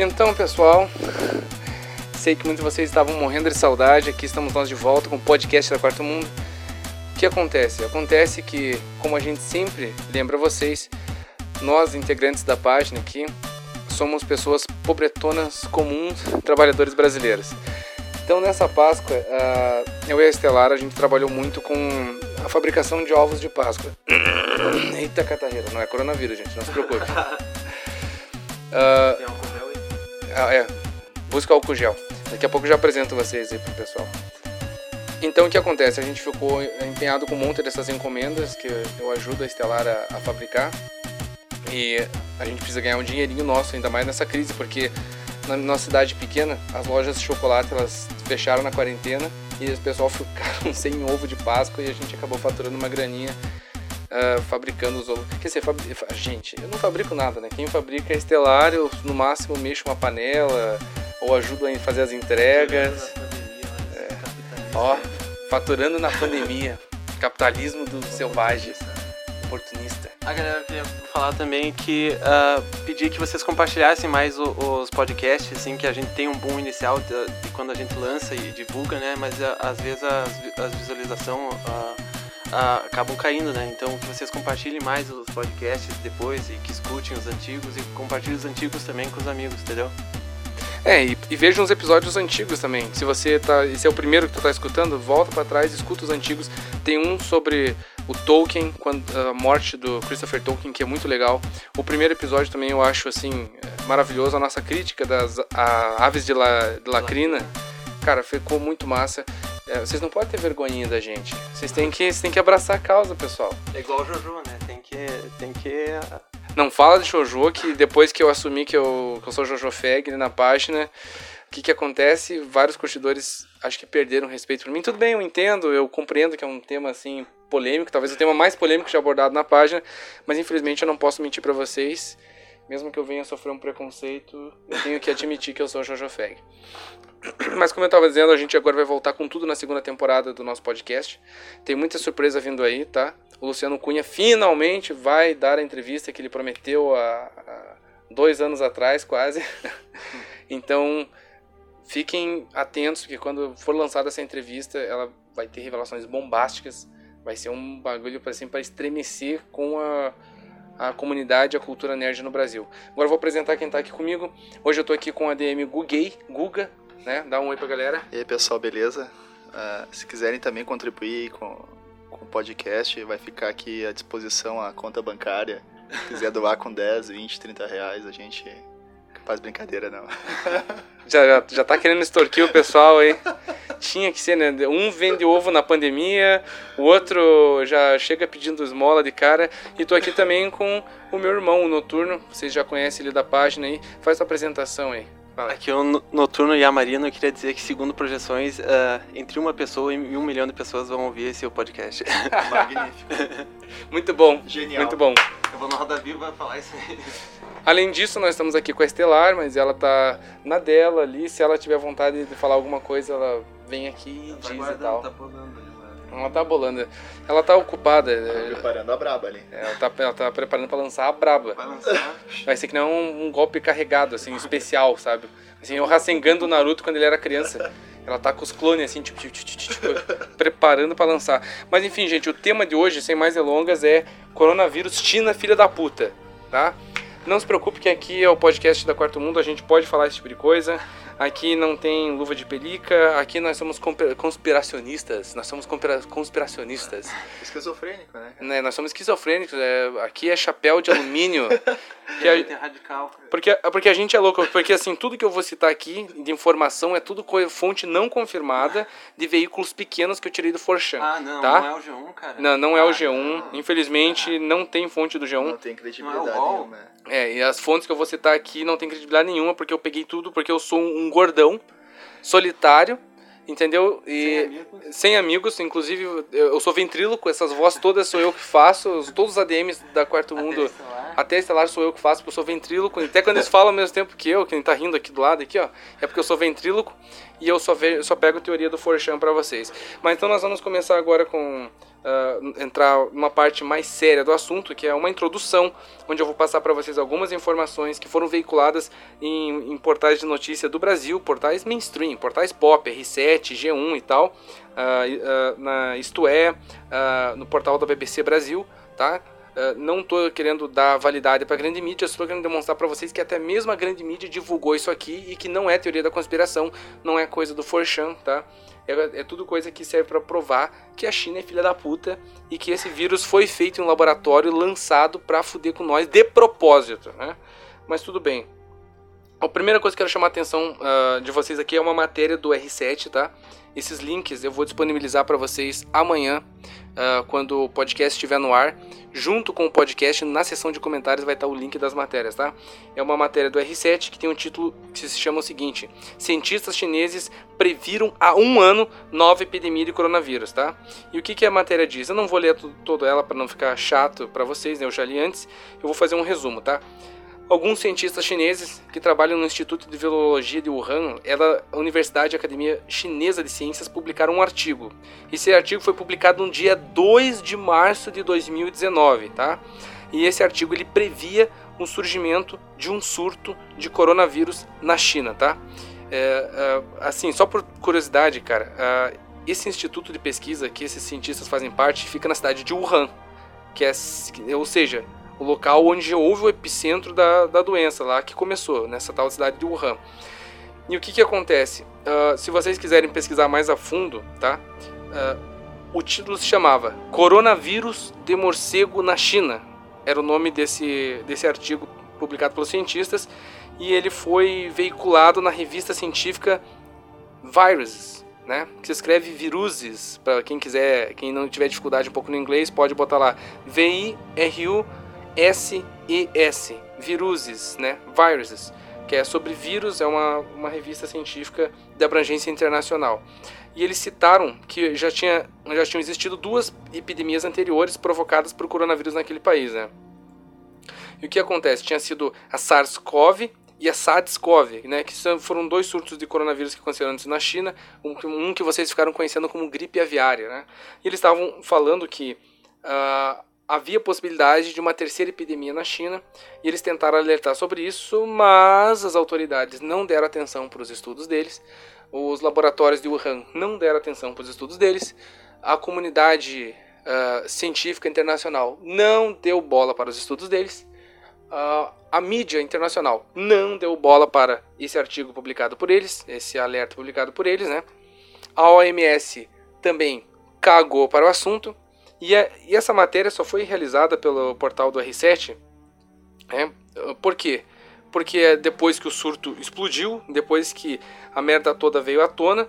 Então, pessoal, sei que muitos de vocês estavam morrendo de saudade. Aqui estamos nós de volta com o podcast da Quarto Mundo. O que acontece? Acontece que, como a gente sempre lembra vocês, nós, integrantes da página aqui, somos pessoas pobretonas comuns, trabalhadores brasileiros. Então, nessa Páscoa, eu e a Estelar, a gente trabalhou muito com a fabricação de ovos de Páscoa. Eita, catarreira, não é coronavírus, gente, não se preocupe. Uh, é, busca álcool gel. Daqui a pouco eu já apresento vocês aí pro pessoal. Então o que acontece? A gente ficou empenhado com um monte dessas encomendas que eu ajudo a Estelar a, a fabricar. E a gente precisa ganhar um dinheirinho nosso, ainda mais nessa crise, porque na nossa cidade pequena, as lojas de chocolate elas fecharam na quarentena e o pessoal ficaram sem ovo de Páscoa e a gente acabou faturando uma graninha uh, fabricando os ovos. Quer dizer, fabri... gente, eu não fabrico nada, né? Quem fabrica é Estelar, eu no máximo mexo uma panela ou ajudo a fazer as entregas. É. Ó, faturando na pandemia. Capitalismo do selvagem, oportunista. A galera queria falar também que uh, pedir que vocês compartilhassem mais o, os podcasts, assim, que a gente tem um boom inicial de, de quando a gente lança e divulga, né? Mas uh, às vezes as, as visualizações uh, acabam caindo, né? Então que vocês compartilhem mais os podcasts depois e que escutem os antigos e compartilhem os antigos também com os amigos, entendeu? É, e, e vejam os episódios antigos também. Se você tá. Esse é o primeiro que tu tá escutando, volta para trás, escuta os antigos. Tem um sobre o Tolkien, quando, a morte do Christopher Tolkien, que é muito legal. O primeiro episódio também eu acho assim maravilhoso, a nossa crítica das a, aves de, la, de lacrina. Cara, ficou muito massa. É, vocês não podem ter vergonhinha da gente. Vocês têm que, vocês têm que abraçar a causa, pessoal. É igual o Jojo, né? Tem que. Tem que não fala de Jojo, que depois que eu assumi que eu, que eu sou Jojo Feg na página, o que, que acontece? Vários curtidores acho que perderam respeito por mim. Tudo bem, eu entendo, eu compreendo que é um tema assim polêmico, talvez o tema mais polêmico já abordado na página, mas infelizmente eu não posso mentir para vocês. Mesmo que eu venha sofrer um preconceito, eu tenho que admitir que eu sou Jojo Feg. Mas como eu estava dizendo, a gente agora vai voltar com tudo na segunda temporada do nosso podcast. Tem muita surpresa vindo aí, tá? O Luciano Cunha finalmente vai dar a entrevista que ele prometeu há, dois anos atrás, quase. então, fiquem atentos, porque quando for lançada essa entrevista, ela vai ter revelações bombásticas. Vai ser um bagulho para assim, estremecer com a, a comunidade, a cultura nerd no Brasil. Agora eu vou apresentar quem está aqui comigo. Hoje eu estou aqui com a DM Gugay, Guga, né? Dá um oi pra galera. E aí, pessoal, beleza? Uh, se quiserem também contribuir com, com o podcast, vai ficar aqui à disposição a conta bancária. Se quiser doar com 10, 20, 30 reais, a gente faz brincadeira, não. já, já, já tá querendo extorquir o pessoal aí. Tinha que ser, né? Um vende ovo na pandemia, o outro já chega pedindo esmola de cara. E tô aqui também com o meu irmão, o Noturno. Vocês já conhecem ele da página aí. Faz a apresentação aí. Aqui o Noturno e a Marina, eu queria dizer que, segundo projeções, uh, entre uma pessoa e um milhão de pessoas vão ouvir esse podcast. Magnífico. Muito bom. Genial. Muito bom. Eu vou na Roda Viva falar isso aí. Além disso, nós estamos aqui com a Estelar, mas ela tá na dela ali. Se ela tiver vontade de falar alguma coisa, ela vem aqui e tá diz e tal. Tá podando, ela tá bolando. Ela tá ocupada. Tá preparando a braba ali. Ela tá, ela tá preparando pra lançar a braba. Vai lançar? Vai ser que não um, um golpe carregado, assim, especial, sabe? Assim, o Rasengan do Naruto quando ele era criança. Ela tá com os clones, assim, tipo, tipo, tipo, tipo preparando para lançar. Mas enfim, gente, o tema de hoje, sem mais delongas, é Coronavírus China, filha da puta, tá? Não se preocupe que aqui é o podcast da Quarto Mundo, a gente pode falar esse tipo de coisa. Aqui não tem luva de pelica, aqui nós somos conspiracionistas, nós somos conspiracionistas. Esquizofrênico, né? né? Nós somos esquizofrênicos, é, aqui é chapéu de alumínio. que a, é radical. Porque, porque a gente é louco, porque assim, tudo que eu vou citar aqui de informação é tudo fonte não confirmada de veículos pequenos que eu tirei do Forchan. Ah, não, tá? não é o G1, cara. Não, não é ah, o G1. Não. Infelizmente, ah. não tem fonte do G1. Não tem credibilidade não é nenhuma. É, e as fontes que eu vou citar aqui não tem credibilidade nenhuma, porque eu peguei tudo, porque eu sou um gordão, solitário, entendeu? E sem amigos, sem amigos inclusive eu sou ventríloco, essas vozes todas sou eu que faço, todos os ADMs da Quarto Mundo. Até estelar sou eu que faço, porque eu sou ventríloco. Até quando eles falam ao mesmo tempo que eu, quem tá rindo aqui do lado, aqui, ó, é porque eu sou ventríloco e eu só, vejo, só pego teoria do Forchan para vocês. Mas então nós vamos começar agora com uh, entrar numa parte mais séria do assunto, que é uma introdução, onde eu vou passar para vocês algumas informações que foram veiculadas em, em, portais de notícia do Brasil, portais mainstream, portais pop, R7, G1 e tal, uh, uh, na Isto É, no portal da BBC Brasil, tá? Uh, não estou querendo dar validade para a grande mídia, estou querendo demonstrar para vocês que até mesmo a grande mídia divulgou isso aqui e que não é teoria da conspiração, não é coisa do Forchan, tá? É, é tudo coisa que serve para provar que a China é filha da puta e que esse vírus foi feito em um laboratório lançado para fuder com nós de propósito, né? Mas tudo bem. A primeira coisa que eu quero chamar a atenção uh, de vocês aqui é uma matéria do R7, tá? Esses links eu vou disponibilizar para vocês amanhã, uh, quando o podcast estiver no ar. Junto com o podcast, na seção de comentários vai estar o link das matérias, tá? É uma matéria do R7 que tem um título que se chama o seguinte: Cientistas chineses previram há um ano nova epidemia de coronavírus, tá? E o que, que a matéria diz? Eu não vou ler toda ela para não ficar chato para vocês, né? Eu já li antes. Eu vou fazer um resumo, tá? Alguns cientistas chineses que trabalham no Instituto de Virologia de Wuhan, ela, a Universidade e Academia Chinesa de Ciências, publicaram um artigo. Esse artigo foi publicado no dia 2 de março de 2019, tá? E esse artigo ele previa o surgimento de um surto de coronavírus na China, tá? É, é, assim, só por curiosidade, cara, esse instituto de pesquisa que esses cientistas fazem parte fica na cidade de Wuhan, que é, ou seja, o local onde houve o epicentro da, da doença, lá que começou, nessa tal cidade de Wuhan. E o que, que acontece? Uh, se vocês quiserem pesquisar mais a fundo, tá? Uh, o título se chamava Coronavírus de Morcego na China. Era o nome desse, desse artigo publicado pelos cientistas e ele foi veiculado na revista científica Viruses, né? Que se escreve viruses, para quem quiser, quem não tiver dificuldade um pouco no inglês, pode botar lá V I R U SES, Viruses, né? Viruses, que é sobre vírus, é uma, uma revista científica de abrangência internacional. E eles citaram que já, tinha, já tinham existido duas epidemias anteriores provocadas por coronavírus naquele país, né? E o que acontece? Tinha sido a SARS-CoV e a SARS-CoV, né, que foram dois surtos de coronavírus que aconteceram antes na China, um, que vocês ficaram conhecendo como gripe aviária. Né? E eles estavam falando que uh, havia possibilidade de uma terceira epidemia na China e eles tentaram alertar sobre isso, mas as autoridades não deram atenção para os estudos deles, os laboratórios de Wuhan não deram atenção para os estudos deles, a comunidade uh, científica internacional não deu bola para os estudos deles, uh, a mídia internacional não deu bola para esse artigo publicado por eles, esse alerta publicado por eles, né? A OMS também cagou para o assunto e, a, e essa matéria só foi realizada pelo portal do R7. Né? Por quê? Porque depois que o surto explodiu, depois que a merda toda veio à tona,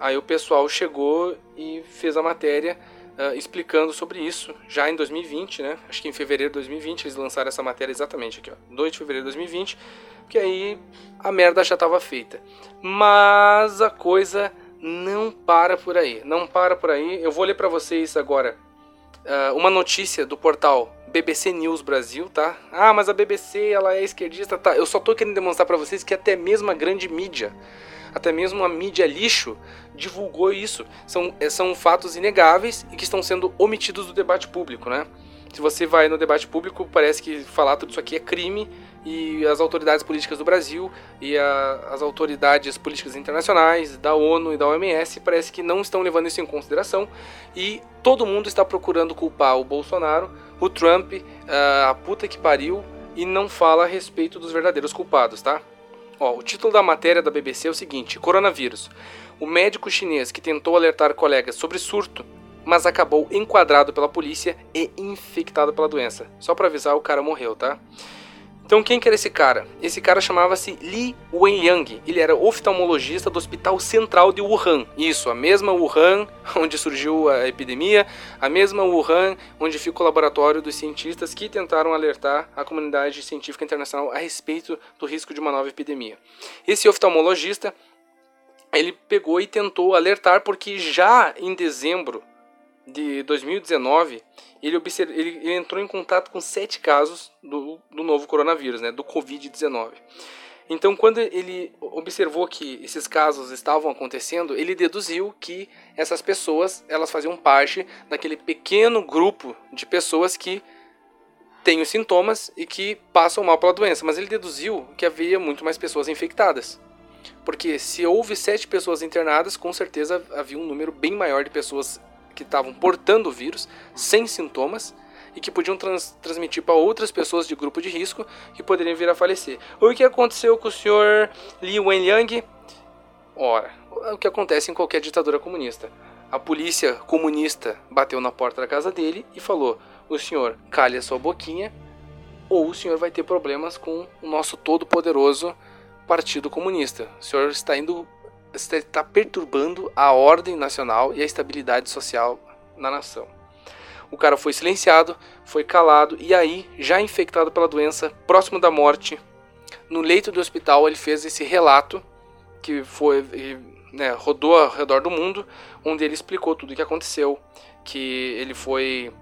aí o pessoal chegou e fez a matéria uh, explicando sobre isso, já em 2020, né? Acho que em fevereiro de 2020 eles lançaram essa matéria exatamente aqui, ó, 2 de fevereiro de 2020, que aí a merda já estava feita. Mas a coisa não para por aí, não para por aí. Eu vou ler para vocês agora uh, uma notícia do portal BBC News Brasil, tá? Ah, mas a BBC ela é esquerdista, tá? Eu só tô querendo demonstrar para vocês que até mesmo a grande mídia, até mesmo a mídia lixo, divulgou isso. São, eh, são fatos inegáveis e que estão sendo omitidos do debate público, né? Se você vai no debate público, parece que falar tudo isso aqui é crime e as autoridades políticas do Brasil e a, as autoridades políticas internacionais, da ONU e da OMS, parece que não estão levando isso em consideração e todo mundo está procurando culpar o Bolsonaro, o Trump, a puta que pariu e não fala a respeito dos verdadeiros culpados, tá? Ó, o título da matéria da BBC é o seguinte: Coronavírus. O médico chinês que tentou alertar colegas sobre surto, mas acabou enquadrado pela polícia e infectado pela doença. Só para avisar, o cara morreu, tá? Então quem que era esse cara? Esse cara chamava-se Li Wenliang. Ele era oftalmologista do Hospital Central de Wuhan. Isso, a mesma Wuhan onde surgiu a epidemia, a mesma Wuhan onde fica o laboratório dos cientistas que tentaram alertar a comunidade científica internacional a respeito do risco de uma nova epidemia. Esse oftalmologista, ele pegou e tentou alertar porque já em dezembro de 2019, ele, observ... ele entrou em contato com sete casos do, do novo coronavírus, né, do Covid-19. Então, quando ele observou que esses casos estavam acontecendo, ele deduziu que essas pessoas elas faziam parte daquele pequeno grupo de pessoas que têm os sintomas e que passam mal pela doença. Mas ele deduziu que havia muito mais pessoas infectadas. Porque se houve sete pessoas internadas, com certeza havia um número bem maior de pessoas que estavam portando o vírus sem sintomas e que podiam trans transmitir para outras pessoas de grupo de risco que poderiam vir a falecer. O que aconteceu com o senhor Li Wenliang? Ora, o que acontece em qualquer ditadura comunista. A polícia comunista bateu na porta da casa dele e falou: o senhor calhe a sua boquinha ou o senhor vai ter problemas com o nosso todo-poderoso Partido Comunista. O senhor está indo está perturbando a ordem nacional e a estabilidade social na nação. O cara foi silenciado, foi calado e aí, já infectado pela doença, próximo da morte, no leito do hospital, ele fez esse relato que foi né, rodou ao redor do mundo, onde ele explicou tudo o que aconteceu, que ele foi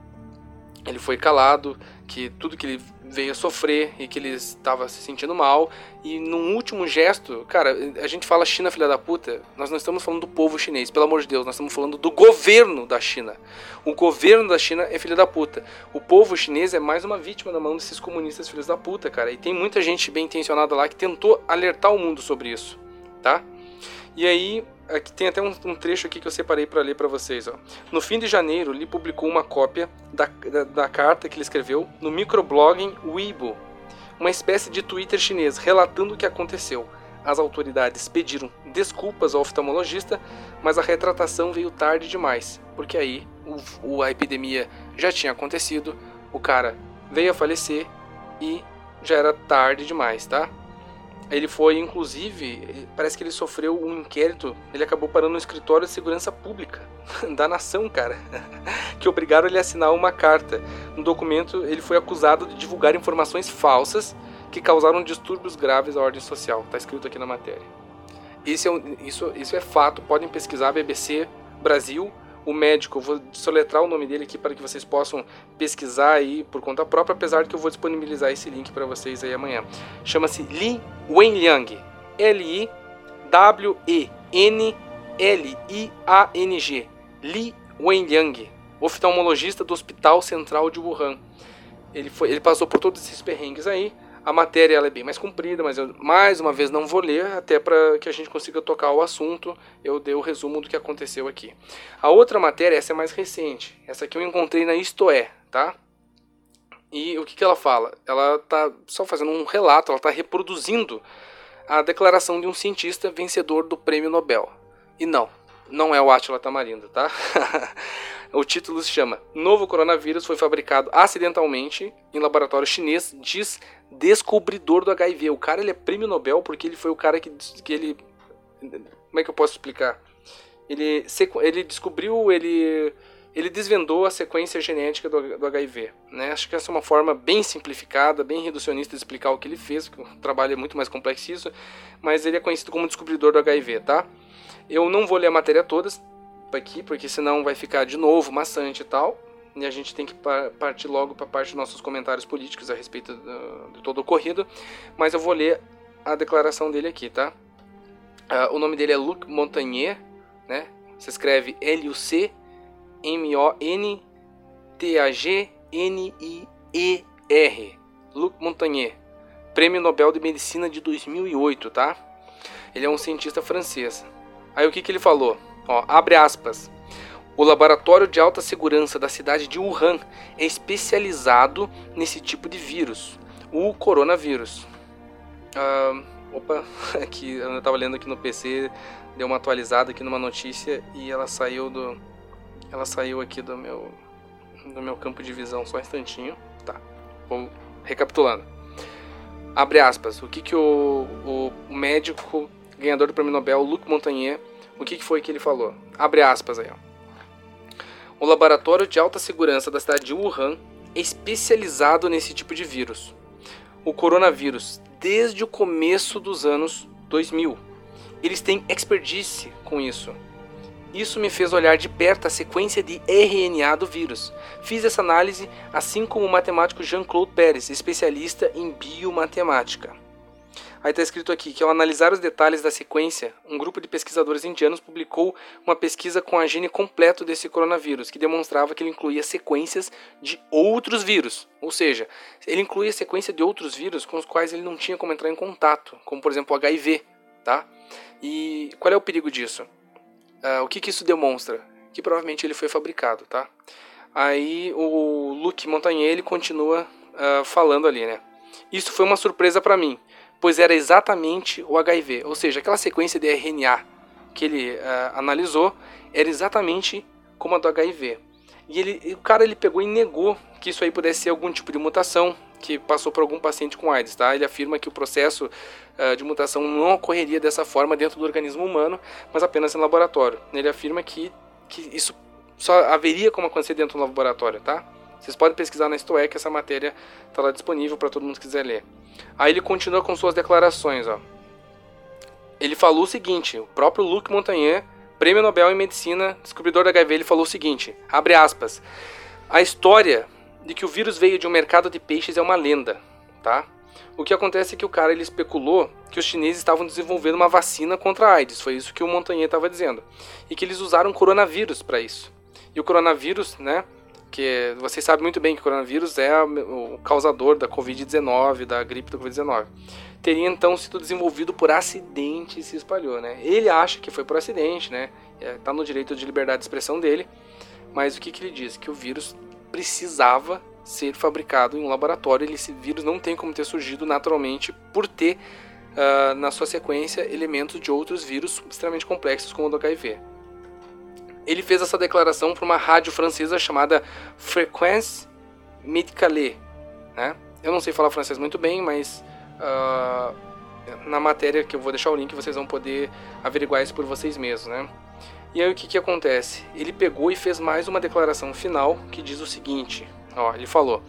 ele foi calado, que tudo que ele veio a sofrer e que ele estava se sentindo mal. E num último gesto, cara, a gente fala China filha da puta, nós não estamos falando do povo chinês, pelo amor de Deus, nós estamos falando do governo da China. O governo da China é filha da puta. O povo chinês é mais uma vítima na mão desses comunistas filhos da puta, cara. E tem muita gente bem intencionada lá que tentou alertar o mundo sobre isso, tá? E aí, aqui tem até um, um trecho aqui que eu separei para ler para vocês. Ó. No fim de janeiro, ele publicou uma cópia da, da, da carta que ele escreveu no microblogging Weibo, uma espécie de Twitter chinês, relatando o que aconteceu. As autoridades pediram desculpas ao oftalmologista, mas a retratação veio tarde demais, porque aí o, a epidemia já tinha acontecido, o cara veio a falecer e já era tarde demais, tá? Ele foi, inclusive, parece que ele sofreu um inquérito, ele acabou parando no escritório de segurança pública da nação, cara, que obrigaram ele a assinar uma carta. No documento, ele foi acusado de divulgar informações falsas que causaram distúrbios graves à ordem social. Está escrito aqui na matéria. Isso é, isso, isso é fato, podem pesquisar BBC Brasil o médico, eu vou soletrar o nome dele aqui para que vocês possam pesquisar aí por conta própria, apesar de que eu vou disponibilizar esse link para vocês aí amanhã. Chama-se Li Wenliang. L-I-W-E-N-L-I-A-N-G. Li Wenliang, oftalmologista do Hospital Central de Wuhan. Ele, foi, ele passou por todos esses perrengues aí, a matéria ela é bem mais comprida, mas eu mais uma vez não vou ler, até para que a gente consiga tocar o assunto. Eu dei o resumo do que aconteceu aqui. A outra matéria, essa é mais recente. Essa aqui eu encontrei na Isto É, tá? E o que, que ela fala? Ela tá só fazendo um relato, ela está reproduzindo a declaração de um cientista vencedor do prêmio Nobel. E não, não é o Átila Tamarindo, tá? o título se chama Novo coronavírus foi fabricado acidentalmente em laboratório chinês, diz descobridor do HIV. O cara ele é prêmio Nobel porque ele foi o cara que, que ele. Como é que eu posso explicar? Ele, ele descobriu, ele, ele desvendou a sequência genética do, do HIV. Né? Acho que essa é uma forma bem simplificada, bem reducionista de explicar o que ele fez, porque o trabalho é muito mais complexo isso, mas ele é conhecido como descobridor do HIV, tá? Eu não vou ler a matéria toda aqui, porque senão vai ficar de novo maçante e tal e a gente tem que partir logo para a parte dos nossos comentários políticos a respeito de todo o ocorrido, mas eu vou ler a declaração dele aqui, tá? Uh, o nome dele é Luc Montagnier, né? Se escreve L-U-C-M-O-N-T-A-G-N-I-E-R. Luc Montagnier, Prêmio Nobel de Medicina de 2008, tá? Ele é um cientista francês. Aí o que, que ele falou? Ó, abre aspas. O laboratório de alta segurança da cidade de Wuhan é especializado nesse tipo de vírus, o coronavírus. Ah, opa, aqui eu estava lendo aqui no PC, deu uma atualizada aqui numa notícia e ela saiu do, ela saiu aqui do meu, do meu campo de visão só um instantinho. Tá, vou recapitulando. Abre aspas. O que que o, o médico ganhador do prêmio Nobel, Luc Montagnier, o que, que foi que ele falou? Abre aspas aí, ó. O laboratório de alta segurança da cidade de Wuhan é especializado nesse tipo de vírus. O coronavírus, desde o começo dos anos 2000. Eles têm expertise com isso. Isso me fez olhar de perto a sequência de RNA do vírus. Fiz essa análise, assim como o matemático Jean-Claude Pérez, especialista em biomatemática. Aí está escrito aqui que ao analisar os detalhes da sequência, um grupo de pesquisadores indianos publicou uma pesquisa com a gene completo desse coronavírus, que demonstrava que ele incluía sequências de outros vírus. Ou seja, ele incluía sequência de outros vírus com os quais ele não tinha como entrar em contato, como por exemplo o HIV. Tá? E qual é o perigo disso? Uh, o que, que isso demonstra? Que provavelmente ele foi fabricado. Tá? Aí o Luke Montagnier ele continua uh, falando ali, né? Isso foi uma surpresa para mim pois era exatamente o HIV, ou seja, aquela sequência de RNA que ele uh, analisou era exatamente como a do HIV. E ele, o cara ele pegou e negou que isso aí pudesse ser algum tipo de mutação que passou por algum paciente com AIDS, tá? Ele afirma que o processo uh, de mutação não ocorreria dessa forma dentro do organismo humano, mas apenas em laboratório. Ele afirma que, que isso só haveria como acontecer dentro do laboratório, tá? Vocês podem pesquisar na Stoic, essa matéria está lá disponível para todo mundo que quiser ler. Aí ele continua com suas declarações. Ó. Ele falou o seguinte: o próprio Luc Montagnier, prêmio Nobel em Medicina, descobridor da HIV, ele falou o seguinte: abre aspas. A história de que o vírus veio de um mercado de peixes é uma lenda, tá? O que acontece é que o cara ele especulou que os chineses estavam desenvolvendo uma vacina contra a AIDS, foi isso que o Montagnier estava dizendo, e que eles usaram coronavírus para isso. E o coronavírus, né, porque vocês sabem muito bem que o coronavírus é o causador da Covid-19, da gripe da Covid-19. Teria então sido desenvolvido por acidente e se espalhou, né? Ele acha que foi por acidente, né? Está é, no direito de liberdade de expressão dele, mas o que, que ele diz? Que o vírus precisava ser fabricado em um laboratório. Esse vírus não tem como ter surgido naturalmente por ter uh, na sua sequência elementos de outros vírus extremamente complexos como o do HIV ele fez essa declaração para uma rádio francesa chamada Fréquence Médicale. Né? Eu não sei falar francês muito bem, mas uh, na matéria que eu vou deixar o link vocês vão poder averiguar isso por vocês mesmos. Né? E aí o que, que acontece? Ele pegou e fez mais uma declaração final que diz o seguinte: ó, ele falou,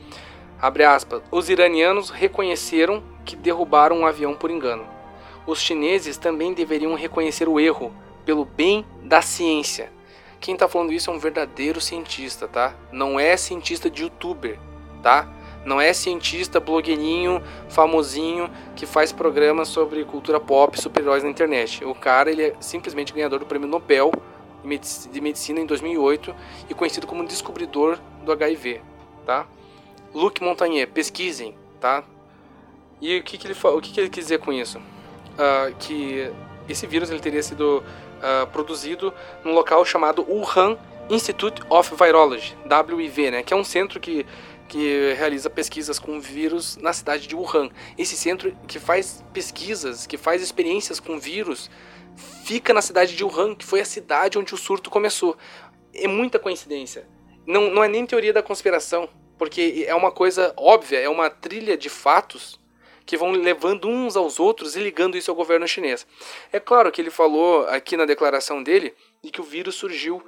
abre aspas, os iranianos reconheceram que derrubaram um avião por engano. Os chineses também deveriam reconhecer o erro pelo bem da ciência quem tá falando isso é um verdadeiro cientista, tá? Não é cientista de youtuber, tá? Não é cientista blogueirinho, famosinho, que faz programas sobre cultura pop, super-heróis na internet. O cara, ele é simplesmente ganhador do prêmio Nobel de Medicina em 2008 e conhecido como descobridor do HIV, tá? Luc Montagnier, pesquisem, tá? E o que, que ele, o que, que ele quis dizer com isso? Uh, que esse vírus ele teria sido uh, produzido num local chamado Wuhan Institute of Virology, WIV, né, que é um centro que, que realiza pesquisas com vírus na cidade de Wuhan. Esse centro que faz pesquisas, que faz experiências com vírus, fica na cidade de Wuhan, que foi a cidade onde o surto começou. É muita coincidência. Não, não é nem teoria da conspiração, porque é uma coisa óbvia, é uma trilha de fatos que vão levando uns aos outros e ligando isso ao governo chinês. É claro que ele falou aqui na declaração dele de que o vírus surgiu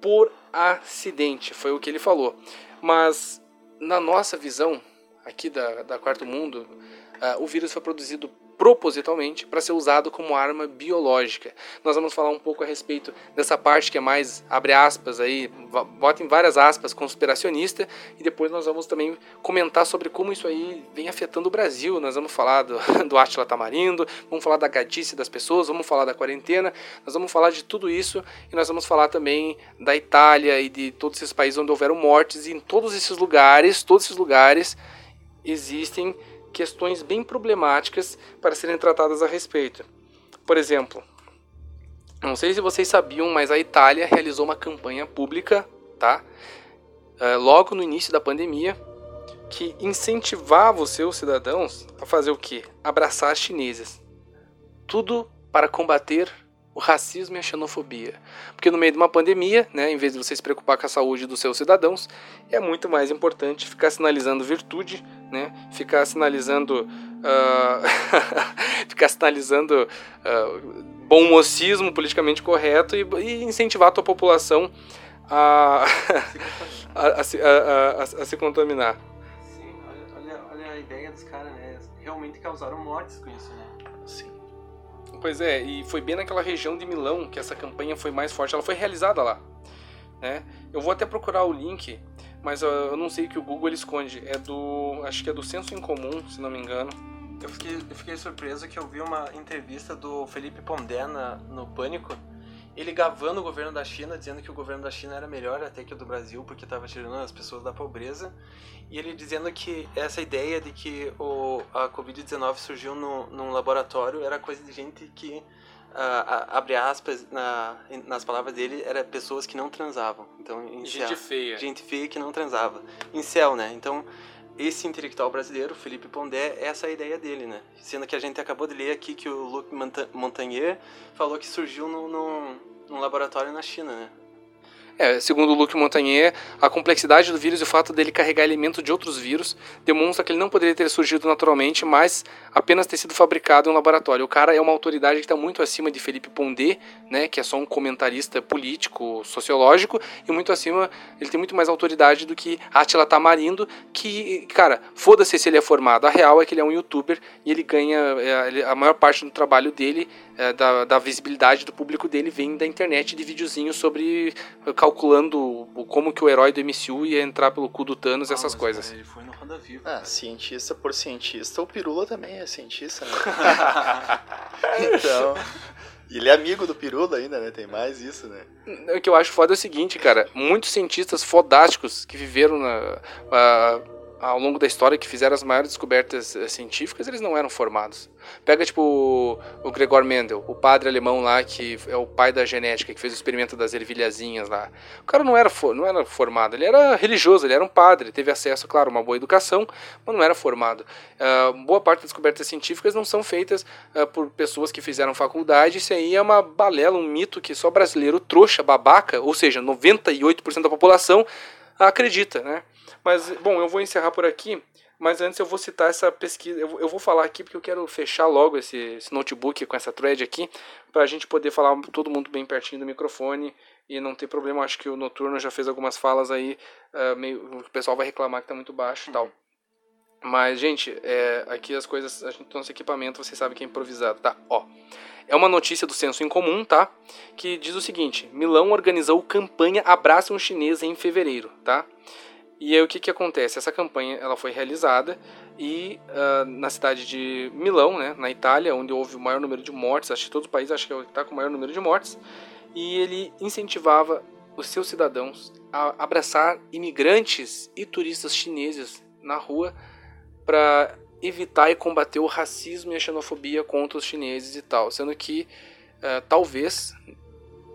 por acidente, foi o que ele falou. Mas na nossa visão aqui da, da Quarto Mundo, uh, o vírus foi produzido propositalmente para ser usado como arma biológica. Nós vamos falar um pouco a respeito dessa parte que é mais, abre aspas aí, botem várias aspas, conspiracionista, e depois nós vamos também comentar sobre como isso aí vem afetando o Brasil. Nós vamos falar do, do Átila Tamarindo, vamos falar da gadice das pessoas, vamos falar da quarentena, nós vamos falar de tudo isso e nós vamos falar também da Itália e de todos esses países onde houveram mortes, e em todos esses lugares, todos esses lugares existem questões bem problemáticas para serem tratadas a respeito. Por exemplo, não sei se vocês sabiam, mas a Itália realizou uma campanha pública, tá? Uh, logo no início da pandemia, que incentivava os seus cidadãos a fazer o quê? Abraçar chineses. Tudo para combater o racismo e a xenofobia. Porque no meio de uma pandemia, né, em vez de você se preocupar com a saúde dos seus cidadãos, é muito mais importante ficar sinalizando virtude, né, ficar sinalizando, uh, ficar sinalizando uh, bom mocismo politicamente correto e, e, incentivar a tua população a, a, a, a, a se contaminar. Sim, olha, olha a ideia dos caras, né? Realmente causaram mortes com isso, né? Sim. Pois é, e foi bem naquela região de Milão que essa campanha foi mais forte. Ela foi realizada lá. Né? Eu vou até procurar o link, mas eu não sei que o Google esconde. É do. Acho que é do Senso em Comum, se não me engano. Eu fiquei, eu fiquei surpreso que eu vi uma entrevista do Felipe Pondé na, no Pânico ele gavando o governo da China, dizendo que o governo da China era melhor até que o do Brasil, porque estava tirando as pessoas da pobreza, e ele dizendo que essa ideia de que o, a Covid-19 surgiu no, num laboratório era coisa de gente que, uh, abre aspas, na, nas palavras dele, era pessoas que não transavam. Então, gente céu, feia. Gente feia que não transava. Em céu, né? Então, esse intelectual brasileiro, Felipe Pondé, essa é a ideia dele, né? Sendo que a gente acabou de ler aqui que o Luc Montagnier falou que surgiu num, num, num laboratório na China, né? É, segundo Luc Montagnier, a complexidade do vírus e o fato dele carregar elementos de outros vírus demonstra que ele não poderia ter surgido naturalmente, mas apenas ter sido fabricado em um laboratório. O cara é uma autoridade que está muito acima de Felipe Pondé, né, que é só um comentarista político, sociológico, e muito acima, ele tem muito mais autoridade do que Attila Tamarindo, que, cara, foda-se se ele é formado. A real é que ele é um youtuber e ele ganha, é, a maior parte do trabalho dele, é, da, da visibilidade do público dele, vem da internet de videozinhos sobre calculando como que o herói do MCU ia entrar pelo cu do Thanos e essas coisas. Ele foi no Roda Viva. Ah, cientista por cientista, o Pirula também é cientista, né? então. ele é amigo do Pirula ainda, né? Tem mais isso, né? O que eu acho foda é o seguinte, cara. Muitos cientistas fodásticos que viveram na. Uh, ao longo da história que fizeram as maiores descobertas eh, científicas, eles não eram formados. Pega, tipo, o Gregor Mendel, o padre alemão lá, que é o pai da genética, que fez o experimento das ervilhazinhas lá. O cara não era, não era formado, ele era religioso, ele era um padre, teve acesso, claro, a uma boa educação, mas não era formado. Uh, boa parte das descobertas científicas não são feitas uh, por pessoas que fizeram faculdade, isso aí é uma balela, um mito que só brasileiro trouxa, babaca, ou seja, 98% da população acredita, né? Mas, bom, eu vou encerrar por aqui. Mas antes eu vou citar essa pesquisa. Eu, vou falar aqui porque eu quero fechar logo esse, esse notebook com essa thread aqui. Para a gente poder falar todo mundo bem pertinho do microfone. E não ter problema. Acho que o Noturno já fez algumas falas aí. Uh, meio, o pessoal vai reclamar que está muito baixo e tal. Mas, gente, é, aqui as coisas. A gente nosso equipamento, vocês sabem que é improvisado, tá? Ó. É uma notícia do Senso em Comum, tá? Que diz o seguinte: Milão organizou campanha Abraça um Chinês em fevereiro, tá? E aí o que, que acontece? Essa campanha ela foi realizada e uh, na cidade de Milão, né, na Itália, onde houve o maior número de mortes, acho que todo o país acho que está com o maior número de mortes, e ele incentivava os seus cidadãos a abraçar imigrantes e turistas chineses na rua para evitar e combater o racismo e a xenofobia contra os chineses e tal, sendo que uh, talvez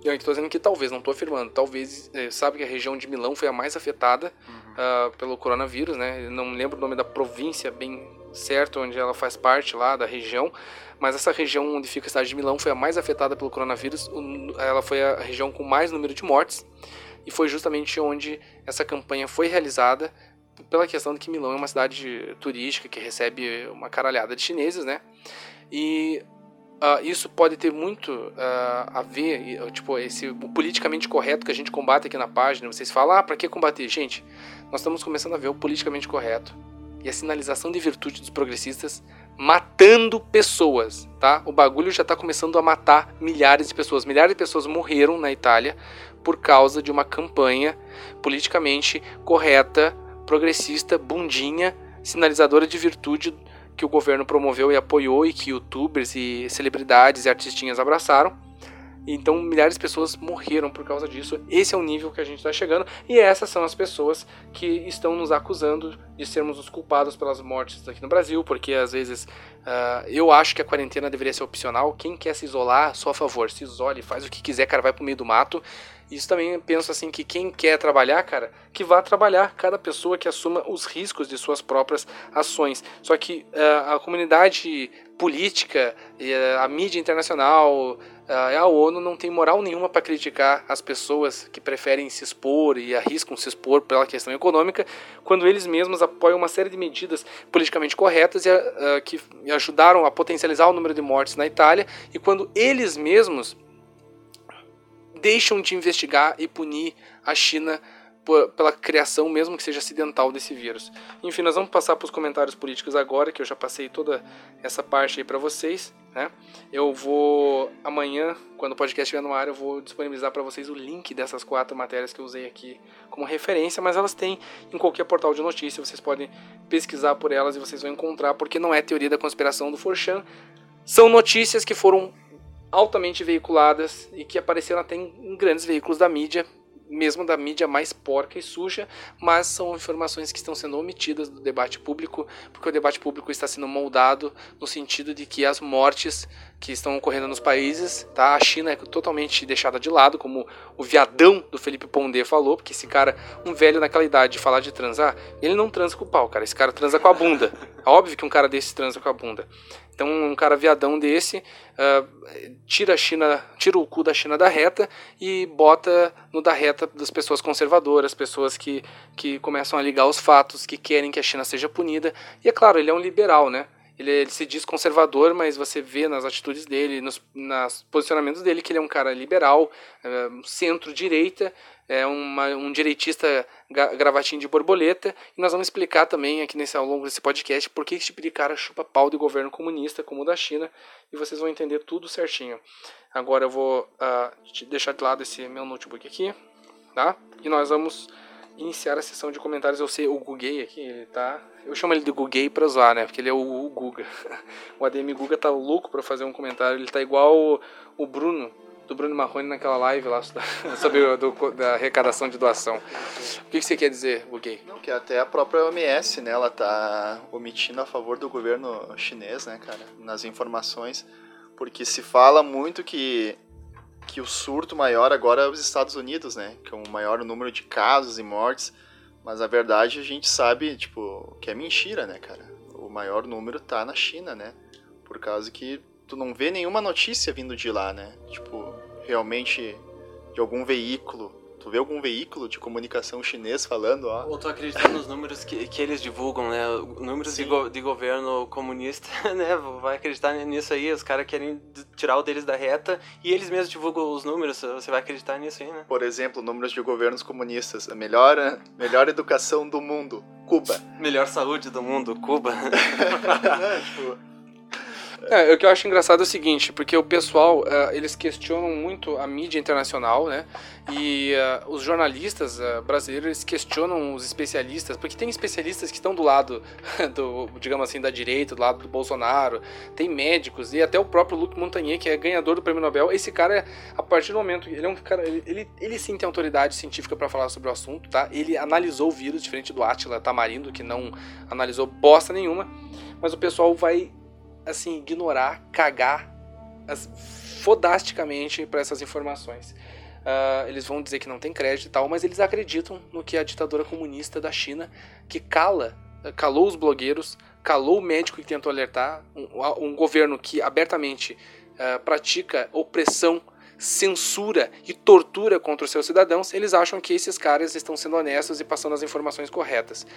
eu estou dizendo que talvez, não estou afirmando, talvez, é, sabe que a região de Milão foi a mais afetada. Uh, pelo coronavírus, né? Não lembro o nome da província bem certo, onde ela faz parte lá da região, mas essa região onde fica a cidade de Milão foi a mais afetada pelo coronavírus, ela foi a região com mais número de mortes, e foi justamente onde essa campanha foi realizada, pela questão de que Milão é uma cidade turística que recebe uma caralhada de chineses, né? E Uh, isso pode ter muito uh, a ver, tipo, esse politicamente correto que a gente combate aqui na página. Vocês falam, ah, pra que combater? Gente, nós estamos começando a ver o politicamente correto e a sinalização de virtude dos progressistas matando pessoas, tá? O bagulho já está começando a matar milhares de pessoas. Milhares de pessoas morreram na Itália por causa de uma campanha politicamente correta, progressista, bundinha, sinalizadora de virtude que o governo promoveu e apoiou e que youtubers e celebridades e artistinhas abraçaram. Então milhares de pessoas morreram por causa disso. Esse é o nível que a gente está chegando e essas são as pessoas que estão nos acusando de sermos os culpados pelas mortes aqui no Brasil, porque às vezes uh, eu acho que a quarentena deveria ser opcional. Quem quer se isolar, só a favor, se isole, faz o que quiser, cara, vai pro meio do mato. Isso também penso assim que quem quer trabalhar, cara, que vá trabalhar, cada pessoa que assuma os riscos de suas próprias ações. Só que uh, a comunidade política, uh, a mídia internacional, a ONU não tem moral nenhuma para criticar as pessoas que preferem se expor e arriscam se expor pela questão econômica, quando eles mesmos apoiam uma série de medidas politicamente corretas e, uh, que ajudaram a potencializar o número de mortes na Itália, e quando eles mesmos deixam de investigar e punir a China pela criação, mesmo que seja acidental, desse vírus. Enfim, nós vamos passar para os comentários políticos agora, que eu já passei toda essa parte aí para vocês. né? Eu vou amanhã, quando o podcast estiver no ar, eu vou disponibilizar para vocês o link dessas quatro matérias que eu usei aqui como referência, mas elas têm em qualquer portal de notícia, vocês podem pesquisar por elas e vocês vão encontrar, porque não é teoria da conspiração do Forchan, são notícias que foram altamente veiculadas e que apareceram até em grandes veículos da mídia, mesmo da mídia mais porca e suja, mas são informações que estão sendo omitidas do debate público, porque o debate público está sendo moldado no sentido de que as mortes que estão ocorrendo nos países, tá? A China é totalmente deixada de lado, como o viadão do Felipe Pondé falou, porque esse cara, um velho naquela idade de falar de transar, ele não transa com o pau, cara, esse cara transa com a bunda. É óbvio que um cara desse transa com a bunda. Então, um cara viadão desse uh, tira a China, tira o cu da China da reta e bota no da reta das pessoas conservadoras, pessoas que, que começam a ligar os fatos, que querem que a China seja punida. E é claro, ele é um liberal, né? Ele, ele, se diz conservador, mas você vê nas atitudes dele, nos, nos posicionamentos dele, que ele é um cara liberal, é, centro-direita, é uma, um direitista gravatinho de borboleta. E nós vamos explicar também aqui nesse, ao longo desse podcast por que esse tipo de cara chupa pau de governo comunista, como o da China, e vocês vão entender tudo certinho. Agora eu vou uh, deixar de lado esse meu notebook aqui, tá? E nós vamos iniciar a sessão de comentários. Eu sei, o Gugay aqui, ele tá. Eu chamo ele de Gugay pra zoar, né? Porque ele é o, o Guga. o ADM Guga tá louco pra fazer um comentário. Ele tá igual o, o Bruno, do Bruno Marrone naquela live lá sobre o, do, da arrecadação de doação. O que, que você quer dizer, Gugay? Não, que até a própria OMS, né? Ela tá omitindo a favor do governo chinês, né, cara? Nas informações. Porque se fala muito que que o surto maior agora é os Estados Unidos, né? Que é o maior número de casos e mortes. Mas a verdade a gente sabe, tipo, que é mentira, né, cara? O maior número tá na China, né? Por causa que tu não vê nenhuma notícia vindo de lá, né? Tipo, realmente de algum veículo Tu vê algum veículo de comunicação chinês falando, ó. Ou tu acredita nos números que, que eles divulgam, né? Números de, go, de governo comunista, né? Vai acreditar nisso aí, os caras querem tirar o deles da reta e eles mesmos divulgam os números, você vai acreditar nisso aí, né? Por exemplo, números de governos comunistas. A melhor, melhor educação do mundo, Cuba. Melhor saúde do mundo, Cuba. tipo, é, o que eu acho engraçado é o seguinte, porque o pessoal, uh, eles questionam muito a mídia internacional, né? E uh, os jornalistas uh, brasileiros, questionam os especialistas, porque tem especialistas que estão do lado, do, digamos assim, da direita, do lado do Bolsonaro, tem médicos, e até o próprio Luc Montagnier, que é ganhador do prêmio Nobel, esse cara, a partir do momento, ele é um cara, ele, ele, ele sim tem autoridade científica para falar sobre o assunto, tá? Ele analisou o vírus, diferente do Attila Tamarindo, que não analisou bosta nenhuma, mas o pessoal vai assim, ignorar, cagar as, fodasticamente para essas informações. Uh, eles vão dizer que não tem crédito e tal, mas eles acreditam no que a ditadura comunista da China, que cala, calou os blogueiros, calou o médico que tentou alertar, um, um governo que abertamente uh, pratica opressão, censura e tortura contra os seus cidadãos, eles acham que esses caras estão sendo honestos e passando as informações corretas.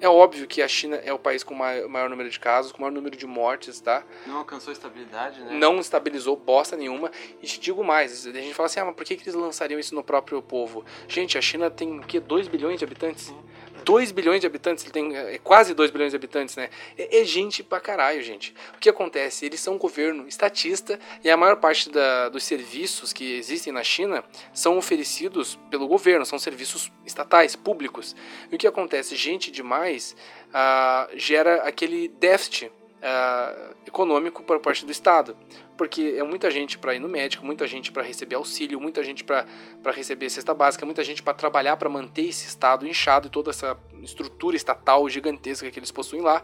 É óbvio que a China é o país com o maior número de casos, com o maior número de mortes, tá? Não alcançou estabilidade, né? Não estabilizou bosta nenhuma. E te digo mais, a gente fala assim, ah, mas por que, que eles lançariam isso no próprio povo? Gente, a China tem o quê? 2 bilhões de habitantes? Sim. 2 bilhões de habitantes, ele tem é, quase 2 bilhões de habitantes, né? É, é, gente pra caralho, gente. O que acontece? Eles são um governo estatista e a maior parte da, dos serviços que existem na China são oferecidos pelo governo, são serviços estatais, públicos. E o que acontece? Gente demais ah, gera aquele déficit Uh, econômico por parte do Estado. Porque é muita gente para ir no médico, muita gente para receber auxílio, muita gente para receber cesta básica, muita gente para trabalhar para manter esse Estado inchado e toda essa estrutura estatal gigantesca que eles possuem lá.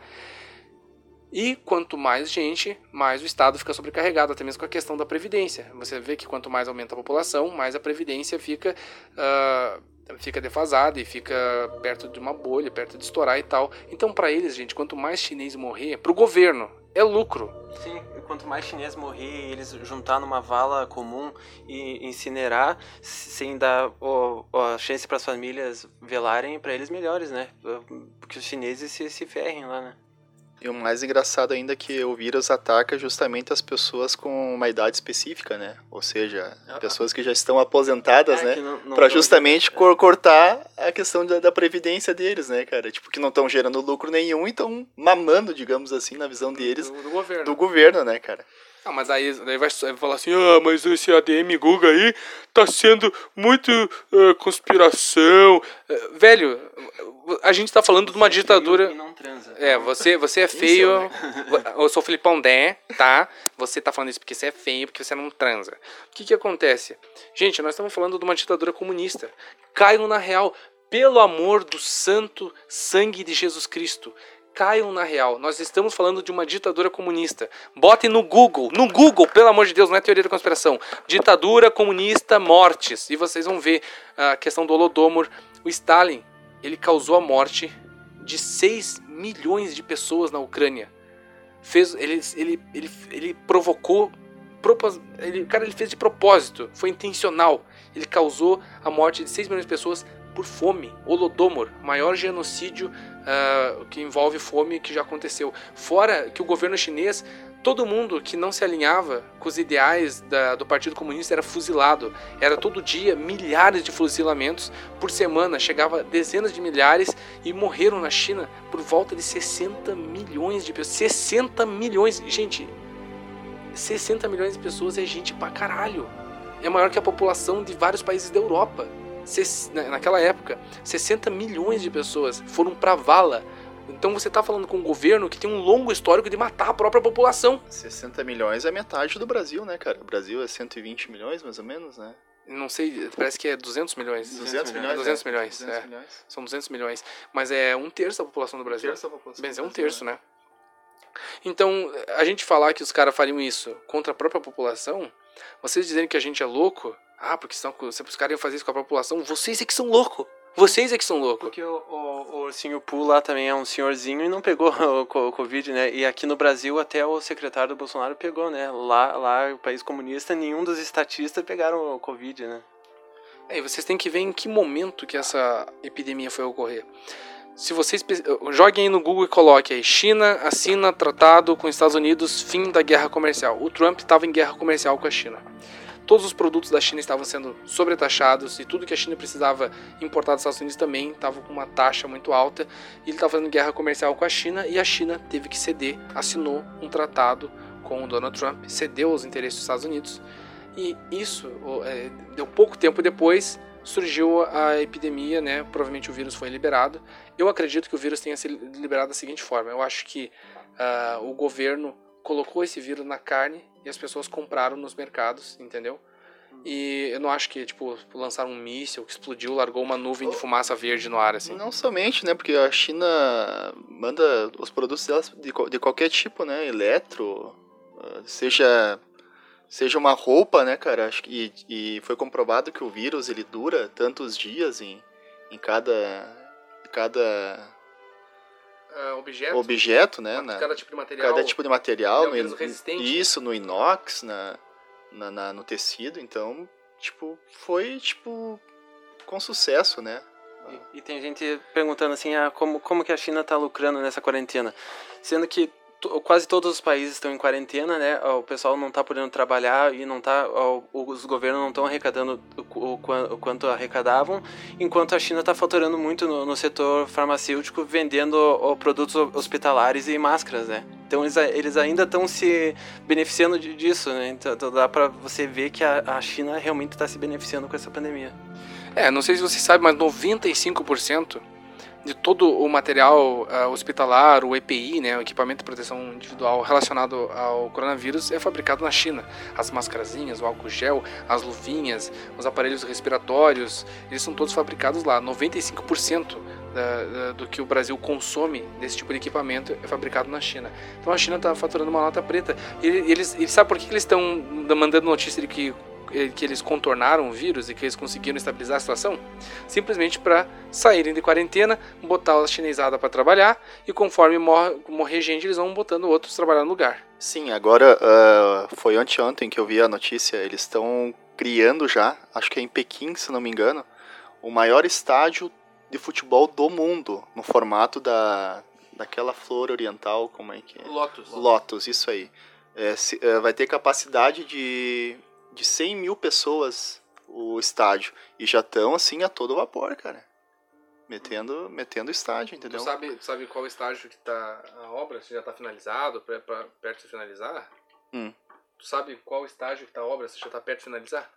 E quanto mais gente, mais o Estado fica sobrecarregado, até mesmo com a questão da Previdência. Você vê que quanto mais aumenta a população, mais a Previdência fica. Uh, fica defasada e fica perto de uma bolha, perto de estourar e tal. Então, para eles, gente, quanto mais chinês morrer, pro governo, é lucro. Sim, quanto mais chinês morrer, eles juntar numa vala comum e incinerar, sem dar a chance para as famílias velarem, para eles melhores, né? Porque os chineses se, se ferrem lá, né? E o mais engraçado ainda é que o vírus ataca justamente as pessoas com uma idade específica, né? Ou seja, Ah, pessoas que já estão aposentadas, É, né? não- não tão- justamente cor- cortar a questão da, da previdência deles, né, cara? Tipo, que não estão gerando lucro nenhum e estão mamando, digamos assim, na visão deles, Do, do governo. do governo, né, cara? Ah, mas aí, daí vai vai falar assim, ah, mas esse ADM Guga aí tá sendo muito eh, conspiração. Eh, velho, a gente tá falando de uma ditadura... E não transa. É, você, você é feio. Eu sou o Filipão Dé, tá? Você tá falando isso porque você é feio, porque você não transa. O que que acontece? Gente, nós estamos falando de uma ditadura comunista. Caiam na real. Pelo amor do santo sangue de Jesus Cristo. Caiam na real. Nós estamos falando de uma ditadura comunista. Botem no Google. No Google, pelo amor de Deus, não é teoria da conspiração. Ditadura comunista mortes. E vocês vão ver a questão do Holodomor. O Stalin, ele causou a morte de 6 milhões de pessoas na Ucrânia. Fez, ele, ele, ele, ele provocou. Ele, cara, ele fez de propósito. Foi intencional. Ele causou a morte de 6 milhões de pessoas por fome. Holodomor, maior genocídio ah, que envolve fome que já aconteceu. Fora que o governo chinês, todo mundo que não se alinhava com os ideais da- do Partido Comunista era fuzilado. Era todo dia milhares de fuzilamentos por semana. Chegava dezenas de milhares e morreram na China por volta de 60 milhões de pessoas. 60 milhões! Gente, 60 milhões de pessoas é gente pra caralho. É maior que a população de vários países da Europa. Na- Naquela época, 60 milhões de pessoas foram pra vala. Então você tá falando com um governo que tem um longo histórico de matar a própria população. 60 milhões é metade do Brasil, né, cara? O Brasil é 120 milhões, mais ou menos, né? Não sei, parece que é 200 milhões. 200 milhões, milhões? 200 né? milhões, 200 é. milhões. São 200 milhões. Mas é um terço da população do Brasil. Terço da população Bem, é um terço, né? Então, a gente falar que os caras fariam isso contra a própria população, vocês dizerem que a gente é louco, ah, porque são, se os caras iam fazer isso com a população, vocês é que são loucos. Vocês é que são loucos. Porque o, o, o ursinho Poo lá também é um senhorzinho e não pegou o, co- o Covid, né? E aqui no Brasil até o secretário do Bolsonaro pegou, né? Lá, lá o país comunista, nenhum dos estatistas pegaram o Covid, né? É, e vocês têm que ver em que momento que essa epidemia foi ocorrer. Se vocês joguem aí no Google e coloquem aí China assina tratado com os Estados Unidos fim da guerra comercial. O Trump estava em guerra comercial com a China. Todos os produtos da China estavam sendo sobretaxados e tudo que a China precisava importar dos Estados Unidos também estava com uma taxa muito alta. E ele estava fazendo guerra comercial com a China e a China teve que ceder, assinou um tratado com o Donald Trump, cedeu aos interesses dos Estados Unidos. E isso é, deu pouco tempo depois surgiu a epidemia, né? Provavelmente o vírus foi liberado. Eu acredito que o vírus tenha sido liberado da seguinte forma: eu acho que ah, o governo colocou esse vírus na carne e as pessoas compraram nos mercados, entendeu? E eu não acho que, tipo, lançaram um míssil que explodiu, largou uma nuvem de fumaça verde no ar, assim. Não somente, né? Porque a China manda os produtos delas de, de qualquer tipo, né? Eletro, ah, seja seja uma roupa, né, cara? Acho que e, e foi comprovado que o vírus ele dura tantos dias em, em cada em cada Ah, objeto, objeto, né? na- cada tipo de material. cada tipo de material, é no in- resistente. isso no inox, na, na, na- no tecido, então, tipo, foi tipo com sucesso, né? E, e tem gente perguntando assim, ah, como, como que a China tá lucrando nessa quarentena? Sendo que quase todos os países estão em quarentena, né? O pessoal não tá podendo trabalhar e não tá, os governos não estão arrecadando o, qu- o quan- o quanto arrecadavam, enquanto a China tá faturando muito no, no setor farmacêutico, vendendo produtos hospitalares e máscaras, né? Então eles, eles ainda estão se beneficiando disso, né? Então, então dá pra você ver que a, a China realmente está se beneficiando com essa pandemia. É, não sei se você sabe, mas 95% de todo o material ah, hospitalar, o EPI, né, o equipamento de proteção individual relacionado ao coronavírus, é fabricado na China. As mascarazinhas, o álcool gel, as luvinhas, os aparelhos respiratórios, eles são todos fabricados lá. 95% da, da, do que o Brasil consome desse tipo de equipamento é fabricado na China. Então a China está faturando uma nota preta. E eles, eles sabem por que, que eles estão mandando notícia de que que eles contornaram o vírus e que eles conseguiram estabilizar a situação? Simplesmente para saírem de quarentena, botar a chinesada para trabalhar e conforme morre, morrer gente, eles vão botando outros trabalhar no lugar. Sim, agora ah, foi anteontem que eu vi a notícia, eles estão criando já, acho que é em Pequim, se não me engano, o maior estádio de futebol do mundo, no formato da, daquela flor oriental, como é que é? Lotus. Lotus, isso aí. É, se, é, vai ter capacidade de, de 100 mil pessoas o estádio. E já estão assim a todo vapor, cara. Metendo, metendo estádio, entendeu? Tu sabe, tu sabe qual estágio que tá a obra? Se já tá finalizado, pra, pra, perto de finalizar? Hum. Tu sabe qual estágio que tá a obra? Se já tá perto de finalizar?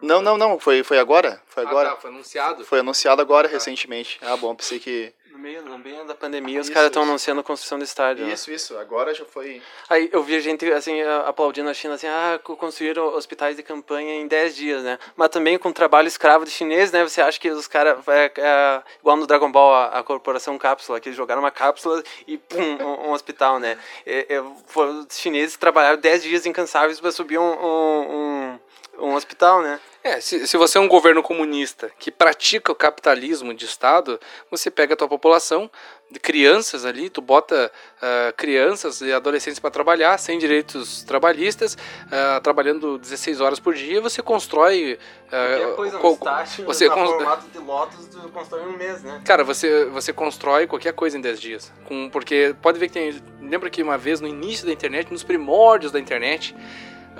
Não, não, não. Foi, foi agora? Foi agora. Ah, tá, foi anunciado? Foi anunciado agora, recentemente. Ah, bom, pensei que... No meio, no meio da pandemia, os Isso, caras estão anunciando a construção do estádio. né? Isso, isso. Agora já foi... Aí eu vi gente, assim, aplaudindo a China, assim, ah, co- construíram hospitais de campanha em 10 dias, né? Mas também com trabalho escravo de chinês, né? Você acha que os caras, é, é, igual no Dragon Ball, a, a corporação cápsula, que eles jogaram uma cápsula e pum, um, um hospital, né? É, é, os chineses trabalharam 10 dias incansáveis para subir um, um, um, um hospital, né? É, se, se você é um governo comunista que pratica o capitalismo de Estado, você pega a tua população, de crianças ali, tu bota ah, crianças e adolescentes para trabalhar, sem direitos trabalhistas, ah, trabalhando 16 horas por dia, você constrói... Qualquer coisa no co- você cons- formato de Lotus, tu constrói em um mês, né? Cara, você, você constrói qualquer coisa em 10 dias. Com, porque pode ver que tem. Lembra que uma vez no início da internet, nos primórdios da internet,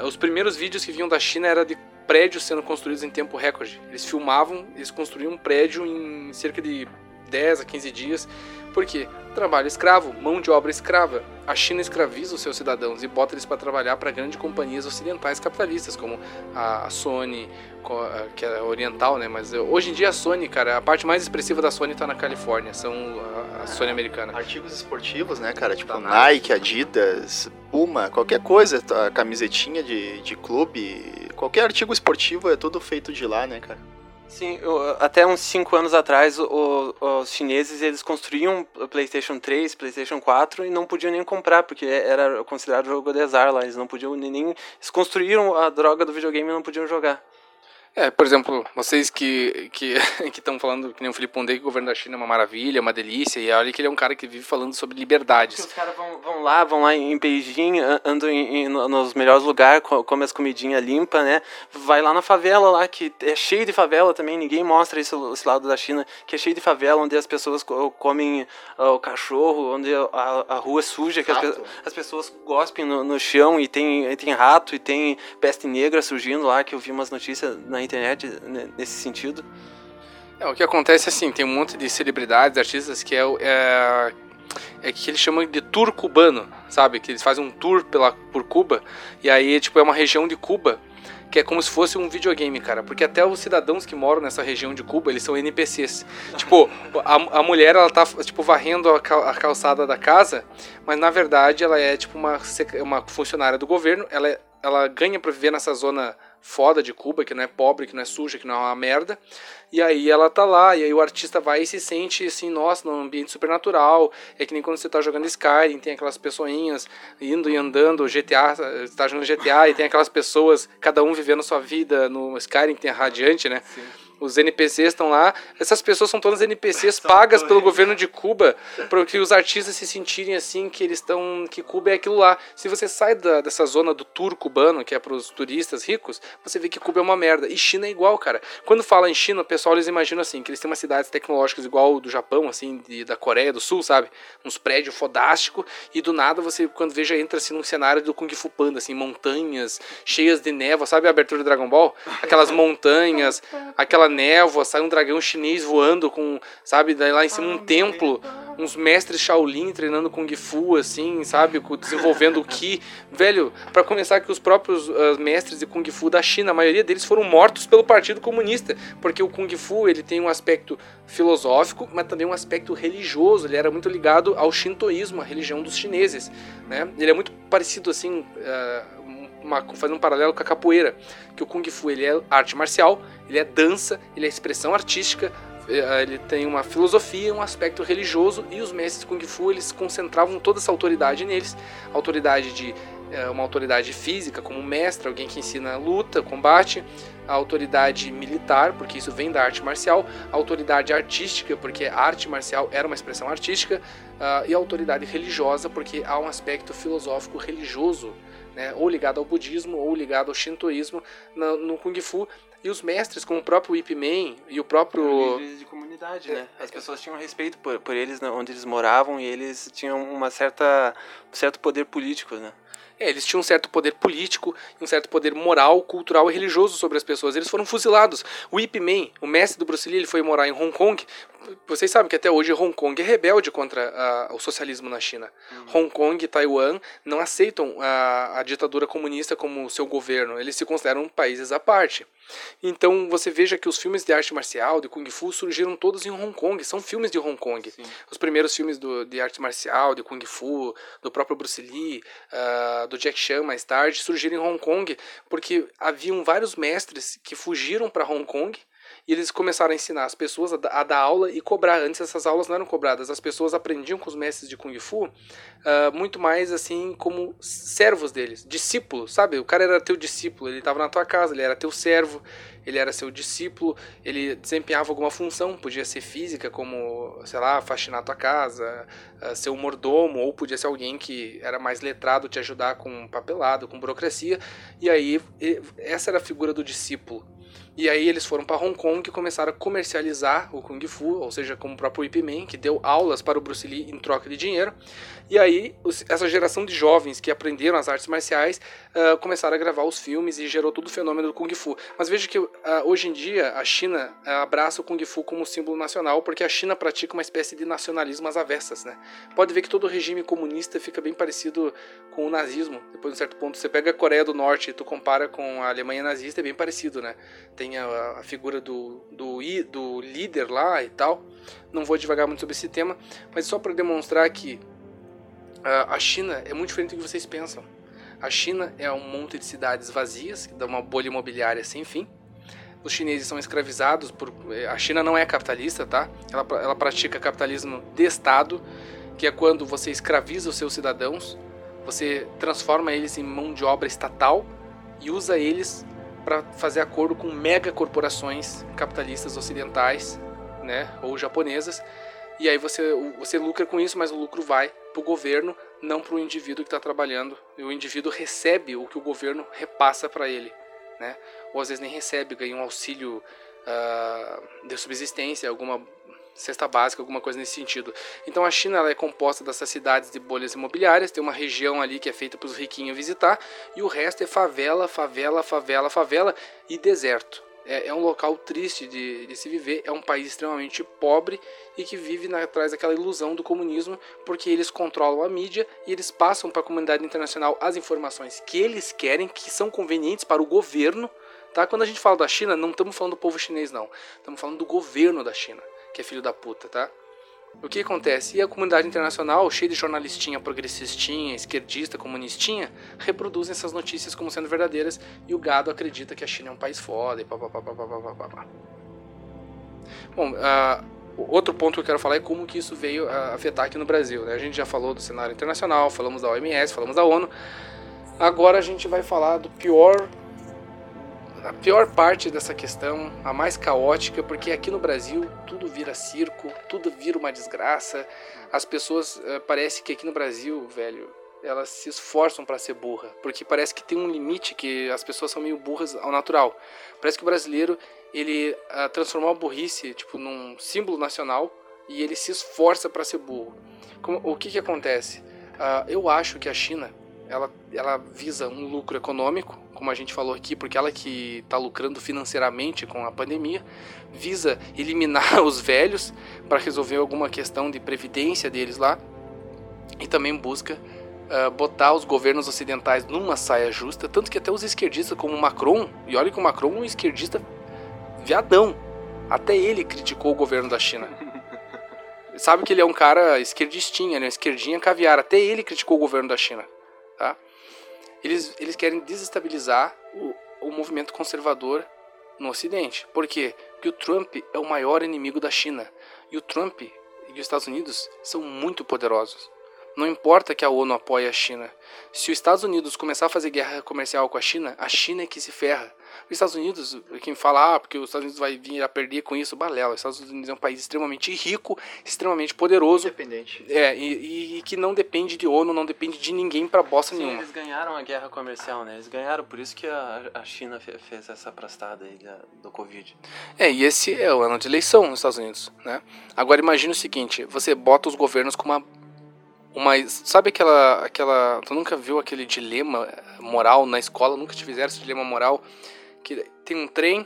os primeiros vídeos que vinham da China era de prédios sendo construídos em tempo recorde. Eles filmavam, eles construíam um prédio em cerca de 10 a 15 dias. Por quê? Trabalho escravo, mão de obra escrava. A China escraviza os seus cidadãos e bota eles para trabalhar para grandes companhias ocidentais capitalistas, como a Sony, a- que é oriental, né? Mas eh, hoje em dia a Sony, cara, a parte mais expressiva da Sony tá na Califórnia, são a, a Sony americana. Artigos esportivos, né, cara? Tipo Nike, Adidas, Puma, qualquer coisa, tá, camisetinha de, de clube, qualquer artigo esportivo é tudo feito de lá, né, cara? Sim, eu- até uns 5 anos atrás, o- os chineses eles construíam PlayStation 3, PlayStation 4 e não podiam nem comprar, porque era considerado jogo de azar lá. Eles não podiam nem- Eles construíram a droga do videogame e não podiam jogar. É, por exemplo, vocês que que estão falando que nem o Felipe Pondé que o governo da China é uma maravilha, uma delícia, e olha que ele é um cara que vive falando sobre Porque liberdades. os caras vão, vão lá, vão lá em Beijing, an- andam em- em- no- nos melhores lugares, co- comem as comidinhas limpas, né? Vai lá na favela lá, que é cheio de favela também, ninguém mostra isso, esse lado da China, que é cheio de favela, onde as pessoas co- comem ah, o cachorro, onde a, a rua é suja, que as, as pessoas gospem no, no chão e tem, e tem rato e tem peste negra surgindo lá, que eu vi umas notícias na internet né, nesse sentido. É, o que acontece assim, tem um monte de celebridades, artistas que é, o- é é que eles chamam de tour cubano, sabe? Que eles fazem um tour pela por Cuba e aí tipo é uma região de Cuba que é como se fosse um videogame, cara, porque até os cidadãos que moram nessa região de Cuba, eles são NPCs. tipo, a, a mulher ela tá tipo varrendo a, cal- a calçada da casa, mas na verdade ela é tipo uma uma funcionária do governo, ela é- ela ganha pra viver nessa zona foda de Cuba, que não é pobre, que não é suja, que não é uma merda. E aí ela tá lá, e aí o artista vai e se sente assim, nossa, num ambiente supernatural. É que nem quando você tá jogando Skyrim, tem aquelas pessoinhas indo e andando, GTA, você tá jogando GTA e tem aquelas pessoas, cada um vivendo sua vida no Skyrim, que tem a Radiante, né? Os NPCs estão lá. Essas pessoas são todas NPCs pagas pelo governo de Cuba para que os artistas se sentirem assim que eles estão que Cuba é aquilo lá. Se você sai da, dessa zona do tour cubano, que é para os turistas ricos, você vê que Cuba é uma merda. E China é igual, cara. Quando fala em China, o pessoal eles imaginam assim que eles têm umas cidades tecnológicas igual do Japão, assim, de, da Coreia do Sul, sabe? Uns prédios fodásticos e do nada você quando veja entra assim num cenário do Kung Fu Panda, assim, montanhas cheias de névoa, sabe a abertura do Dragon Ball? Aquelas montanhas, aquela névoa, sai um dragão chinês voando com, sabe, daí lá em cima um templo, uns mestres Shaolin treinando Kung Fu, assim, sabe, desenvolvendo o Ki. Velho, pra começar que os próprios ah, mestres de Kung Fu da China, a maioria deles foram mortos pelo Partido Comunista, porque o Kung Fu, ele tem um aspecto filosófico, mas também um aspecto religioso, ele era muito ligado ao Shintoísmo, a religião dos chineses, né? Ele é muito parecido, assim, ah, uma, fazendo um paralelo com a capoeira, que o Kung Fu ele é arte marcial, ele é dança, ele é expressão artística, eh, ele tem uma filosofia, um aspecto religioso e os mestres Kung Fu eles concentravam toda essa autoridade neles, autoridade de eh, uma autoridade física como um mestre, alguém que ensina luta, combate, a autoridade militar, porque isso vem da arte marcial, a autoridade artística, porque a arte marcial era uma expressão artística, ah, e a autoridade religiosa, porque há um aspecto filosófico religioso né? ou ligado ao budismo ou ligado ao shintoísmo no, no kung fu e os mestres, como o próprio Ip Man e o próprio. Líderes de comunidade, né? As pessoas tinham respeito por, por eles, né, onde eles moravam, e eles tinham uma certa, um certo poder político, né? É, eles tinham um certo poder político, um certo poder moral, cultural e religioso sobre as pessoas. Eles foram fuzilados. O Ip Man, o mestre do Bruce Lee, ele foi morar em Hong Kong. Vocês sabem que até hoje Hong Kong é rebelde contra a, o socialismo na China. Uhum. Hong Kong e Taiwan não aceitam a, a ditadura comunista como seu governo. Eles se consideram países à parte. Então você veja que os filmes de arte marcial, de Kung Fu, surgiram todos em Hong Kong. São filmes de Hong Kong. Sim. Os primeiros filmes do, de arte marcial, de Kung Fu, do próprio Bruce Lee, uh, do Jack Chan mais tarde, surgiram em Hong Kong porque haviam vários mestres que fugiram para Hong Kong e eles começaram a ensinar as pessoas a, a, dar aula e cobrar. Antes essas aulas não eram cobradas, as pessoas aprendiam com os mestres de Kung Fu uh, muito mais assim como servos deles, discípulos, sabe? O cara era teu discípulo, ele estava na tua casa, ele era teu servo, ele era seu discípulo, ele desempenhava alguma função, podia ser física, como, sei lá, faxinar tua casa, uh, ser um mordomo, ou podia ser alguém que era mais letrado, te ajudar com papelado, com burocracia, e aí essa era a figura do discípulo. E aí eles foram para Hong Kong e começaram a comercializar o Kung Fu, ou seja, como o próprio Ip Man, que deu aulas para o Bruce Lee em troca de dinheiro. E aí essa geração de jovens que aprenderam as artes marciais uh, começaram a gravar os filmes e gerou todo o fenômeno do Kung Fu. Mas veja que uh, hoje em dia a China uh, abraça o Kung Fu como símbolo nacional, porque a China pratica uma espécie de nacionalismo às avessas, né? Pode ver que todo o regime comunista fica bem parecido com o nazismo. Depois de um certo ponto, você pega a Coreia do Norte e tu compara com a Alemanha nazista, é bem parecido, né? Tem tem a, a figura do, do, do líder lá e tal. Não vou devagar muito sobre esse tema, mas só para demonstrar que a, China é muito diferente do que vocês pensam. A China é um monte de cidades vazias, que dá uma bolha imobiliária sem fim. Os chineses são escravizados por. A China não é capitalista, tá? Ela, ela pratica capitalismo de Estado, que é quando você escraviza os seus cidadãos, você transforma eles em mão de obra estatal e usa eles para fazer acordo com mega corporações capitalistas ocidentais, né, ou japonesas. E aí você, você lucra com isso, mas o lucro vai para o governo, não para o indivíduo que está trabalhando. E o indivíduo recebe o que o governo repassa para ele, né? Ou às vezes nem recebe, ganha um auxílio uh, de subsistência, alguma cesta básica, alguma coisa nesse sentido. Então a China ela é composta dessas cidades de bolhas imobiliárias, tem uma região ali que é feita para os riquinhos visitar, e o resto é favela, favela, favela, favela e deserto. É, é um local triste de, de, se viver, é um país extremamente pobre e que vive na, atrás daquela ilusão do comunismo, porque eles controlam a mídia e eles passam para a comunidade internacional as informações que eles querem, que são convenientes para o governo. Tá? Quando a gente fala da China, não estamos falando do povo chinês, não. Estamos falando do governo da China que é filho da puta, tá? O que acontece? E a comunidade internacional, cheia de jornalistinha progressistinha, esquerdista, comunistinha, reproduzem essas notícias como sendo verdadeiras e o gado acredita que a China é um país foda e papapá. Bom, uh, outro ponto que eu quero falar é como que isso veio a afetar aqui no Brasil. Né? A gente já falou do cenário internacional, falamos da OMS, falamos da ONU. Agora a gente vai falar do pior a pior parte dessa questão, a mais caótica, porque aqui no Brasil tudo vira circo, tudo vira uma desgraça. As pessoas, uh, parece que aqui no Brasil, velho, elas se esforçam para ser burra, porque parece que tem um limite que as pessoas são meio burras ao natural. Parece que o brasileiro, ele uh, transformou a burrice, tipo, num símbolo nacional e ele se esforça para ser burro. Como, o que que acontece? Uh, eu acho que a China, ela, ela visa um lucro econômico, como a gente falou aqui, porque ela que está lucrando financeiramente com a pandemia, visa eliminar os velhos para resolver alguma questão de previdência deles lá e também busca uh, botar os governos ocidentais numa saia justa, tanto que até os esquerdistas como Macron, e olha que o Macron é um esquerdista viadão, até ele criticou o governo da China. Sabe que ele é um cara esquerdistinha, né? esquerdinha caviar, até ele criticou o governo da China. Eles, eles querem desestabilizar o, o movimento conservador no Ocidente. Por quê? Porque o Trump é o maior inimigo da China. E o Trump e os Estados Unidos são muito poderosos. Não importa que a ONU apoie a China. Se os Estados Unidos começar a fazer guerra comercial com a China, a China é que se ferra. Os Estados Unidos, quem fala, ah, porque os Estados Unidos vai vir a perder com isso, balela. Os Estados Unidos é um país extremamente rico, extremamente poderoso. Independente. É, e, e, que não depende de ONU, não depende de ninguém para bosta Sim, nenhuma. Eles ganharam a guerra comercial, né? Eles ganharam, por isso que a, a China fez essa prastada aí da, do Covid. É, e esse é o ano de eleição nos Estados Unidos, né? Agora imagine o seguinte, você bota os governos com uma uma. Sabe aquela. aquela tu nunca viu aquele dilema moral na escola? Nunca te fizeram esse dilema moral? Que tem um trem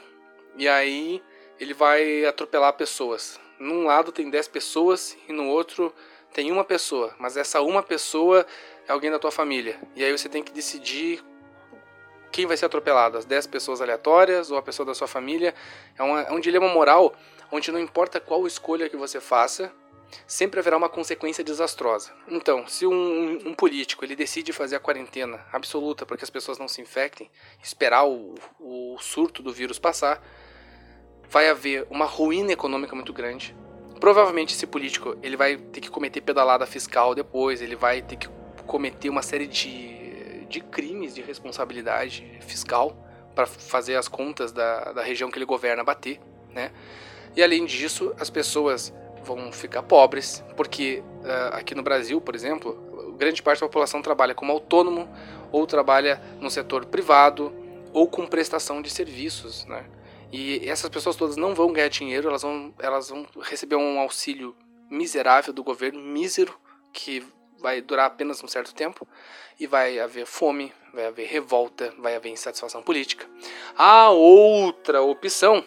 e aí ele vai atropelar pessoas. Num lado tem 10 pessoas e no outro tem uma pessoa, mas essa uma pessoa é alguém da tua família. E aí você tem que decidir quem vai ser atropelado, as 10 pessoas aleatórias ou a pessoa da sua família. É, uma, é um dilema moral onde não importa qual escolha que você faça, sempre haverá uma consequência desastrosa. Então, se um, um, político ele decide fazer a quarentena absoluta para que as pessoas não se infectem, esperar o, o surto do vírus passar, vai haver uma ruína econômica muito grande. Provavelmente esse político ele vai ter que cometer pedalada fiscal depois, ele vai ter que cometer uma série de, de crimes de responsabilidade fiscal para fazer as contas da, da região que ele governa bater, né? E além disso, as pessoas vão ficar pobres, porque uh, aqui no Brasil, por exemplo, grande parte da população trabalha como autônomo ou trabalha no setor privado ou com prestação de serviços, né? E essas pessoas todas não vão ganhar dinheiro, elas vão, elas vão receber um auxílio miserável do governo, mísero, que vai durar apenas um certo tempo, e vai haver fome, vai haver revolta, vai haver insatisfação política. A outra opção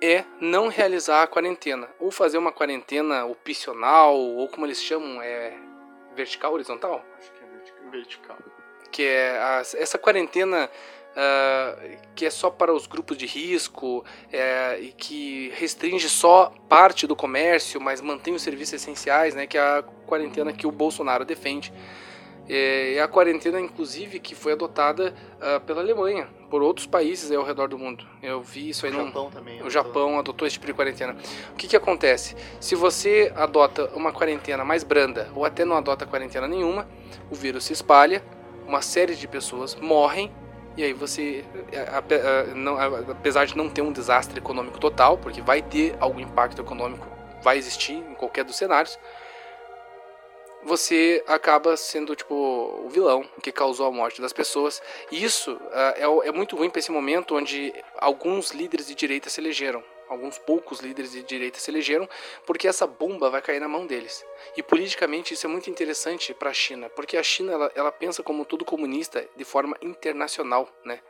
é não realizar a quarentena, ou fazer uma quarentena opcional, ou como eles chamam, é vertical, horizontal? Acho que é vertical. Que é a, essa quarentena uh, que é só para os grupos de risco é, e que restringe só parte do comércio, mas mantém os serviços essenciais, né? Que é a quarentena que o Bolsonaro defende. É, a quarentena, inclusive, que foi adotada uh, pela Alemanha, por outros países ao redor do mundo. Eu vi isso aí no. O Japão também. O Japão adotou esse tipo de quarentena. O que, que acontece? Se você adota uma quarentena mais branda ou até não adota quarentena nenhuma, o vírus se espalha, uma série de pessoas morrem e aí você, apesar de não ter um desastre econômico total, porque vai ter algum impacto econômico, vai existir em qualquer dos cenários, você acaba sendo tipo o vilão que causou a morte das pessoas. E isso uh, é, é, muito ruim para esse momento onde alguns líderes de direita se elegeram. Alguns poucos líderes de direita se elegeram porque essa bomba vai cair na mão deles. E politicamente isso é muito interessante para a China, porque a China ela, ela pensa como todo comunista de forma internacional, né?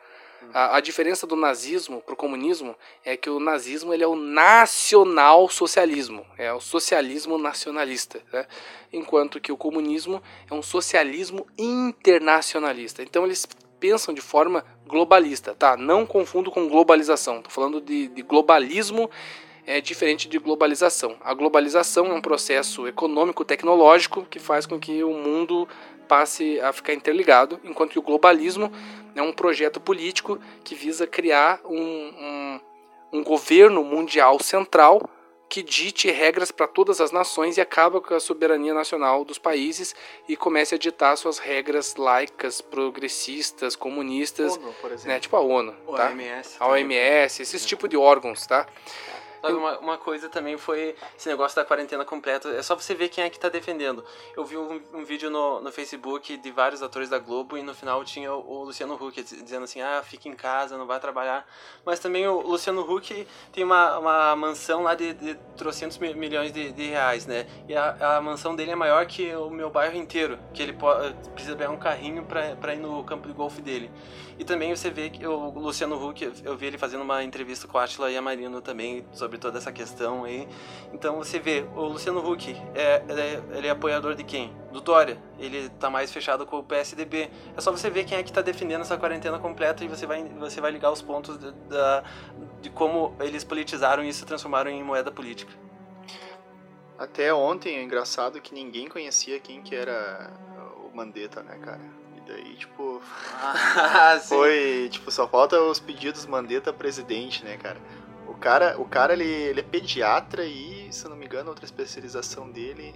A, a, diferença do nazismo para o comunismo é que o nazismo ele é o nacional socialismo, é o socialismo nacionalista, né? enquanto que o comunismo é um socialismo internacionalista. Então eles pensam de forma globalista, tá? Não confundo com globalização. Estou falando de, de globalismo é diferente de globalização. A globalização é um processo econômico tecnológico que faz com que o mundo passe a ficar interligado, enquanto que o globalismo é um projeto político que visa criar um, um, um governo mundial central que dite regras para todas as nações e acaba com a soberania nacional dos países e comece a ditar suas regras laicas, progressistas, comunistas, ONU, né, tipo a ONU, tá? a OMS, a OMS, esses tipo de órgãos, tá? Sabe, uma, uma coisa também foi esse negócio da quarentena completa. É só você ver quem é que tá defendendo. Eu vi um, um vídeo no, no Facebook de vários atores da Globo e no final tinha o, o, Luciano Huck dizendo assim: ah, fica em casa, não vai trabalhar. Mas também o Luciano Huck tem uma, uma mansão lá de, de trocentos milhões de, de, reais, né? E a, a mansão dele é maior que o meu bairro inteiro. Que ele pode, precisa pegar um carrinho pra, pra ir no campo de golfe dele. E também você vê que o Luciano Huck, eu vi ele fazendo uma entrevista com a Atila e a Marino também sobre toda essa questão aí. Então você vê, o Luciano Huck, é, ele, é, ele é apoiador de quem? Do Dória. Ele tá mais fechado com o PSDB. É só você ver quem é que tá defendendo essa quarentena completa e você vai, você vai ligar os pontos de, de, de como eles politizaram e se transformaram em moeda política. Até ontem é engraçado que ninguém conhecia quem que era o Mandetta, né, cara? Daí, tipo. Ah, foi, tipo, só falta os pedidos Mandetta presidente, né, cara? O cara, o cara ele, ele é pediatra e, se eu não me engano, outra especialização dele.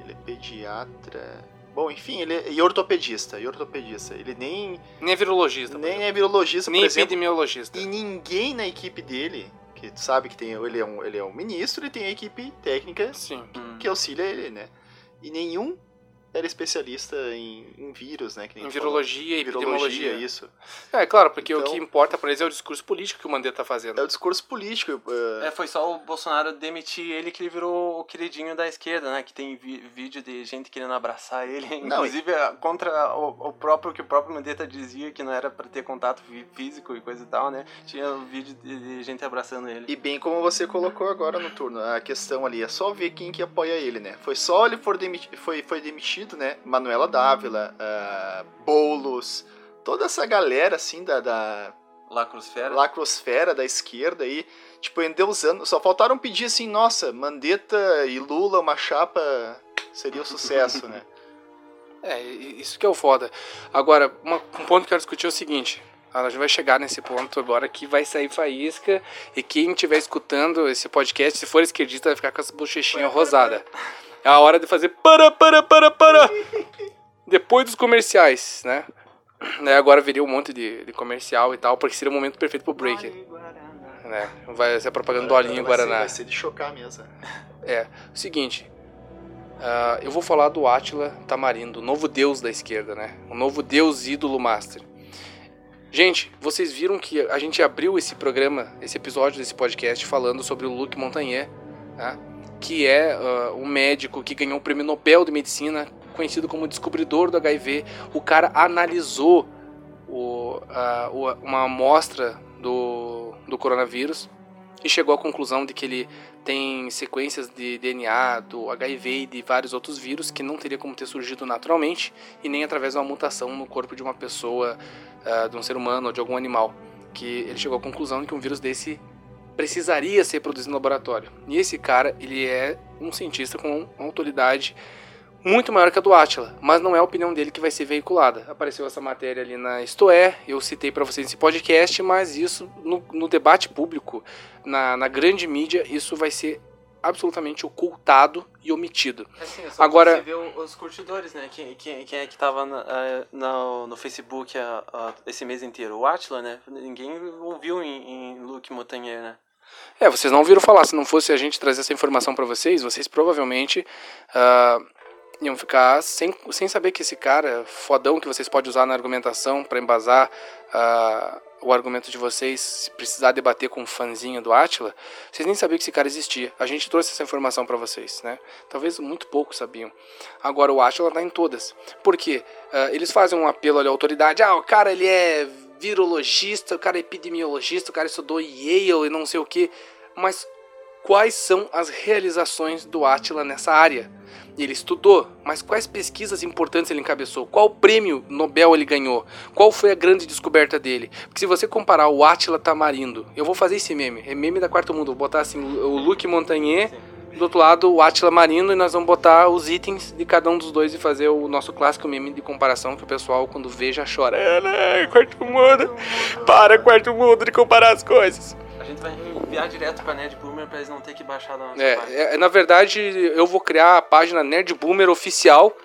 Ele é pediatra. Bom, enfim, ele é e ortopedista, e ortopedista. Ele nem, Nem é virologista. nem é virologista, Nem exemplo. epidemiologista. E ninguém na equipe dele, que tu sabe que tem, ele é um, ele é um ministro, ele tem a equipe técnica Sim. Hum. que auxilia ele, né? E nenhum era especialista em, em vírus, né? Que nem Em virologia e virologia, epidemiologia. isso. É, claro, porque o Então- que importa pra eles é o discurso político que o Mandetta tá fazendo. É o discurso político. uh, É, foi só o Bolsonaro demitir ele que ele virou o queridinho da esquerda, né? Que tem vídeo de gente querendo abraçar ele. Não, Inclusive é, contra o, o próprio que o próprio Mandetta dizia que não era pra ter contato fí- físico e coisa e tal, né? Tinha um vídeo de, de gente abraçando ele. E bem como você colocou agora no turno, a questão ali é só ver quem que apoia ele, né? Foi só ele for demiti foi, foi demitido, né? Manuela Dávila, ah, Boulos, toda essa galera assim da, da Lacrosfera. lacrosfera da esquerda aí, tipo, endeusando. Só faltaram pedir assim, nossa, Mandetta e Lula, uma chapa seria o sucesso, né? É, isso que é o foda. Agora, uma- um ponto que eu quero discutir é o seguinte. A gente vai chegar nesse ponto agora que vai sair faísca e quem estiver escutando esse podcast, se for esquerdista, vai ficar com essa bochechinhas rosada. É a hora de fazer para, para, para, para. Depois dos comerciais, né? Né, agora viria um monte de, de comercial e tal, porque seria o momento perfeito pro break. Né? Vai ser a propaganda do Alinho vai ser, Guaraná. vai ser de chocar mesmo. É, o seguinte. ah, eu vou falar do Átila Tamarindo, o novo deus da esquerda, né? O novo deus ídolo master. Gente, vocês viram que a gente abriu esse programa, esse episódio desse podcast falando sobre o Luc Montagnier, né? Que é ah, um médico que ganhou o prêmio Nobel de Medicina, conhecido como descobridor do HIV. O cara analisou o, o- uma amostra do, do coronavírus e chegou à conclusão de que ele tem sequências de DNA do HIV e de vários outros vírus que não teria como ter surgido naturalmente e nem através de uma mutação no corpo de uma pessoa, ah, de um ser humano ou de algum animal. Que ele chegou à conclusão de que um vírus desse precisaria ser produzido no laboratório. E esse cara, ele é um cientista com uma autoridade muito maior que a do Atila, mas não é a opinião dele que vai ser veiculada. Apareceu essa matéria ali na Isto É, eu citei para vocês nesse podcast, mas isso no, no debate público, na, na grande mídia, isso vai ser absolutamente ocultado e omitido. Assim, só Agora- você vê os curtidores, né? Quem, quem, quem é que tava na- ah, no, Facebook ah, ah, esse mês inteiro? O Atila, né? Ninguém ouviu em, em Luke Montagnier, né? É, vocês não ouviram falar. Se não fosse a gente trazer essa informação para vocês, vocês provavelmente ah, iam ficar sem, sem saber que esse cara fodão que vocês podem usar na argumentação para embasar ah, o argumento de vocês, se precisar debater com um fãzinho do Atila, vocês nem sabiam que esse cara existia. A gente trouxe essa informação para vocês, né? Talvez muito poucos sabiam. Agora o Atila tá em todas. Por quê? Ah, eles fazem um apelo à autoridade. Ah, o cara ele é virologista, o cara é epidemiologista, o cara estudou Yale e não sei o que. Mas quais são as realizações do Atila nessa área? Ele estudou, mas quais pesquisas importantes ele encabeçou? Qual prêmio Nobel ele ganhou? Qual foi a grande descoberta dele? Porque se você comparar o Atila Tamarindo, eu vou fazer esse meme, é meme da Quarto Mundo, vou botar assim o Luc Montagnier, do outro lado o Atila Marino e nós vamos botar os itens de cada um dos dois e fazer o nosso clássico meme de comparação que o pessoal quando vê já chora. É, né? Quarto Mundo, para Quarto Mundo de comparar as coisas. A gente vai enviar direto pra Nerd Boomer pra eles não ter que baixar da nossa É, página. é, na verdade, eu vou criar a página Nerd Boomer oficial,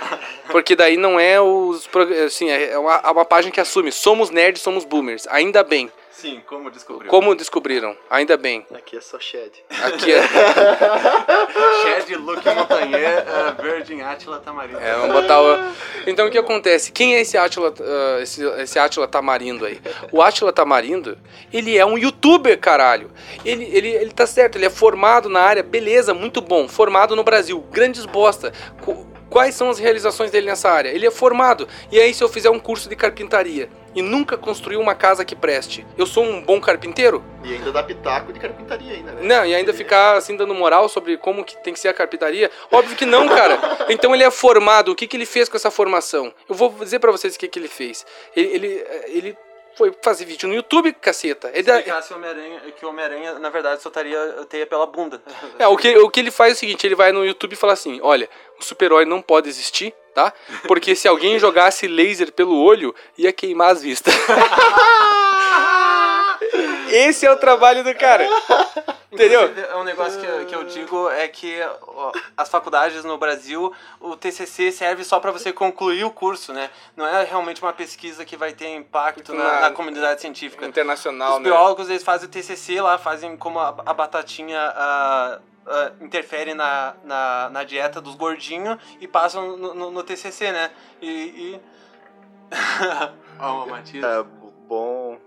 porque daí não é os. Assim, é uma, é uma página que assume: somos nerds, somos boomers. Ainda bem. Sim, como descobriu. Como descobriram? Ainda bem. Aqui é só shed. Aqui é. Shed, Luke Montagnier, uh, Virgin Atila Tamarindo. É, vamos botar o... Então o que acontece? Quem é esse Atila, ah, esse, esse Atila Tamarindo aí? O Atila Tamarindo, ele é um youtuber, caralho. Ele, ele, ele tá certo, ele é formado na área, beleza, muito bom. Formado no Brasil, grandes bosta. Qu- Quais são as realizações dele nessa área? Ele é formado. E aí, se eu fizer um curso de carpintaria e nunca construir uma casa que preste, eu sou um bom carpinteiro? E ainda dá pitaco de carpintaria ainda, né? Não, e ainda ficar assim dando moral sobre como que tem que ser a carpintaria? Óbvio que não, cara. Então ele é formado. O que, que ele fez com essa formação? Eu vou dizer pra vocês o que, que ele fez. Ele, ele, ele foi fazer vídeo no YouTube, caceta. Ele, Explicasse o Homem-Aranha, que o Homem-Aranha, na verdade, soltaria teia pela bunda. é, o, que, o que ele faz é o seguinte: ele vai no YouTube e fala assim: olha, o super-herói não pode existir, tá? Porque se alguém jogasse laser pelo olho, ia queimar as vistas. Esse é o trabalho do cara. Entendeu? Inclusive, É um negócio que, eu- que eu digo é que ó, as faculdades no Brasil, o TCC serve só para você concluir o curso, né? Não é realmente uma pesquisa que vai ter impacto na, Na- na comunidade científica. Internacional, Os né? biólogos, eles fazem o TCC lá, fazem como a, a batatinha ah, ah, interfere na, na, na dieta dos gordinhos e passam no, no, no TCC, né? E... e... Ó, o Matias. É bom,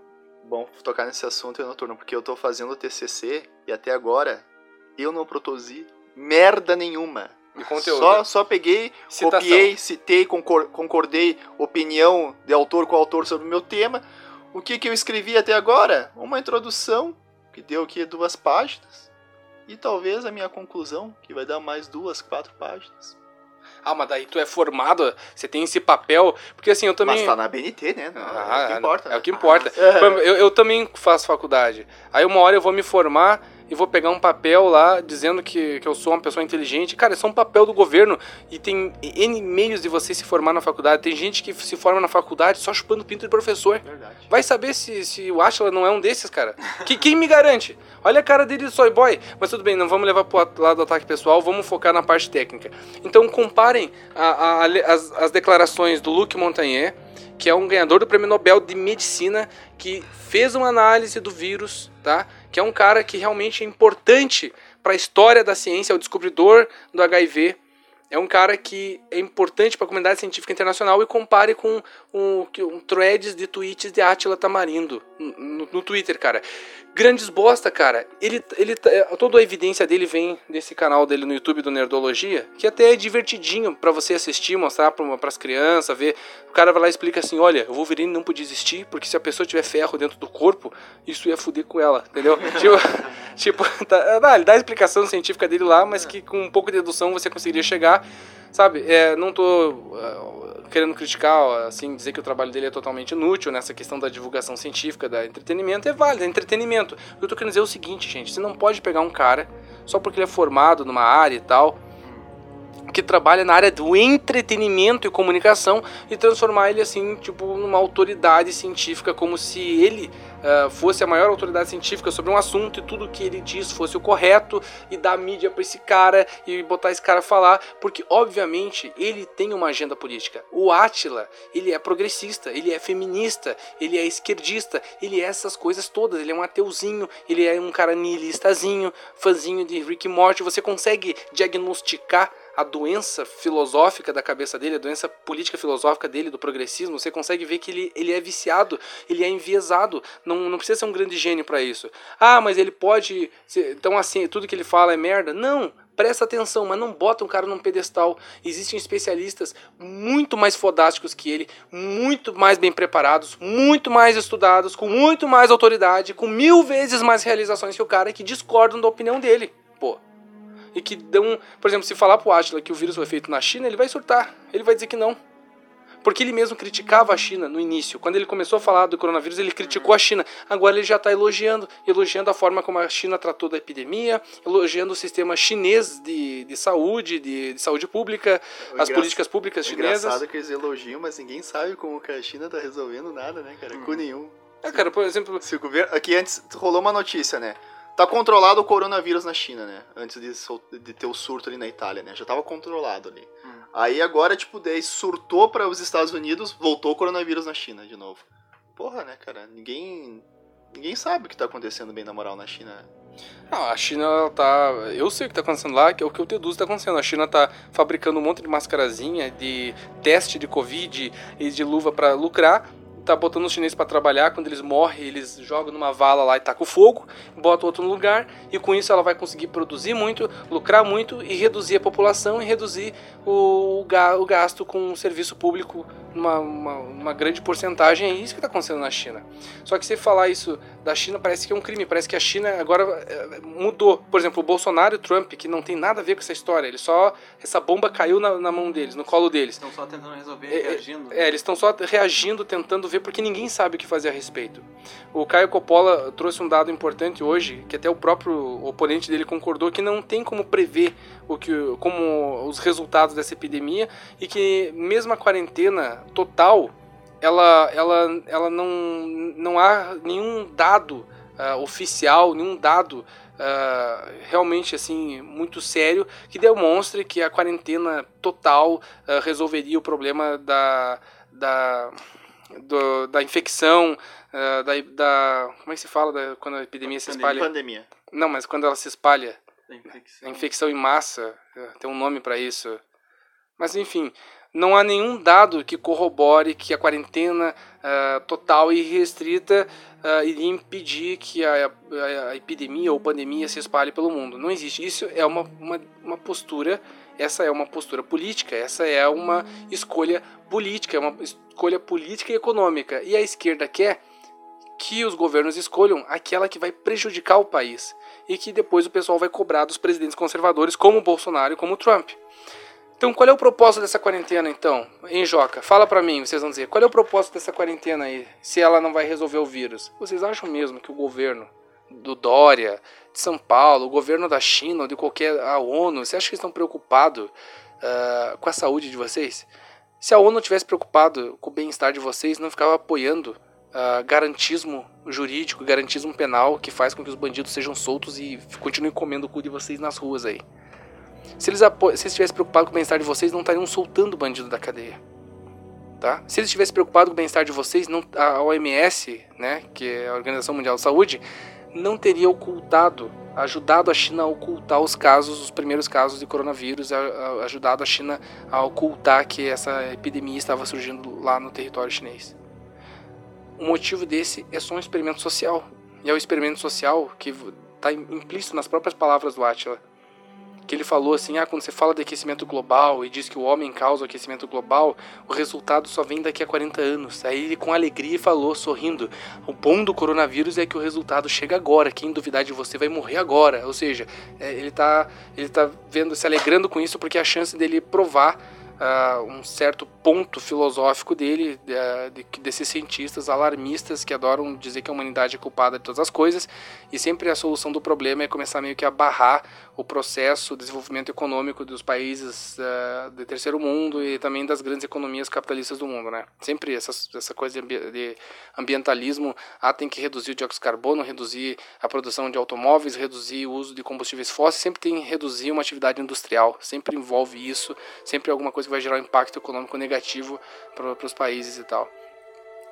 bom tocar nesse assunto, Noturno, porque eu tô fazendo o TCC e até agora eu não produzi merda nenhuma. De conteúdo. Só, só peguei, Citação. copiei, citei, concor- concordei, opinião de autor com autor sobre o meu tema. O que, que eu escrevi até agora? Uma introdução, que deu aqui duas páginas. E talvez a minha conclusão, que vai dar mais duas, quatro páginas. Ah, mas daí tu é formado, você tem esse papel. Porque assim, eu também. Mas tá na BNT, né? Não, Ah, é o que importa. É o que importa. Ah. Eu, eu também faço faculdade. Aí uma hora eu vou me formar e vou pegar um papel lá dizendo que, que eu sou uma pessoa inteligente. Cara, isso é um papel do governo e tem N meios de você se formar na faculdade. Tem gente que se forma na faculdade só chupando pinto de professor. Verdade. Vai saber se, se o Ashla não é um desses, cara. Que, quem me garante? Olha a cara dele de soy boy. Mas tudo bem, não vamos levar pro lado do ataque pessoal, vamos focar na parte técnica. Então comparem a- a- as, as declarações do Luc Montagnier, que é um ganhador do Prêmio Nobel de Medicina, que fez uma análise do vírus, tá? Que é um cara que realmente é importante para a história da ciência, é o descobridor do HIV. É um cara que é importante para a comunidade científica internacional e compare com um, um threads de tweets de Attila Tamarindo no, no Twitter, cara. Grandes bosta, cara. Ele, ele, tá- é, toda a evidência dele vem desse canal dele no YouTube do Nerdologia, que até é divertidinho para você assistir, mostrar para as crianças, ver. O cara vai lá e explica assim: olha, o Wolverine não podia existir porque se a pessoa tiver ferro dentro do corpo, isso ia foder com ela, entendeu? tipo, tipo tá, ah, ele dá a explicação científica dele lá, mas que com um pouco de dedução você conseguiria chegar, sabe? É, não tô ah, querendo criticar, assim, dizer que o trabalho dele é totalmente inútil nessa questão da divulgação científica, da entretenimento, é válido, é entretenimento. O que eu tô querendo dizer é o seguinte, gente, você não pode pegar um cara só porque ele é formado numa área e tal, que trabalha na área do entretenimento e comunicação e transformar ele assim, tipo, numa autoridade científica, como se ele ah, fosse a maior autoridade científica sobre um assunto e tudo que ele diz fosse o correto e dar mídia pra esse cara e botar esse cara falar, porque obviamente ele tem uma agenda política. O Átila, ele é progressista, ele é feminista, ele é esquerdista, ele é essas coisas todas, ele é um ateuzinho, ele é um cara nihilistazinho, fãzinho de Rick Morty, você consegue diagnosticar a doença filosófica da cabeça dele, a doença política filosófica dele, do progressismo, você consegue ver que ele, ele é viciado, ele é enviesado, não, não precisa ser um grande gênio para isso. Ah, mas ele pode. ser- Então, assim, tudo que ele fala é merda? Não! Presta atenção, mas não bota um cara num pedestal. Existem especialistas muito mais fodásticos que ele, muito mais bem preparados, muito mais estudados, com muito mais autoridade, com mil vezes mais realizações que o cara que discordam da opinião dele. Pô, e que dão. Por exemplo, se falar pro Atila que o vírus foi feito na China, ele vai surtar. Ele vai dizer que não. Porque ele mesmo criticava a China no início. Quando ele começou a falar do coronavírus, ele criticou a China. Agora ele já está elogiando, elogiando a forma como a China tratou da epidemia, elogiando o sistema chinês de, de saúde, de, de saúde pública, O as engra- políticas públicas É chinesas. engraçado que eles elogiam, mas ninguém sabe como que a China tá resolvendo nada, né, cara? Com nenhum. É, cara, por exemplo, Se o governo... Aqui antes rolou uma notícia, né? Tá controlado o coronavírus na China, né? Antes de, de ter o surto ali na Itália, né? Já tava controlado ali. Hum. Aí agora, tipo, daí surtou para os Estados Unidos, voltou o coronavírus na China de novo. Porra, né, cara? Ninguém. Ninguém sabe o que tá acontecendo bem na moral na China. Não, a China ela tá. Eu sei o que tá acontecendo lá, que é o que eu deduzo tá acontecendo. A China tá fabricando um monte de mascarazinha, de teste de Covid e de luva pra lucrar. Tá botando os chineses pra trabalhar. Quando eles morrem, eles jogam numa vala lá e tacam fogo, botam outro no lugar. E com isso ela vai conseguir produzir muito, lucrar muito e reduzir a população e reduzir o, o gasto com o serviço público numa uma, uma grande porcentagem. É isso que tá acontecendo na China. Só que se falar isso da China parece que é um crime, parece que a China agora é, mudou. Por exemplo, o Bolsonaro e o Trump, que não tem nada a ver com essa história, ele só. Essa bomba caiu na, na mão deles, no colo deles. Estão só tentando resolver, É, é, reagindo. É, eles estão só reagindo, tentando ver, porque ninguém sabe o que fazer a respeito. O Caio Coppola trouxe um dado importante hoje, que até o próprio oponente dele concordou, que não tem como prever o que, como os resultados dessa epidemia e que mesmo a quarentena total, ela, ela, ela não, não há nenhum dado uh, oficial, nenhum dado uh, realmente assim muito sério que demonstre que a quarentena total uh, resolveria o problema da, da, do, da infecção, uh, da, da, como é que se fala da, quando a epidemia se espalha? Pandemia. Não, mas quando ela se espalha, Da infecção. a infecção em massa, tem um nome para isso. Mas enfim, não há nenhum dado que corrobore que a quarentena uh, total e restrita uh, iria impedir que a, a, a, epidemia ou pandemia se espalhe pelo mundo. Não existe. Isso é uma, uma, uma postura, essa é uma postura política, essa é uma escolha política, é uma escolha política e econômica. E a esquerda quer que os governos escolham aquela que vai prejudicar o país e que depois o pessoal vai cobrar dos presidentes conservadores como o Bolsonaro e como o Trump. Então, qual é o propósito dessa quarentena, então? Em Joca, fala pra mim, vocês vão dizer, qual é o propósito dessa quarentena aí, se ela não vai resolver o vírus? Vocês acham mesmo que o governo do Dória, de São Paulo, o governo da China, ou de qualquer, a ONU, você acha que estão preocupados uh, com a saúde de vocês? Se a ONU tivesse preocupado com o bem-estar de vocês, não ficava apoiando uh, garantismo jurídico, garantismo penal, que faz com que os bandidos sejam soltos e continuem comendo o cu de vocês nas ruas aí. Se eles, se eles estivessem preocupados com o bem-estar de vocês, não estariam soltando o bandido da cadeia. Tá? Se eles estivessem preocupados com o bem-estar de vocês, não, a OMS, né, que é a Organização Mundial de Saúde, não teria ocultado, ajudado a China a ocultar os casos, os primeiros casos de coronavírus, ajudado a China a ocultar que essa epidemia estava surgindo lá no território chinês. O motivo desse é só um experimento social. E é o experimento social que está implícito nas próprias palavras do Attila que ele falou assim: ah, quando você fala de aquecimento global e diz que o homem causa o aquecimento global, o resultado só vem daqui a 40 anos. Aí ele, com alegria, falou, sorrindo: o bom do coronavírus é que o resultado chega agora. Quem duvidar de você vai morrer agora. Ou seja, é, ele está ele tá vendo, se alegrando com isso porque a chance dele provar uh, um certo ponto filosófico dele, de, desses cientistas alarmistas que adoram dizer que a humanidade é culpada de todas as coisas, e sempre a solução do problema é começar meio que a barrar o processo, o desenvolvimento econômico dos países uh, do terceiro mundo e também das grandes economias capitalistas do mundo, né? Sempre essa, essa coisa de, de ambientalismo, ah, tem que reduzir o dióxido de carbono, reduzir a produção de automóveis, reduzir o uso de combustíveis fósseis, sempre tem reduzir uma atividade industrial, sempre envolve isso, sempre alguma coisa que vai gerar um impacto econômico negativo para os países e tal.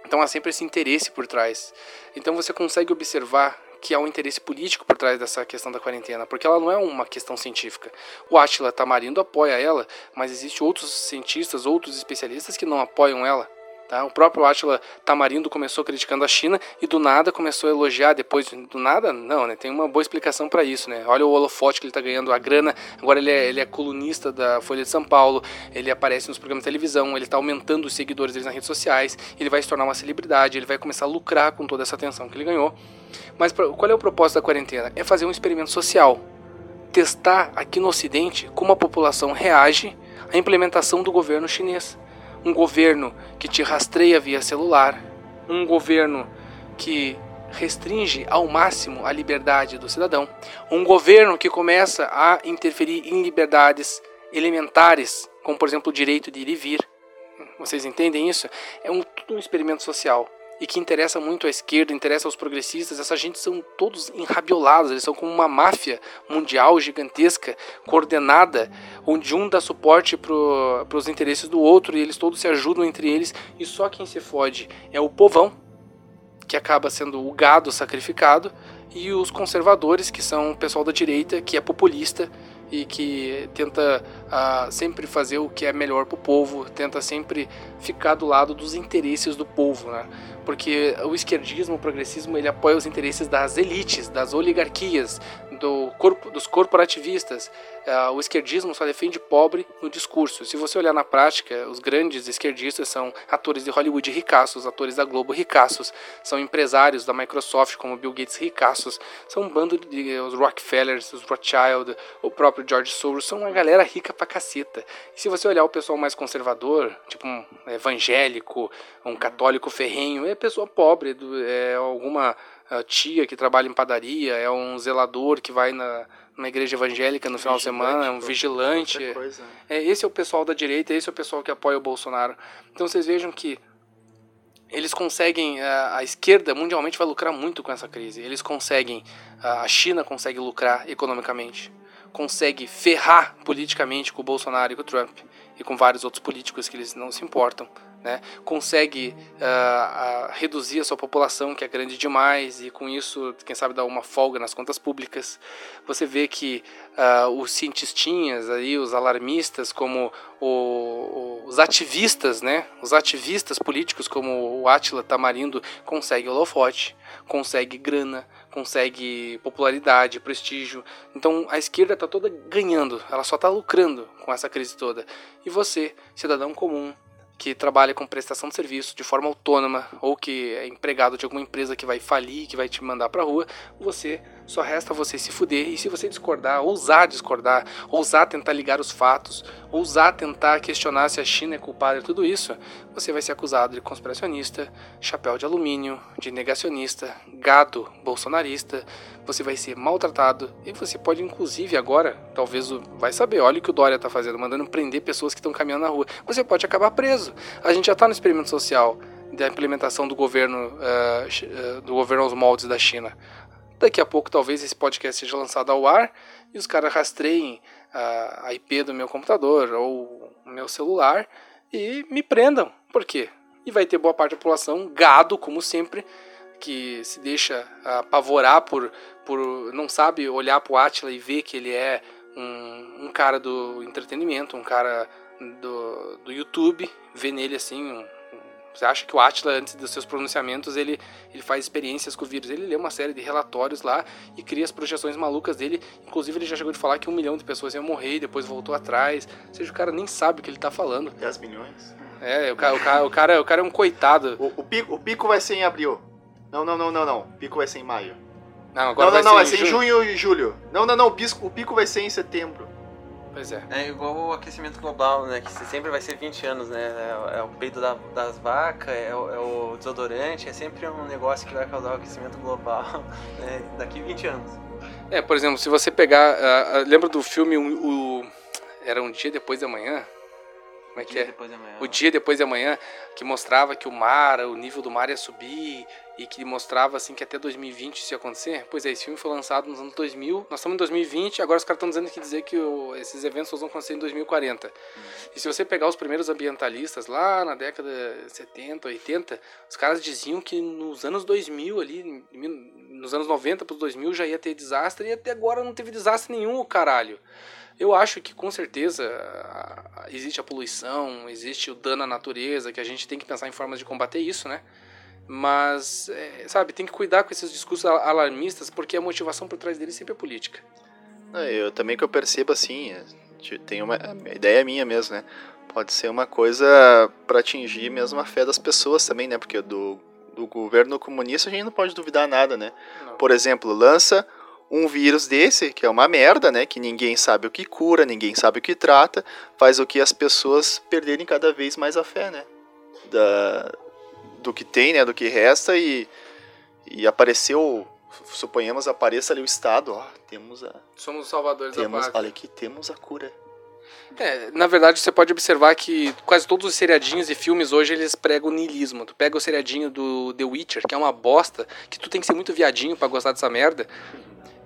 Então há sempre esse interesse por trás. Então você consegue observar que há um interesse político por trás dessa questão da quarentena, porque ela não é uma questão científica. O Attila Tamarindo apoia ela, mas existem outros cientistas, outros especialistas que não apoiam ela. Tá? O próprio Átila Tamarindo começou criticando a China e do nada começou a elogiar depois. Do nada, não, né? Tem uma boa explicação para isso, né? Olha o holofote que ele está ganhando, a grana. Agora ele é, ele é colunista da Folha de São Paulo, ele aparece nos programas de televisão, ele está aumentando os seguidores dele nas redes sociais, ele vai se tornar uma celebridade, ele vai começar a lucrar com toda essa atenção que ele ganhou. Mas qual é o propósito da quarentena? É fazer um experimento social. Testar aqui no Ocidente como a população reage à implementação do governo chinês um governo que te rastreia via celular, um governo que restringe ao máximo a liberdade do cidadão, um governo que começa a interferir em liberdades elementares, como por exemplo o direito de ir e vir. Vocês entendem isso? É um, um experimento social e que interessa muito à esquerda, interessa aos progressistas, essa gente são todos enrabiolados, eles são como uma máfia mundial gigantesca, coordenada, onde um dá suporte para os interesses do outro e eles todos se ajudam entre eles, e só quem se fode é o povão, que acaba sendo o gado sacrificado, e os conservadores, que são o pessoal da direita, que é populista e que tenta uh, sempre fazer o que é melhor para o povo, tenta sempre ficar do lado dos interesses do povo, né? Porque o esquerdismo, o progressismo, ele apoia os interesses das elites, das oligarquias, do corpo, dos corporativistas. Uh, o esquerdismo só defende pobre no discurso. Se você olhar na prática, os grandes esquerdistas são atores de Hollywood ricaços, atores da Globo ricaços, são empresários da Microsoft como Bill Gates ricaços, são um bando de os Rockefellers, os Rothschild, o próprio George Soros, são uma galera rica pra caceta. E se você olhar o pessoal mais conservador, tipo um evangélico, um católico ferrenho, é pessoa pobre, é alguma tia que trabalha em padaria, é um zelador que vai na, na igreja evangélica no final de semana, é um vigilante. É, esse é o pessoal da direita, esse é o pessoal que apoia o Bolsonaro. Então vocês vejam que eles conseguem, a, a, esquerda mundialmente vai lucrar muito com essa crise. Eles conseguem, a China consegue lucrar economicamente, consegue ferrar politicamente com o Bolsonaro e com o Trump e com vários outros políticos que eles não se importam né, consegue uh, uh, reduzir a sua população, que é grande demais, e com isso, quem sabe, dar uma folga nas contas públicas. Você vê que uh, os cientistinhas, aí, os alarmistas, como o, os ativistas, né, os ativistas políticos, como o Átila Tamarindo, conseguem holofote, consegue grana, consegue popularidade, prestígio. Então a esquerda está toda ganhando, ela só está lucrando com essa crise toda. E você, cidadão comum, que trabalha com prestação de serviço de forma autônoma ou que é empregado de alguma empresa que vai falir, que vai te mandar para rua, você só resta você se fuder. E se você discordar, ousar discordar, ousar tentar ligar os fatos, ousar tentar questionar se a China é culpada de tudo isso, você vai ser acusado de conspiracionista, chapéu de alumínio, de negacionista, gado bolsonarista, você vai ser maltratado e você pode inclusive agora, talvez vai saber, olha o que o Dória está fazendo, mandando prender pessoas que estão caminhando na rua. Você pode acabar preso. A gente já está no experimento social da implementação do governo uh, do governo aos moldes da China. Daqui a pouco, talvez esse podcast seja lançado ao ar e os caras rastreiem a, IP do meu computador ou o meu celular e me prendam. Por quê? E vai ter boa parte da população, gado, como sempre, que se deixa apavorar por, por não sabe olhar para o Atila e ver que ele é um, um cara do entretenimento, um cara do, do YouTube, vê nele assim um, você acha que o Atila, antes dos seus pronunciamentos, ele, ele faz experiências com o vírus? Ele lê uma série de relatórios lá e cria as projeções malucas dele. Inclusive, ele já chegou de falar que um milhão de pessoas iam morrer e depois voltou atrás. Ou seja, o cara nem sabe o que ele tá falando. 10 milhões? É, o cara, o cara, o cara, o cara é um coitado. O, o, pico, o pico vai ser em abril. Não, não, não, não, não. O pico vai ser em maio. Não, agora não, vai não, não, ser vai ser em junho e julho. Não, não, não. O pico, o pico vai ser em setembro. Pois é. É igual o aquecimento global, né? Que sempre vai ser 20 anos, né? É, é o peito da, das vacas, é o, é o, desodorante, é sempre um negócio que vai causar o aquecimento global né? daqui 20 anos. É, por exemplo, se você pegar. Uh, uh, lembra do filme o, o, Era um dia depois da manhã? Como é que é? O dia depois de amanhã, que mostrava que o mar, o nível do mar ia subir e que mostrava assim que até 2020 isso ia acontecer. Pois é, esse filme foi lançado nos anos 2000. Nós estamos em 2020, agora os caras estão dizendo que dizer que o, esses eventos vão acontecer em 2040. Uhum. E se você pegar os primeiros ambientalistas lá na década 70, 80, os caras diziam que nos anos 2000 ali, nos anos 90 para os 2000 já ia ter desastre e até agora não teve desastre nenhum, caralho. Eu acho que com certeza existe a poluição, existe o dano à natureza, que a gente tem que pensar em formas de combater isso, né? Mas, é, sabe, tem que cuidar com esses discursos alarmistas, porque a motivação por trás deles sempre é política. Eu também que eu percebo assim, é, tem uma a ideia minha mesmo, né? Pode ser uma coisa para atingir mesmo a fé das pessoas também, né? Porque do, do governo comunista a gente não pode duvidar nada, né? Não. Por exemplo, lança um vírus desse, que é uma merda, né? Que ninguém sabe o que cura, ninguém sabe o que trata, faz o que as pessoas perderem cada vez mais a fé, né? Da, do que tem, né? Do que resta e, e apareceu, suponhamos, apareça ali o Estado, ó, temos a... Somos os salvadores temos, da Olha aqui, temos a cura. É, na verdade, você pode observar que quase todos os seriadinhos e filmes hoje eles pregam niilismo. Tu pega o seriadinho do The Witcher, que é uma bosta, que tu tem que ser muito viadinho para gostar dessa merda.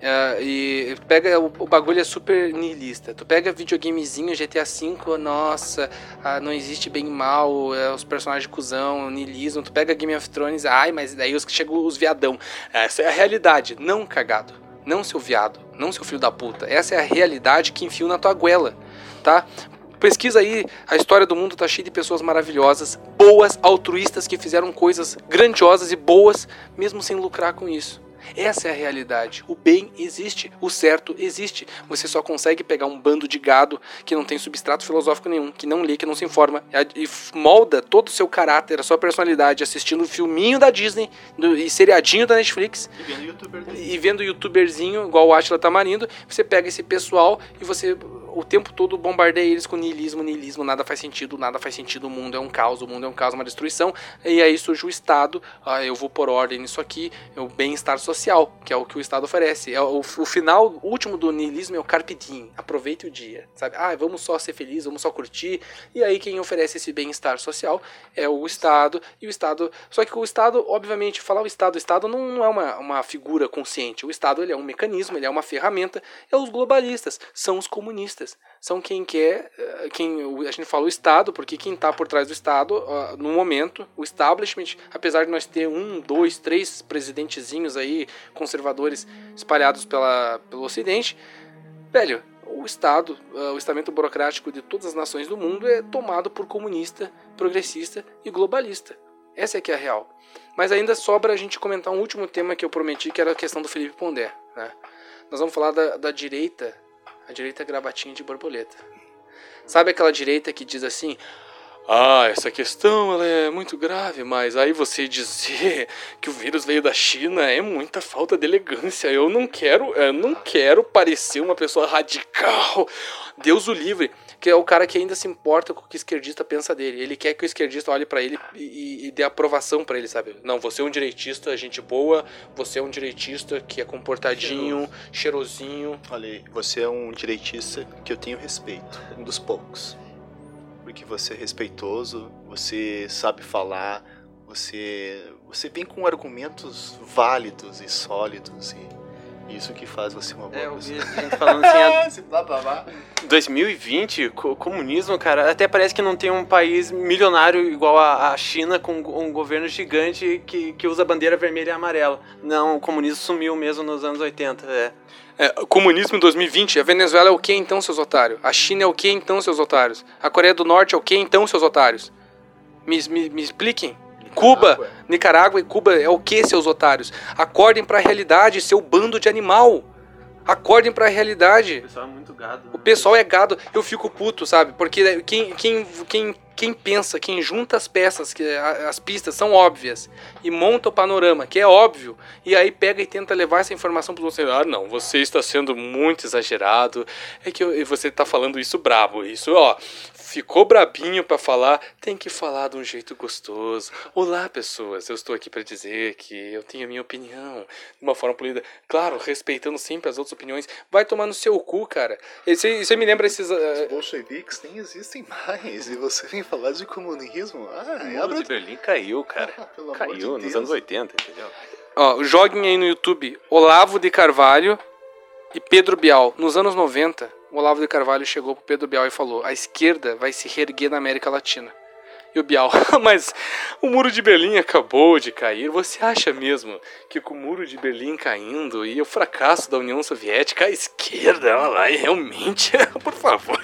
Uh, e pega o, o, bagulho é super nihilista. Tu pega videogamezinho GTA V, nossa, ah, não existe bem e mal, é, os personagens de cuzão, nihilismo. Tu pega Game of Thrones, ai, mas daí os que chegam os viadão. Essa é a realidade, não cagado. Não seu viado, não seu filho da puta. Essa é a realidade que enfio na tua goela, tá? Pesquisa aí, a história do mundo tá cheia de pessoas maravilhosas, boas, altruístas que fizeram coisas grandiosas e boas, mesmo sem lucrar com isso. Essa é a realidade. O bem existe, o certo existe. Você só consegue pegar um bando de gado que não tem substrato filosófico nenhum, que não lê, que não se informa e molda todo o seu caráter, a sua personalidade assistindo o filminho da Disney do, e seriadinho da Netflix e vendo, YouTuber e vendo youtuberzinho igual o Atila Tamarindo. Você pega esse pessoal e você o tempo todo bombardeia eles com niilismo, niilismo, nada faz sentido, nada faz sentido, o mundo é um caos, o mundo é um caos, uma destruição. E aí surge o Estado, ah, eu vou por ordem nisso aqui, é o bem-estar social, que é o que o Estado oferece. É o, o final último do niilismo é o carpe diem, aproveite o dia, sabe? Ah, vamos só ser felizes, vamos só curtir. E aí quem oferece esse bem-estar social é o Estado, e o Estado... Só que o Estado, obviamente, falar o Estado, o Estado não, não é uma, uma figura consciente, o Estado ele é um mecanismo, ele é uma ferramenta, é os globalistas, são os comunistas, são quem quer, eh, quem a gente fala o Estado, porque quem está por trás do Estado, no momento, o establishment, apesar de nós ter um, dois, três presidentezinhos aí, conservadores espalhados pela, pelo Ocidente, velho, o Estado, o estamento burocrático de todas as nações do mundo é tomado por comunista, progressista e globalista. Essa é que é a real. Mas ainda sobra a gente comentar um último tema que eu prometi, que era a questão do Felipe Pondé. Né? Nós vamos falar da, da direita direita gravatinha de borboleta. Sabe aquela direita que diz assim: ah, essa questão ela é muito grave, mas aí você dizer que o vírus veio da China é muita falta de elegância. Eu não quero, eu não quero parecer uma pessoa radical. Deus o livre que é o cara que ainda se importa com o que o esquerdista pensa dele. Ele quer que o esquerdista olhe para ele e, e, dê aprovação para ele, sabe? Não, você é um direitista, gente boa, você é um direitista que é comportadinho, cheirosinho. Olha aí, você é um direitista que eu tenho respeito, um dos poucos. Porque você é respeitoso, você sabe falar, você você vem com argumentos válidos e sólidos e isso que faz você uma boa é, pessoa. a gente falando assim, a... 2020, co comunismo, cara, até parece que não tem um país milionário igual a, a China com um governo gigante que, que usa bandeira vermelha e amarela. Não, o comunismo sumiu mesmo nos anos 80, é. É, comunismo em 2020, a Venezuela é o que então, seus otários? A China é o que então, seus otários? A Coreia do Norte é o que então, seus otários? Me, me, me expliquem. Cuba, Nicarágua e Cuba é o que, seus otários? Acordem para a realidade, seu bando de animal. Acordem para a realidade. O pessoal é muito gado. Né? O pessoal é gado. Eu fico puto, sabe? Porque quem, quem, quem, quem pensa, quem junta as peças, que as pistas são óbvias, e monta o panorama, que é óbvio, e aí pega e tenta levar essa informação para você. Ah, não, você está sendo muito exagerado. É que eu, você está falando isso brabo. Isso, ó, ficou brabinho para falar, tem que falar de um jeito gostoso. Olá, pessoas, eu estou aqui para dizer que eu tenho a minha opinião de uma forma polida. Claro, respeitando sempre as outras opiniões. Vai tomar no seu cu, cara. Você me lembra esses. Uh... Os bolcheviques nem existem mais. E você vem falar de comunismo? Ah, o muro de Berlim caiu, cara. Ah, caiu de nos anos 80, entendeu? Ó, joguem aí no YouTube Olavo de Carvalho e Pedro Bial. Nos anos 90, o Olavo de Carvalho chegou pro Pedro Bial e falou: a esquerda vai se reerguer na América Latina. E o Bial, mas o muro de Berlim acabou de cair. Você acha mesmo que com o muro de Berlim caindo e o fracasso da União Soviética, a esquerda, ela vai realmente. Por favor.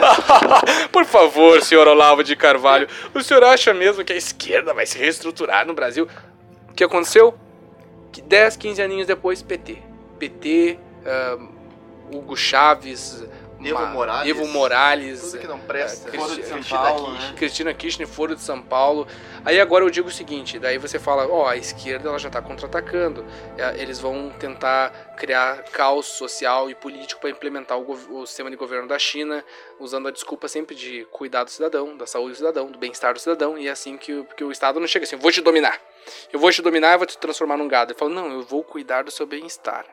Por favor, senhor Olavo de Carvalho. O senhor acha mesmo que a esquerda vai se reestruturar no Brasil? O que aconteceu? 10, 15 aninhos depois, PT. PT, uh, Hugo Chaves, Evo Morales, Evo Morales, tudo que não presta, é, Cristi Cristina, Paulo, né? Cristina Kirchner, Foro de São Paulo. Aí agora eu digo o seguinte, daí você fala, ó, oh, a esquerda ela já está contra-atacando, é, eles vão tentar criar caos social e político para implementar o, o, sistema de governo da China, usando a desculpa sempre de cuidar do cidadão, da saúde do cidadão, do bem-estar do cidadão, e é assim que, que o Estado não chega assim, vou te dominar, eu vou te dominar e vou te transformar num gado. Ele fala, não, eu vou cuidar do seu bem-estar.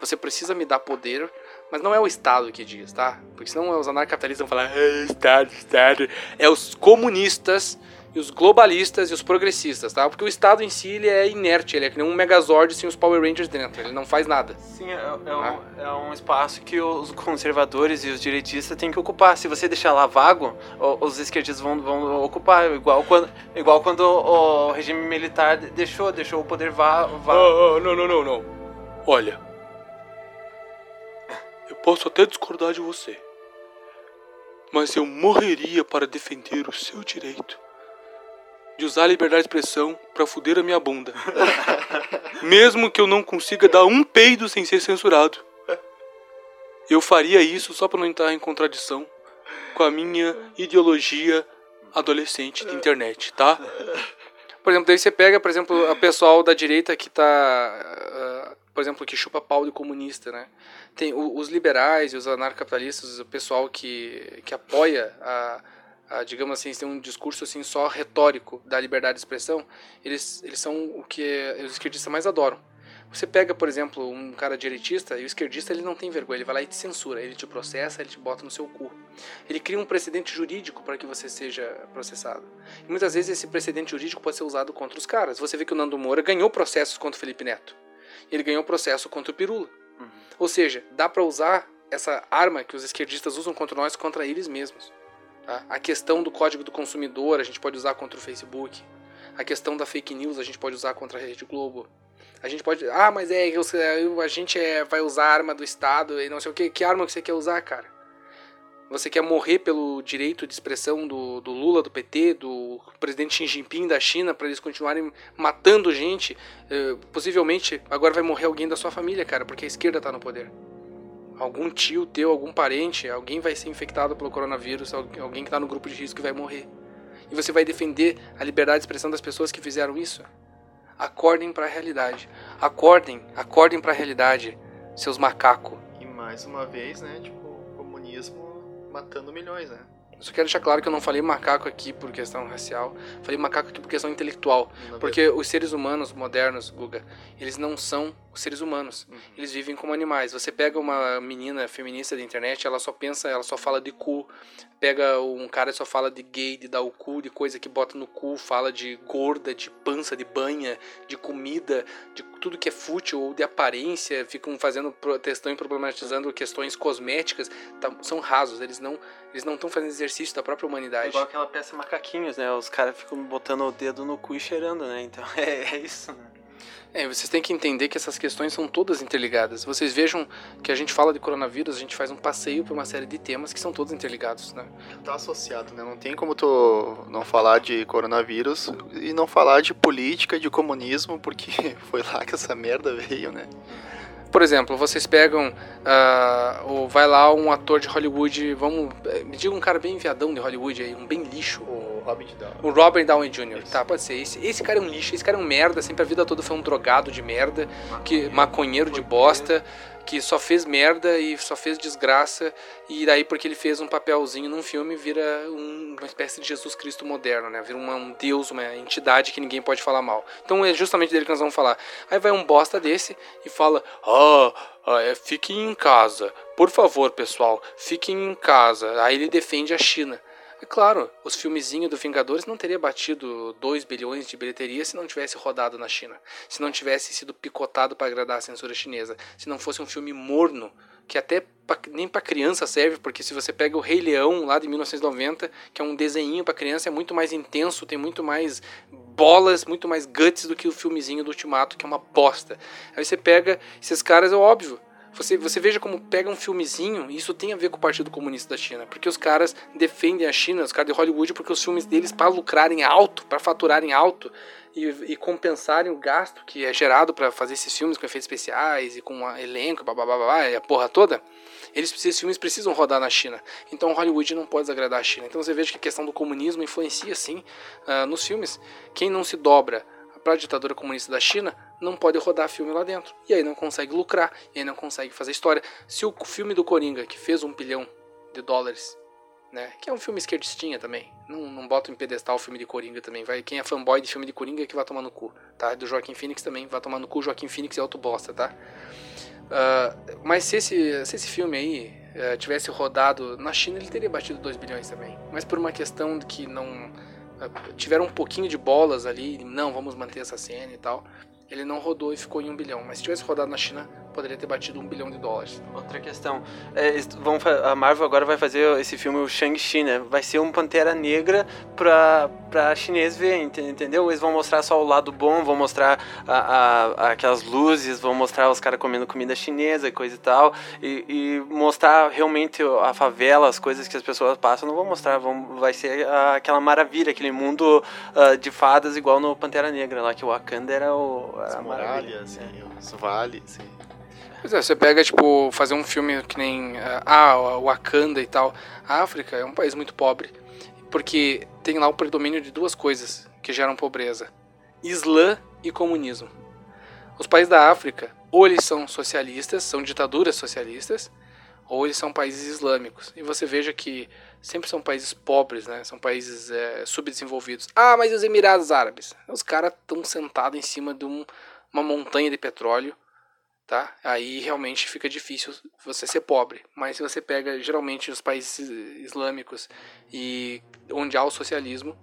Você precisa me dar poder, mas não é o Estado que diz, tá? Porque senão os anarcapitalistas vão falar, é, Estado, Estado. É os comunistas e os globalistas e os progressistas, tá? Porque o Estado em si ele é inerte, ele é que nem um Megazord sem os Power Rangers dentro, ele não faz nada. Sim, é, é, um, é um, espaço que os conservadores e os direitistas têm que ocupar. Se você deixar lá vago, os esquerdistas vão, vão ocupar, igual quando, igual quando o regime militar deixou, deixou o poder vago. Va oh, oh, não, não, não, não. Olha, Posso até discordar de você, mas eu morreria para defender o seu direito de usar a liberdade de expressão para fuder a minha bunda. Mesmo que eu não consiga dar um peido sem ser censurado. Eu faria isso só para não entrar em contradição com a minha ideologia adolescente de internet, tá? Por exemplo, daí você pega, por exemplo, a pessoal da direita que tá uh, por exemplo, que chupa pau de comunista, né? Tem o, os liberais e os anarcapitalistas, o pessoal que, que apoia a, a, digamos assim, tem um discurso assim só retórico da liberdade de expressão, eles, eles são o que os esquerdistas mais adoram. Você pega, por exemplo, um cara direitista e o esquerdista ele não tem vergonha, ele vai lá e te censura, ele te processa, ele te bota no seu cu. Ele cria um precedente jurídico para que você seja processado. E muitas vezes esse precedente jurídico pode ser usado contra os caras. Você vê que o Nando Moura ganhou processos contra o Felipe Neto. Ele ganhou processo contra o Pirula. Uhum. Ou seja, dá para usar essa arma que os esquerdistas usam contra nós contra eles mesmos. Tá? A questão do código do consumidor a gente pode usar contra o Facebook. A questão da fake news a gente pode usar contra a Rede Globo. A gente pode. Ah, mas é, a gente é, vai usar a arma do Estado e não sei o que. Que arma que você quer usar, cara? Você quer morrer pelo direito de expressão do, do Lula, do PT, do presidente Xi Jinping da China, para eles continuarem matando gente? Uh, possivelmente agora vai morrer alguém da sua família, cara, porque a esquerda tá no poder. Algum tio teu, algum parente, alguém vai ser infectado pelo coronavírus, alguém que tá no grupo de risco vai morrer. E você vai defender a liberdade de expressão das pessoas que fizeram isso? Acordem para a realidade. Acordem, acordem para a realidade, seus macacos. E mais uma vez, né, tipo, o comunismo matando milhões, né? Só quero deixar claro que eu não falei macaco aqui por questão racial, falei macaco aqui por questão intelectual. porque os seres humanos modernos, Guga, eles não são os seres humanos. Uhum. Eles vivem como animais. Você pega uma menina feminista da internet, ela só pensa, ela só fala de cu. Pega um cara só fala de gay, de dar o cu, de coisa que bota no cu, fala de gorda, de pança, de banha, de comida, de tudo que é fútil ou de aparência, ficam fazendo testando e problematizando questões cosméticas, tá, são rasos, eles não eles não estão fazendo exercício da própria humanidade. Igual aquela peça Macaquinhos, né? Os caras ficam botando o dedo no cu e cheirando, né? Então é, é isso, né? É, vocês têm que entender que essas questões são todas interligadas. Vocês vejam que a gente fala de coronavírus, a gente faz um passeio por uma série de temas que são todos interligados, né? Tá associado, né? Não tem como tu não falar de coronavírus e não falar de política, de comunismo, porque foi lá que essa merda veio, né? Por exemplo, vocês pegam, uh, ou vai lá um ator de Hollywood, vamos, eh, me diga um cara bem viadão de Hollywood aí, um bem lixo. O Robert Downey. O Robert Downey Jr. Isso. Tá, pode ser. Esse, esse cara é um lixo, esse cara é um merda, sempre a vida toda foi um drogado de merda, maconheiro, que maconheiro de bosta que só fez merda e só fez desgraça, e daí porque ele fez um papelzinho num filme, vira um, uma espécie de Jesus Cristo moderno, né? Vira uma, um deus, uma entidade que ninguém pode falar mal. Então é justamente dele que nós vamos falar. Aí vai um bosta desse e fala: Ah, ah é, fiquem em casa. Por favor, pessoal, fiquem em casa. Aí ele defende a China. É claro, os filmezinhos do Vingadores não teria batido 2 bilhões de bilheteria se não tivesse rodado na China, se não tivesse sido picotado para agradar a censura chinesa, se não fosse um filme morno, que até pra, nem para criança serve, porque se você pega o Rei Leão lá de 1990, que é um desenho para criança, é muito mais intenso, tem muito mais bolas, muito mais guts do que o filmezinho do Ultimato, que é uma bosta. Aí você pega esses caras, é óbvio, você, você veja como pega um filmezinho, e isso tem a ver com o Partido Comunista da China, porque os caras defendem a China, os caras de Hollywood, porque os filmes deles, para lucrarem alto, para faturarem alto e, e, compensarem o gasto que é gerado para fazer esses filmes com efeitos especiais e com elenco, blá, blá, blá, blá, e a porra toda, eles, esses filmes precisam rodar na China. Então Hollywood não pode desagradar a China. Então você veja que a questão do comunismo influencia sim uh, nos filmes. Quem não se dobra para a ditadura comunista da China não pode rodar filme lá dentro. E aí não consegue lucrar, e aí não consegue fazer história. Se o filme do Coringa, que fez um bilhão de dólares, né, que é um filme esquerdistinha também, não, não bota em pedestal o filme de Coringa também, vai quem é fanboy de filme de Coringa é que vai tomar no cu, tá? Do Joaquim Phoenix também vai tomar no cu, Joaquim Phoenix é outro bosta, tá? Uh, mas se esse, se esse filme aí uh, tivesse rodado na China, ele teria batido 2 bilhões também. Mas por uma questão que não tiveram um pouquinho de bolas ali, não, vamos manter essa cena e tal ele não rodou e ficou em um bilhão. Mas se tivesse rodado na China, poderia ter batido um bilhão de dólares. Outra questão. É, vão, a Marvel agora vai fazer esse filme, o Shang-Chi, né? Vai ser um Pantera Negra pra, pra chinês ver, entendeu? Eles vão mostrar só o lado bom, vão mostrar a, a, aquelas luzes, vão mostrar os caras comendo comida chinesa e coisa e tal. E, e, mostrar realmente a favela, as coisas que as pessoas passam, não vão mostrar. Vão, vai ser aquela maravilha, aquele mundo uh, de fadas igual no Pantera Negra lá, que o Wakanda era o as muralhas, é. os vales. Pois é, você pega, tipo, fazer um filme que nem. Ah, Wakanda e tal. A África é um país muito pobre. Porque tem lá o predomínio de duas coisas que geram pobreza: Islã e comunismo. Os países da África ou eles são socialistas, são ditaduras socialistas, ou eles são países islâmicos. E você veja que sempre são países pobres, né? São países é, subdesenvolvidos. Ah, mas os Emirados Árabes? Os caras estão sentados em cima de um, uma montanha de petróleo, tá? Aí realmente fica difícil você ser pobre. Mas se você pega geralmente os países islâmicos e onde há o socialismo,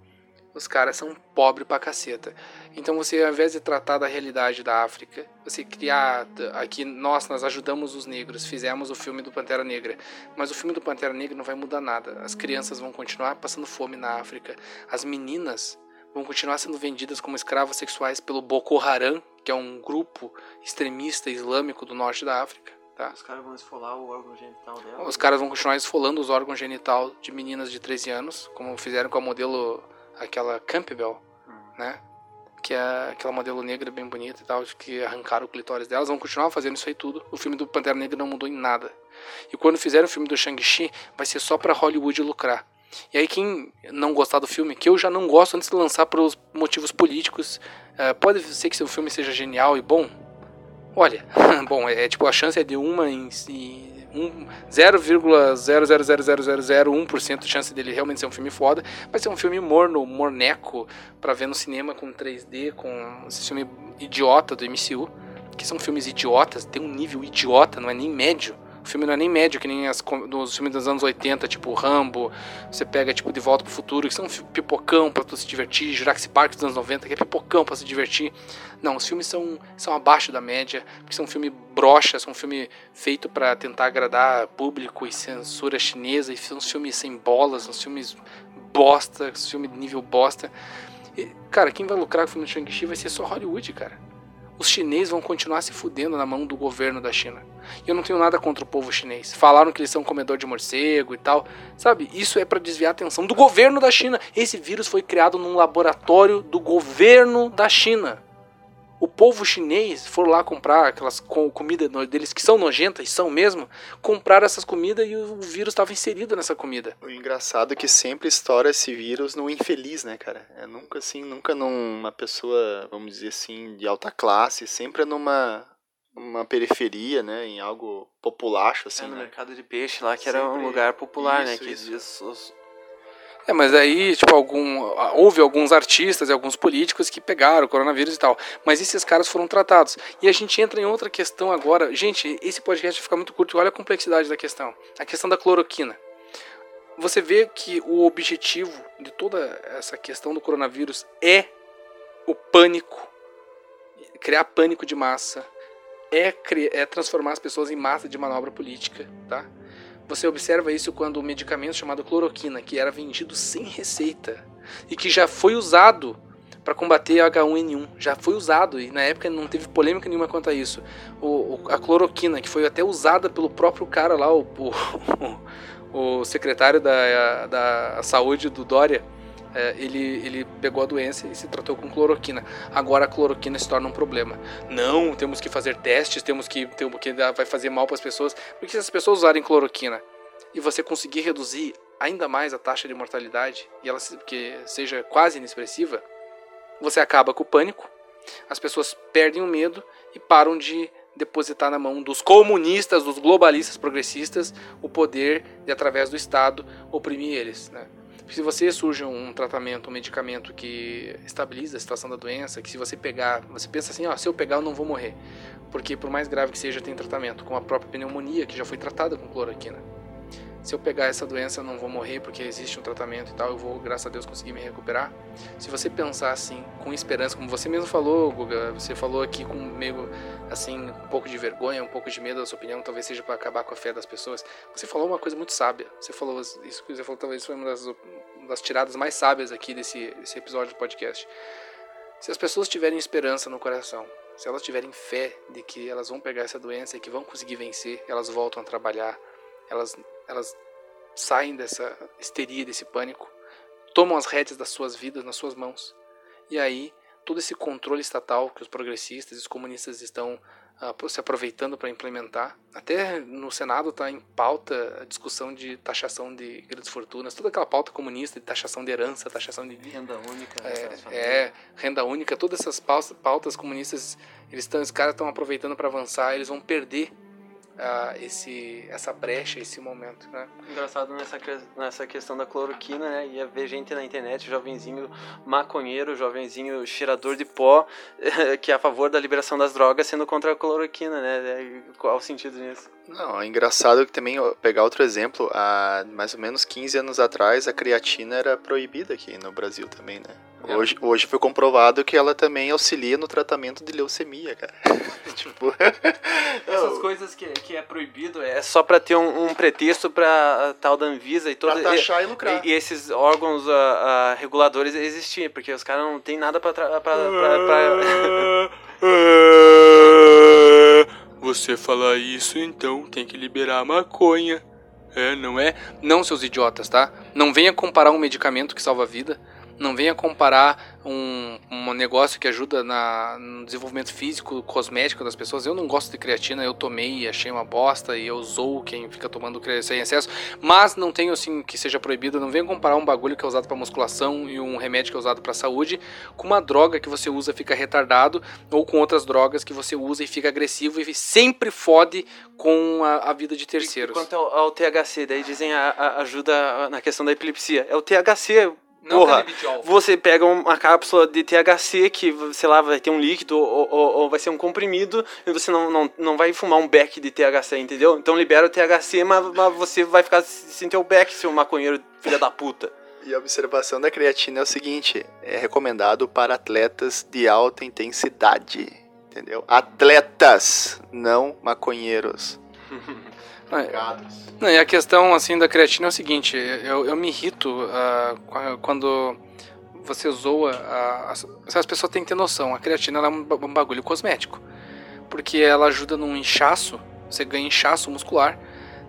os caras são pobres pra caceta. Então você, ao invés de tratar da realidade da África, você criar aqui, nós, nós ajudamos os negros, fizemos o filme do Pantera Negra. Mas o filme do Pantera Negra não vai mudar nada. As crianças vão continuar passando fome na África. As meninas vão continuar sendo vendidas como escravas sexuais pelo Boko Haram, que é um grupo extremista islâmico do norte da África. Tá? Os caras vão esfolar o órgão genital dela? Os caras vão continuar esfolando os órgãos genital de meninas de 13 anos, como fizeram com a modelo aquela Campbell, hum. né? Que é aquela modelo negra bem bonita e tal, que arrancaram o clitóris delas. Vão continuar fazendo isso aí tudo. O filme do Pantera Negra não mudou em nada. E quando fizeram o filme do Shang-Chi, vai ser só para Hollywood lucrar. E aí quem não gostar do filme, que eu já não gosto antes de lançar por motivos políticos, uh, pode ser que o filme seja genial e bom. Olha, bom, é, é tipo a chance é de uma em, em um 0,0000001% de chance dele realmente ser um filme foda, vai ser um filme morno, morneco, para ver no cinema com 3D, com esse filme idiota do MCU, que são filmes idiotas, tem um nível idiota, não é nem médio. O filme não é nem médio, que nem as, dos filmes dos anos 80, tipo Rambo, você pega tipo De Volta pro Futuro, que são pipocão pra tu se divertir, Jurassic Park dos anos 90, que é pipocão pra se divertir. Não, os filmes são, são abaixo da média, porque são filme brocha, são filme feito para tentar agradar público e censura chinesa, e são filmes sem bolas, são filmes bosta, filme de nível bosta. E, cara, quem vai lucrar com o filme do Shang-Chi vai ser só Hollywood, cara os chineses vão continuar se fudendo na mão do governo da China. E eu não tenho nada contra o povo chinês. Falaram que eles são comedor de morcego e tal. Sabe? Isso é para desviar a atenção do governo da China. Esse vírus foi criado num laboratório do governo da China o povo chinês for lá comprar aquelas comidas deles que são nojentas, e são mesmo, comprar essas comidas e o vírus estava inserido nessa comida. O engraçado é que sempre estoura esse vírus no infeliz, né, cara? É nunca assim, nunca numa pessoa, vamos dizer assim, de alta classe, sempre é numa uma periferia, né, em algo populacho assim, é, no né? mercado de peixe lá que sempre... era um lugar popular, né, isso, né, que isso. Os, é, mas aí, tipo, algum, houve alguns artistas e alguns políticos que pegaram o coronavírus e tal. Mas esses caras foram tratados. E a gente entra em outra questão agora. Gente, esse podcast fica muito curto. Olha a complexidade da questão. A questão da cloroquina. Você vê que o objetivo de toda essa questão do coronavírus é o pânico. Criar pânico de massa. É, é transformar as pessoas em massa de manobra política, tá? Você observa isso quando o medicamento chamado cloroquina, que era vendido sem receita e que já foi usado para combater H1N1, já foi usado e na época não teve polêmica nenhuma quanto a isso. O, a cloroquina, que foi até usada pelo próprio cara lá, o, o, o secretário da, da saúde do Dória, é, ele, ele pegou a doença e se tratou com cloroquina. Agora a cloroquina se torna um problema. Não, temos que fazer testes, temos que, temos que vai fazer mal para as pessoas. Porque se as pessoas usarem cloroquina e você conseguir reduzir ainda mais a taxa de mortalidade e ela que seja quase inexpressiva, você acaba com o pânico, as pessoas perdem o medo e param de depositar na mão dos comunistas, dos globalistas progressistas, o poder de, através do Estado, oprimir eles. Né? Se você surge um tratamento, um medicamento que estabiliza a situação da doença, que se você pegar, você pensa assim, ó, se eu pegar eu não vou morrer. Porque por mais grave que seja, tem tratamento, como a própria pneumonia, que já foi tratada com cloroquina se eu pegar essa doença eu não vou morrer porque existe um tratamento e tal, eu vou, graças a Deus, conseguir me recuperar. Se você pensar assim, com esperança, como você mesmo falou, Guga, você falou aqui com meio, assim, um pouco de vergonha, um pouco de medo da sua opinião, talvez seja para acabar com a fé das pessoas. Você falou uma coisa muito sábia. Você falou isso que você falou, talvez foi uma das, das tiradas mais sábias aqui desse, desse episódio do podcast. Se as pessoas tiverem esperança no coração, se elas tiverem fé de que elas vão pegar essa doença e que vão conseguir vencer, elas voltam a trabalhar, elas, elas saem dessa histeria, desse pânico, tomam as rédeas das suas vidas nas suas mãos. E aí, todo esse controle estatal que os progressistas e os comunistas estão uh, se aproveitando para implementar. Até no Senado está em pauta a discussão de taxação de grandes fortunas, toda aquela pauta comunista de taxação de herança, taxação de renda única, é, é renda única, todas essas pautas, pautas comunistas, eles estão, os caras estão aproveitando para avançar, eles vão perder uh, esse, essa brecha, esse momento, né? Engraçado nessa, nessa questão da cloroquina, né? Ia ver gente na internet, jovenzinho maconheiro, jovenzinho cheirador de pó, que é a favor da liberação das drogas, sendo contra a cloroquina, né? Qual o sentido nisso? Não, é engraçado que também, pegar outro exemplo, há mais ou menos 15 anos atrás, a creatina era proibida aqui no Brasil também, né? É. Hoje, hoje foi comprovado que ela também auxilia no tratamento de leucemia, cara. tipo... Essas coisas que, que é proibido é só para ter um, um, pretexto para tal da Anvisa e toda pra taxar e, e lucrar. E, e esses órgãos uh, uh, reguladores existirem, porque os caras não tem nada para pra, Você falar isso, então tem que liberar a maconha. É, não é? Não, seus idiotas, tá? Não venha comparar um medicamento que salva a vida não venha comparar um, um negócio que ajuda na, no desenvolvimento físico, cosmético das pessoas. Eu não gosto de creatina, eu tomei e achei uma bosta e eu sou quem fica tomando creatina em excesso, mas não tenho assim que seja proibido. Não venha comparar um bagulho que é usado para musculação e um remédio que é usado para saúde com uma droga que você usa e fica retardado ou com outras drogas que você usa e fica agressivo e sempre fode com a, a vida de terceiros. quanto ao, ao, THC, daí dizem a, a ajuda na questão da epilepsia. É o THC, não Porra, você pega uma cápsula de THC que, sei lá, vai ter um líquido ou, ou, ou, vai ser um comprimido e você não, não, não vai fumar um beck de THC, entendeu? Então libera o THC, mas, mas você vai ficar sem ter o beck, seu maconheiro filha da puta. E a observação da creatina é o seguinte: é recomendado para atletas de alta intensidade, entendeu? Atletas, não maconheiros. Não, e a questão assim da creatina é o seguinte, eu, eu me irrito uh, quando você zoa. Uh, as, as, pessoas têm que ter noção, a creatina é um, um bagulho cosmético. Porque ela ajuda num inchaço, você ganha inchaço muscular,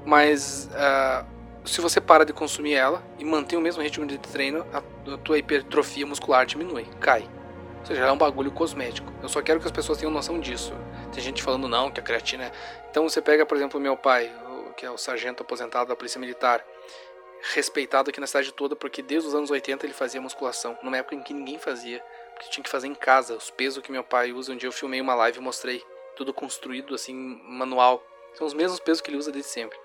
mas uh, se você para de consumir ela e mantém o mesmo ritmo de treino, a, a tua hipertrofia muscular diminui, cai. Ou seja, é um bagulho cosmético. Eu só quero que as pessoas tenham noção disso. Tem gente falando não, que a creatina é. Então você pega, por exemplo, meu pai, que é o sargento aposentado da Polícia Militar, respeitado aqui na cidade toda, porque desde os anos 80 ele fazia musculação, numa época em que ninguém fazia, porque tinha que fazer em casa, os pesos que meu pai usa. Um dia eu filmei uma live e mostrei, tudo construído assim, manual. São os mesmos pesos que ele usa desde sempre.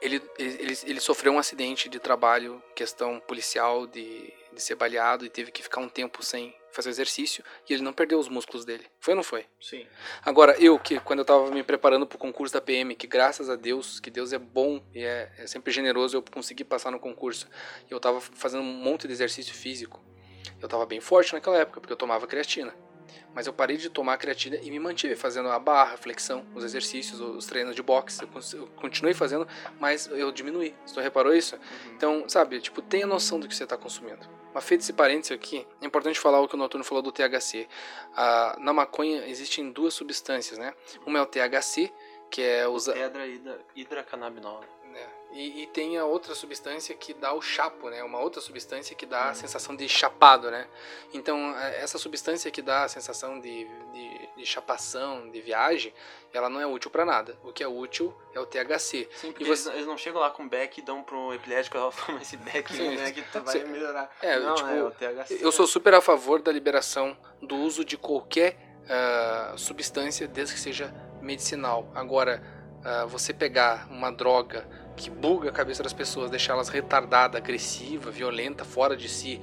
Ele, ele, ele sofreu um acidente de trabalho, questão policial, de, de ser baleado, e teve que ficar um tempo sem fazer exercício e ele não perdeu os músculos dele. Foi ou não foi? Sim. Agora, eu que quando eu estava me preparando para o concurso da PM, que graças a Deus, que Deus é bom e é, é sempre generoso, eu consegui passar no concurso. Eu estava fazendo um monte de exercício físico. Eu estava bem forte naquela época, porque eu tomava creatina. Mas eu parei de tomar creatina e me mantive fazendo a barra, a flexão, os exercícios, os treinos de boxe. Eu continuei fazendo, mas eu diminuí. Você reparou isso? Uhum. Então, sabe, tipo, tenha noção do que você está consumindo. Mas feito esse parênteses aqui, é importante falar o que o Noturno falou do THC. Ah, na maconha existem duas substâncias, né? Uma é o THC, que é usa... Pedra hidracannabinol. É. E, e, tem a outra substância que dá o chapo, né? Uma outra substância que dá a sensação de chapado, né? Então, é, essa substância que dá a sensação de, de, de chapação, de viagem, ela não é útil para nada. O que é útil é o THC. Sim, porque você... eles não chegam lá com beck e dão pro epilético, ela fala, esse beck Sim, né, que tu vai Sim. melhorar. É, não, tipo, é o THC. Eu sou super a favor da liberação do uso de qualquer uh, substância, desde que seja medicinal. Agora, uh, você pegar uma droga que buga a cabeça das pessoas, deixa elas retardadas, agressiva, violenta, fora de si.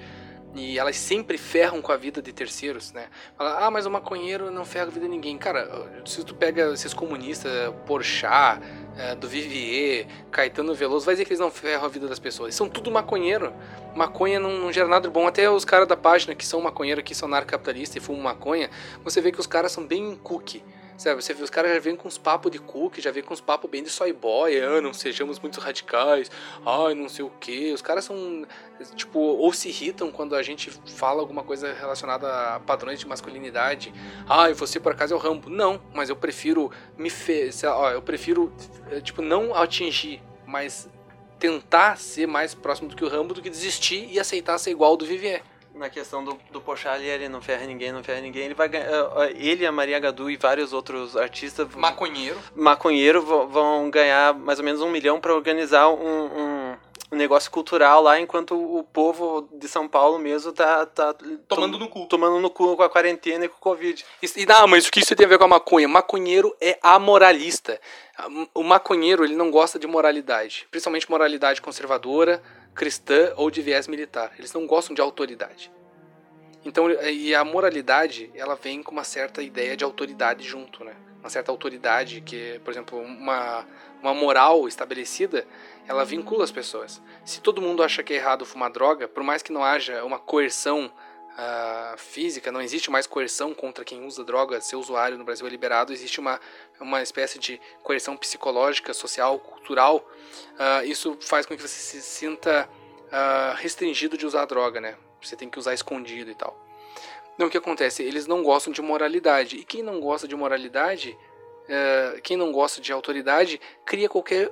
E elas sempre ferram com a vida de terceiros, né? Fala, ah, mas o maconheiro não ferra a vida de ninguém. Cara, se tu pega esses comunistas, Porchat, é, do Vivier, Caetano Veloso, vai dizer que eles não ferram a vida das pessoas. Eles são tudo maconheiro. Maconha não, não gera nada de bom. Até os caras da página que são maconheiro, que são narcocapitalistas e fumam maconha, você vê que os caras são bem cookie Sabe, você vê, os caras já vêm com uns papos de cookie, já vêm com uns papos bem de soy boy, ah, não sejamos muito radicais, ai, não sei o que. Os caras são, tipo, ou se irritam quando a gente fala alguma coisa relacionada a padrões de masculinidade. Ai, você por acaso é o Rambo. Não, mas eu prefiro me fe... Lá, eu prefiro, eh, tipo, não atingir, mas tentar ser mais próximo do que o Rambo do que desistir e aceitar ser igual do Vivier. Na questão do, do Pochal ele não ferra ninguém, não ferra ninguém. Ele vai ganhar. Ele, a Maria Gadu e vários outros artistas. Maconheiro. Maconheiro vão ganhar mais ou menos um milhão para organizar um, um, um, negócio cultural lá, enquanto o povo de São Paulo mesmo tá. tá tomando no cu. Tomando no cu com a quarentena e com o Covid. E, não, mas o que isso tem a ver com a maconha? Maconheiro é amoralista. O maconheiro, ele não gosta de moralidade. Principalmente moralidade conservadora cristã ou de viés militar. Eles não gostam de autoridade. Então, e a moralidade, ela vem com uma certa ideia de autoridade junto, né? Uma certa autoridade que, por exemplo, uma, uma moral estabelecida, ela vincula as pessoas. Se todo mundo acha que é errado fumar droga, por mais que não haja uma coerção uh, física, não existe mais coerção contra quem usa droga, ser usuário no Brasil é liberado, existe uma, uma espécie de coerção psicológica, social, cultural. Uh, isso faz com que você se sinta uh, restringido de usar droga, né? Você tem que usar escondido e tal. Então o que acontece? Eles não gostam de moralidade. E quem não gosta de moralidade, quem não gosta de autoridade, cria qualquer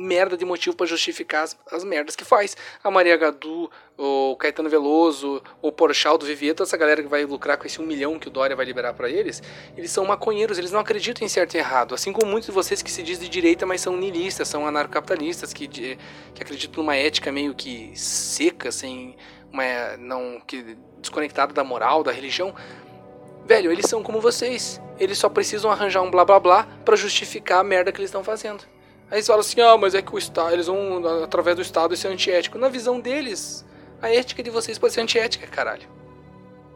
merda de motivo para justificar as, as, merdas que faz. A Maria Gadu, o Caetano Veloso, o Porchat do Vivieto, essa galera que vai lucrar com esse um milhão que o Dória vai liberar para eles, eles são maconheiros, eles não acreditam em certo e errado. Assim como muitos de vocês que se dizem de direita, mas são niilistas, são anarcocapitalistas, que, que acreditam numa ética meio que seca, sem uma, não, que, desconectada da moral, da religião. Velho, eles são como vocês. Eles só precisam arranjar um blá blá blá para justificar a merda que eles estão fazendo. Aí eles falam assim, ah, mas é que o Estado, eles vão, através do Estado, ser antiético. Na visão deles, a ética de vocês pode ser antiética, caralho.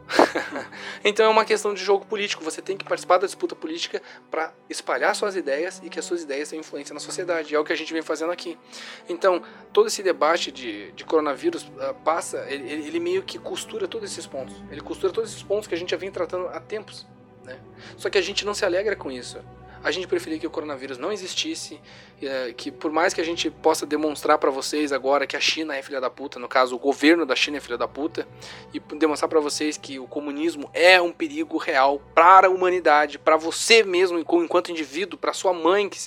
então é uma questão de jogo político. Você tem que participar da disputa política para espalhar suas ideias e que as suas ideias tenham influência na sociedade. É o que a gente vem fazendo aqui. Então, todo esse debate de, de coronavírus uh, passa, ele, ele, meio que costura todos esses pontos. Ele costura todos esses pontos que a gente já vem tratando há tempos. Né? Só que a gente não se alegra com isso a gente preferia que o coronavírus não existisse, é, que por mais que a gente possa demonstrar para vocês agora que a China é filha da puta, no caso o governo da China é filha da puta, e demonstrar para vocês que o comunismo é um perigo real para a humanidade, para você mesmo enquanto indivíduo, para sua mãe, que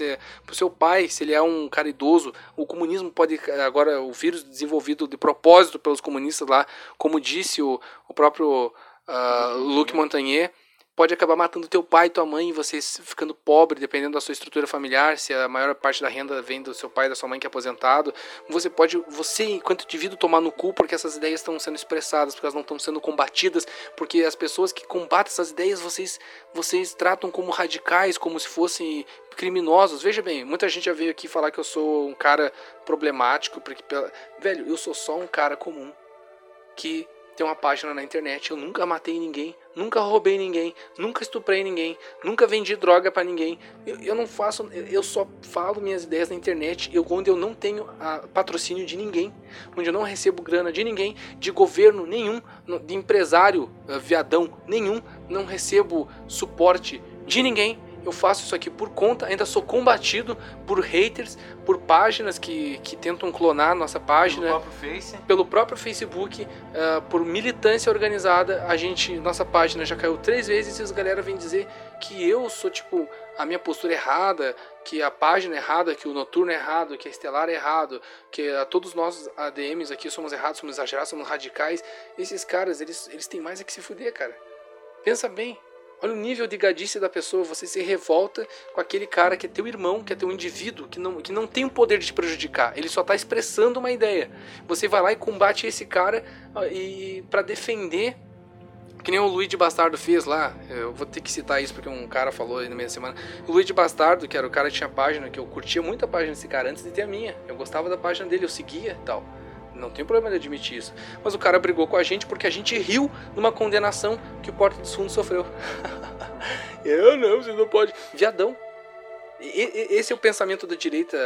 para o seu pai, se ele é um cara idoso, o comunismo pode agora o vírus desenvolvido de propósito pelos comunistas lá, como disse o, o próprio uh, Luc Montagnier pode acabar matando teu pai tua mãe e vocês ficando pobre, dependendo da sua estrutura familiar, se a maior parte da renda vem do seu pai da sua mãe que é aposentado. Você pode, você enquanto indivíduo, tomar no cu porque essas ideias estão sendo expressadas, porque elas não estão sendo combatidas, porque as pessoas que combatem essas ideias, vocês, vocês tratam como radicais, como se fossem criminosos. Veja bem, muita gente já veio aqui falar que eu sou um cara problemático, porque, velho, eu sou só um cara comum que tem uma página na internet. Eu nunca matei ninguém, nunca roubei ninguém, nunca estuprei ninguém, nunca vendi droga para ninguém. Eu, eu, não faço, eu só falo minhas ideias na internet, eu, onde eu não tenho a, patrocínio de ninguém, onde eu não recebo grana de ninguém, de governo nenhum, de empresário uh, viadão nenhum, não recebo suporte de ninguém eu faço isso aqui por conta, ainda sou combatido por haters, por páginas que, que tentam clonar nossa página. Pelo próprio Face. Pelo próprio Facebook, uh, por militância organizada. A gente, nossa página já caiu três vezes e as galera vem dizer que eu sou, tipo, a minha postura errada, que a página é errada, que o noturno é errado, que a estelar é errado, que a todos nós ADMs aqui somos errados, somos exagerados, somos radicais. Esses caras, eles, eles têm mais é que se fuder, cara. Pensa bem. Olha o nível de gadice da pessoa, você se revolta com aquele cara que é teu irmão, que é teu indivíduo, que não, que não tem o poder de te prejudicar, ele só está expressando uma ideia. Você vai lá e combate esse cara e para defender, que nem o Luiz de Bastardo fez lá, eu vou ter que citar isso porque um cara falou aí na minha semana. O Luiz de Bastardo, que era o cara que tinha página, que eu curtia muito a página desse cara antes de ter a minha, eu gostava da página dele, eu seguia e tal. Não tem problema de admitir isso. Mas o cara brigou com a gente porque a gente riu numa condenação que o Porta dos Fundos sofreu. Eu não, você não pode. Viadão. Esse é o pensamento da direita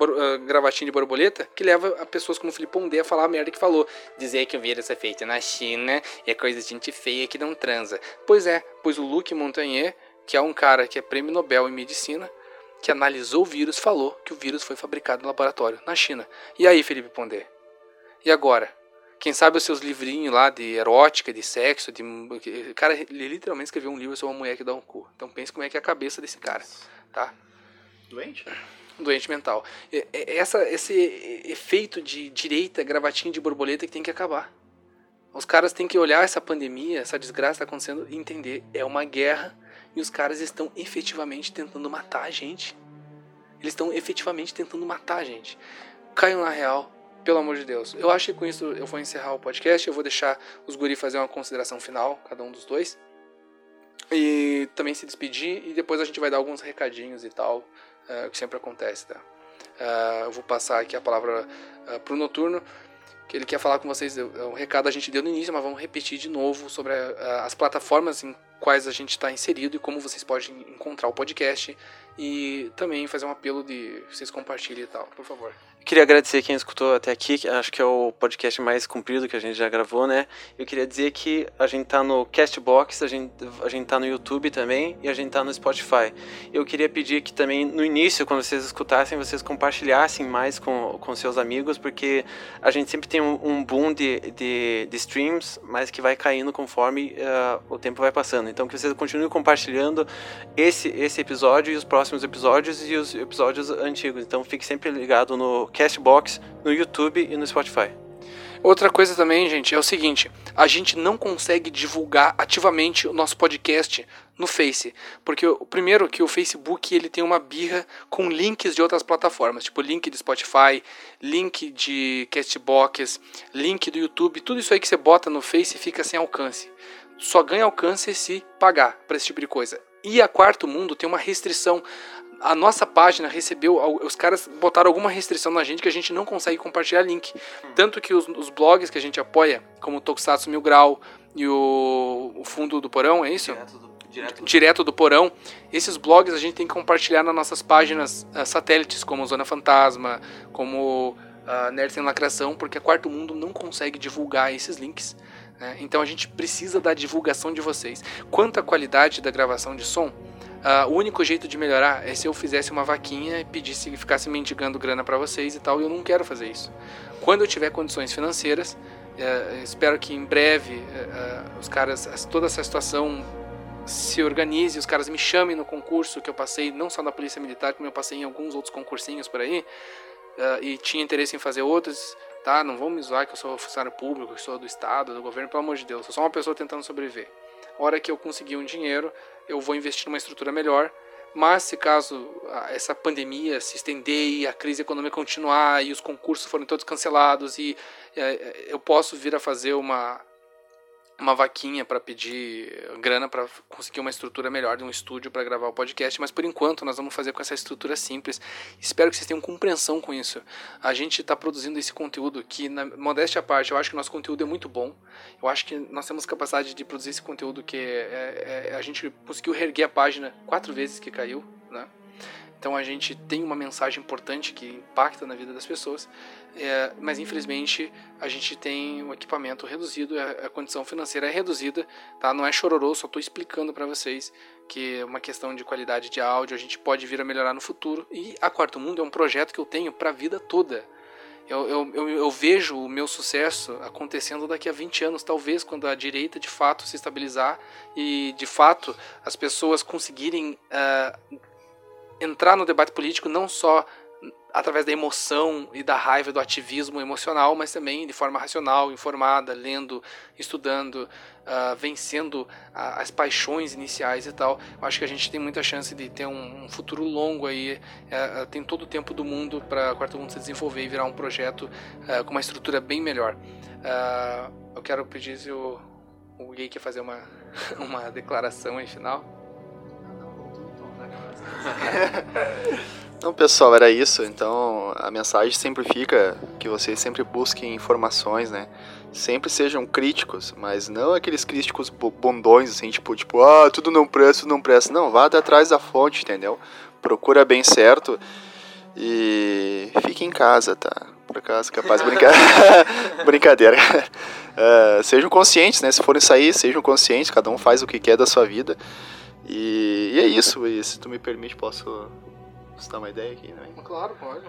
uh, gravatinho de borboleta que leva a pessoas como Felipe Pondé a falar a merda que falou. Dizer que o vírus é feito na China e é coisa de gente feia que não transa. Pois é, pois o Luc Montagnier, que é um cara que é prêmio Nobel em medicina, que analisou o vírus, falou que o vírus foi fabricado no laboratório na China. E aí, Felipe Pondé? E agora? Quem sabe os seus livrinhos lá de erótica, de sexo, de. O cara ele literalmente escreveu um livro sobre uma mulher que dá um cu. Então pense como é que é a cabeça desse cara, tá? Doente? Doente mental. Essa, esse efeito de direita, gravatinho de borboleta que tem que acabar. Os caras têm que olhar essa pandemia, essa desgraça que está acontecendo e entender, é uma guerra e os caras estão efetivamente tentando matar a gente. Eles estão efetivamente tentando matar a gente. Caiam na real, pelo amor de Deus. Eu acho que com isso eu vou encerrar o podcast. Eu vou deixar os guri fazer uma consideração final, cada um dos dois. E também se despedir. E depois a gente vai dar alguns recadinhos e tal, uh, que sempre acontece, tá? Uh, eu vou passar aqui a palavra uh, pro Noturno, que ele quer falar com vocês. O recado a gente deu no início, mas vamos repetir de novo sobre a, as plataformas em quais a gente está inserido e como vocês podem encontrar o podcast. E também fazer um apelo de vocês compartilhem e tal, por favor. Queria agradecer quem escutou até aqui, acho que é o podcast mais comprido que a gente já gravou, né? Eu queria dizer que a gente tá no Castbox, a gente, a gente tá no YouTube também e a gente tá no Spotify. Eu queria pedir que também no início, quando vocês escutassem, vocês compartilhassem mais com, com seus amigos, porque a gente sempre tem um, um boom de, de, de, streams, mas que vai caindo conforme uh, o tempo vai passando. Então que vocês continuem compartilhando esse, esse episódio e os próximos episódios e os episódios antigos. Então fique sempre ligado no Castbox, no YouTube e no Spotify. Outra coisa também, gente, é o seguinte: a gente não consegue divulgar ativamente o nosso podcast no Face, porque o primeiro que o Facebook ele tem uma birra com links de outras plataformas, tipo link de Spotify, link de Castbox, link do YouTube, tudo isso aí que você bota no Face fica sem alcance. Só ganha alcance se pagar para esse tipo de coisa. E a Quarto Mundo tem uma restrição a nossa página recebeu, os caras botaram alguma restrição na gente que a gente não consegue compartilhar link. Tanto que os, os blogs que a gente apoia, como o Tokusatsu Mil Grau e o, o Fundo do Porão, é isso? Direto do, direto direto do Porão. Esses blogs a gente tem que compartilhar nas nossas páginas uh, satélites, como Zona Fantasma, como uh, Nerd Sem Lacração, porque a Quarto Mundo não consegue divulgar esses links. Né? Então a gente precisa da divulgação de vocês. Quanto à qualidade da gravação de som, Uh, o único jeito de melhorar é se eu fizesse uma vaquinha e pedisse e ficasse mendigando grana para vocês e tal, e eu não quero fazer isso. Quando eu tiver condições financeiras, uh, espero que em breve uh, os caras, toda essa situação se organize, os caras me chamem no concurso que eu passei, não só na Polícia Militar, como eu passei em alguns outros concursinhos por aí, e tinha interesse em fazer outros, tá? Não vão me zoar que eu sou funcionário público, que sou do Estado, do governo, pelo amor de Deus, eu sou só uma pessoa tentando sobreviver. Hora que eu conseguir um dinheiro, eu vou investir numa estrutura melhor. Mas se caso essa pandemia se estender e a crise econômica continuar e os concursos forem todos cancelados e é, eu posso vir a fazer uma uma vaquinha para pedir grana para conseguir uma estrutura melhor de um estúdio para gravar o podcast, mas por enquanto nós vamos fazer com essa estrutura simples. Espero que vocês tenham compreensão com isso. A gente está produzindo esse conteúdo que, na modéstia à parte, eu acho que nosso conteúdo é muito bom. Eu acho que nós temos capacidade de produzir esse conteúdo que é, é, é, a gente conseguiu reerguer a página quatro vezes que caiu, né? Então a gente tem uma mensagem importante que impacta na vida das pessoas, é, mas infelizmente a gente tem um equipamento reduzido, a, a condição financeira é reduzida, tá? Não é chororô, só estou explicando para vocês que é uma questão de qualidade de áudio, a gente pode vir a melhorar no futuro. E a Quarto Mundo é um projeto que eu tenho para a vida toda. Eu, eu, eu, eu, vejo o meu sucesso acontecendo daqui a 20 anos, talvez, quando a direita de fato se estabilizar e de fato as pessoas conseguirem uh, entrar no debate político não só através da emoção e da raiva do ativismo emocional, mas também de forma racional, informada, lendo, estudando, uh, vencendo uh, as paixões iniciais e tal. Eu acho que a gente tem muita chance de ter um, um futuro longo aí, uh, tem todo o tempo do mundo para o Quarto Mundo se desenvolver e virar um projeto com uma estrutura bem melhor. eu quero pedir se o, o Gui quer fazer uma, uma declaração aí final. Então, pessoal, era isso. Então, a mensagem sempre fica que vocês sempre busquem informações, né? Sempre sejam críticos, mas não aqueles críticos bondões, assim, tipo, tipo, ah, tudo não presta, tudo não presta. Não, vá atrás da fonte, entendeu? Procura bem certo e fique em casa, tá? Por acaso, capaz de brincar. Brincadeira. Uh, sejam conscientes, né? Se forem sair, sejam conscientes, cada um faz o que quer da sua vida. E, e é isso, e se tu me permite, posso dar uma ideia aqui, né? Claro, pode.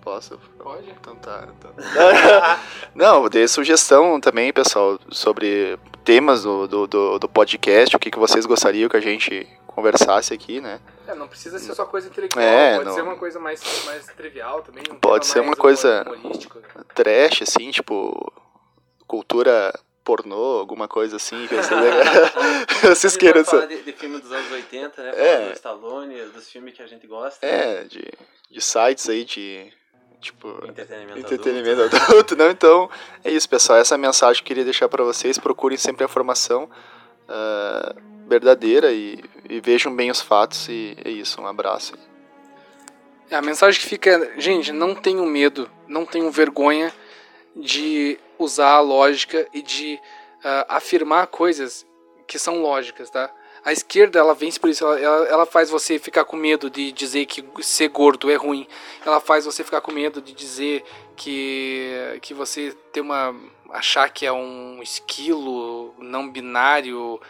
Posso? Pode. Então tá. Então... Não, dei sugestão também, pessoal, sobre temas do, do, do, do, podcast, o que, que vocês gostariam que a gente conversasse aqui, né? É, não precisa ser só coisa intelectual, é, pode não... ser uma coisa mais, mais trivial também. Um pode ser uma coisa trash, assim, tipo, cultura pornô, alguma coisa assim. Que vocês queiram falar de, de filme dos anos 80, né? É. Do Stallone, dos filmes que a gente gosta. É, de, de sites aí de. Tipo. Entretenimento, Entretenimento adulto, não? Então, é isso, pessoal. Essa é a mensagem que eu queria deixar para vocês. Procurem sempre a informação ah, verdadeira e, e vejam bem os fatos. E é isso, um abraço. É, a mensagem que fica é, gente, não tenham medo, não tenham vergonha de usar a lógica e de ah, afirmar coisas que são lógicas, tá? A esquerda, ela vence por isso, ela, ela, faz você ficar com medo de dizer que ser gordo é ruim. Ela faz você ficar com medo de dizer que, que você tem uma... achar que é um esquilo não binário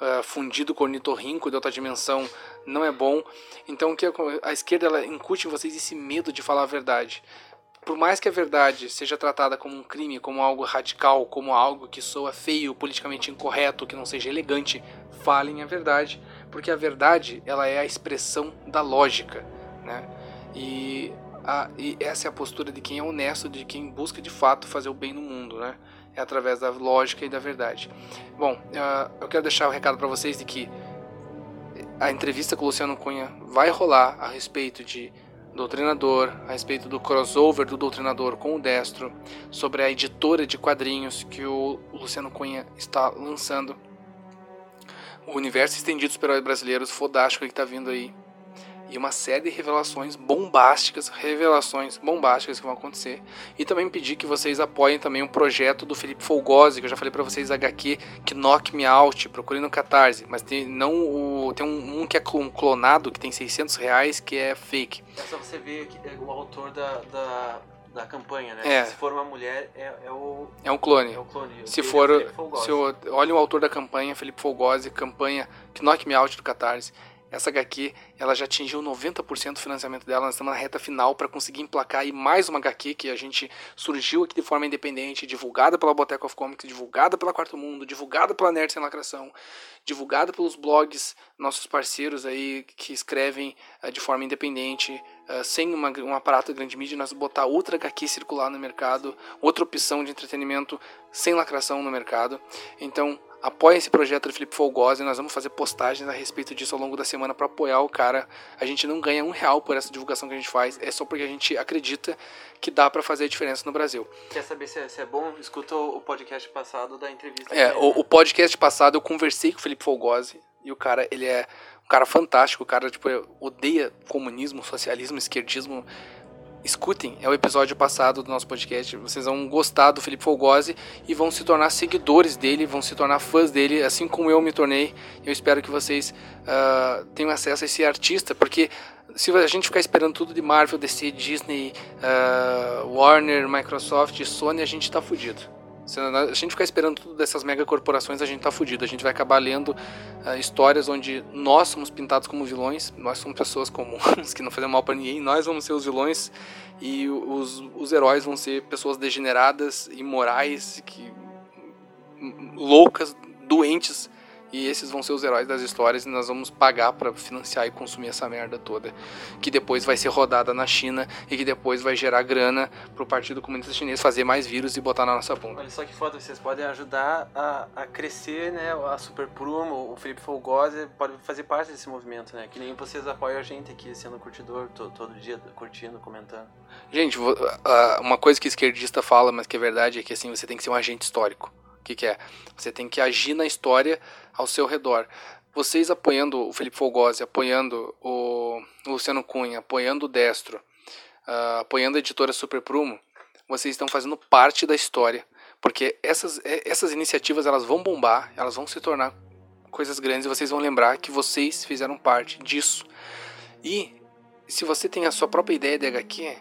ah, fundido com ornitorrinco de outra dimensão não é bom. Então que a esquerda ela incute em vocês esse medo de falar a verdade. Por mais que a verdade seja tratada como um crime, como algo radical, como algo que soa feio, politicamente incorreto, que não seja elegante, falem a verdade, porque a verdade ela é a expressão da lógica, né? E, a- e essa é a postura de quem é honesto, de quem busca de fato fazer o bem no mundo, né? É através da lógica e da verdade. Bom, ah, eu quero deixar o recado para vocês de que a entrevista com o Luciano Cunha vai rolar a respeito de Doutrinador, a respeito do crossover do Doutrinador com o Destro, sobre a editora de quadrinhos que o Luciano Cunha está lançando. O universo estendido dos super-heróis brasileiros, fodástico que está vindo aí. E uma série de revelações bombásticas, revelações bombásticas que vão acontecer. E também pedir que vocês apoiem também um projeto do Felipe Folgose, que eu já falei para vocês, HQ, que Knock Me Out, procurem no Catarse. Mas tem, não o, tem um, um que é clon- clonado, que tem 600 reais, que é fake. É só você ver que é o autor da, da, da campanha, né? É. Se for uma mulher, é, é o, É um clone. é o clone. Se for, se o, olha o autor da campanha, Felipe Folgose, campanha Knock Me Out do Catarse. Essa HQ, ela já atingiu 90% do financiamento dela, nós estamos na reta final para conseguir emplacar aí mais uma HQ que a gente surgiu aqui de forma independente, divulgada pela Boteca of Comics, divulgada pela Quarto Mundo, divulgada pela Nerd Sem Lacração, divulgada pelos blogs, nossos parceiros aí que escrevem eh, de forma independente, eh, sem uma, um aparato de grande mídia, nós botar outra HQ circular no mercado, outra opção de entretenimento sem lacração no mercado. Então, apoie esse projeto do Felipe Folgose, nós vamos fazer postagens a respeito disso ao longo da semana para apoiar o cara. A gente não ganha um real por essa divulgação que a gente faz, é só porque a gente acredita que dá para fazer a diferença no Brasil. Quer saber se é, se é bom? Escuta o podcast passado da entrevista. É, o, o podcast passado eu conversei com o Felipe Folgose e o cara, ele é um cara fantástico, o cara tipo odeia comunismo, socialismo, esquerdismo. Escutem, é o episódio passado do nosso podcast. Vocês vão gostar do Felipe Folgose e vão se tornar seguidores dele, vão se tornar fãs dele, assim como eu me tornei. Eu espero que vocês ah, tenham acesso a esse artista, porque se a gente ficar esperando tudo de Marvel, DC, Disney, ah, Warner, Microsoft, Sony, a gente tá fudido. Se a gente ficar esperando tudo dessas mega corporações, a gente tá fudido. A gente vai acabar lendo ah, histórias onde nós somos pintados como vilões, nós somos pessoas comuns que não fazem mal para ninguém, nós vamos ser os vilões e os, os heróis vão ser pessoas degeneradas, imorais, que loucas, doentes. E esses vão ser os heróis das histórias e nós vamos pagar para financiar e consumir essa merda toda, que depois vai ser rodada na China e que depois vai gerar grana pro Partido Comunista Chinês fazer mais vírus e botar na nossa bunda. Olha só que foda, vocês podem ajudar a, a crescer, né? A Super Prumo, o Felipe Folgose pode fazer parte desse movimento, né? Que nem vocês apoiam a gente aqui, sendo curtidor, to- todo dia curtindo, comentando. Gente, uma coisa que esquerdista fala, mas que é verdade, é que assim, você tem que ser um agente histórico. Que, que é? Você tem que agir na história ao seu redor. Vocês apoiando o Felipe Folgose, apoiando o Luciano Cunha, apoiando o Destro, ah, apoiando a editora Super Prumo, vocês estão fazendo parte da história. Porque essas, eh, essas iniciativas elas vão bombar, elas vão se tornar coisas grandes e vocês vão lembrar que vocês fizeram parte disso. E se você tem a sua própria ideia de HQ,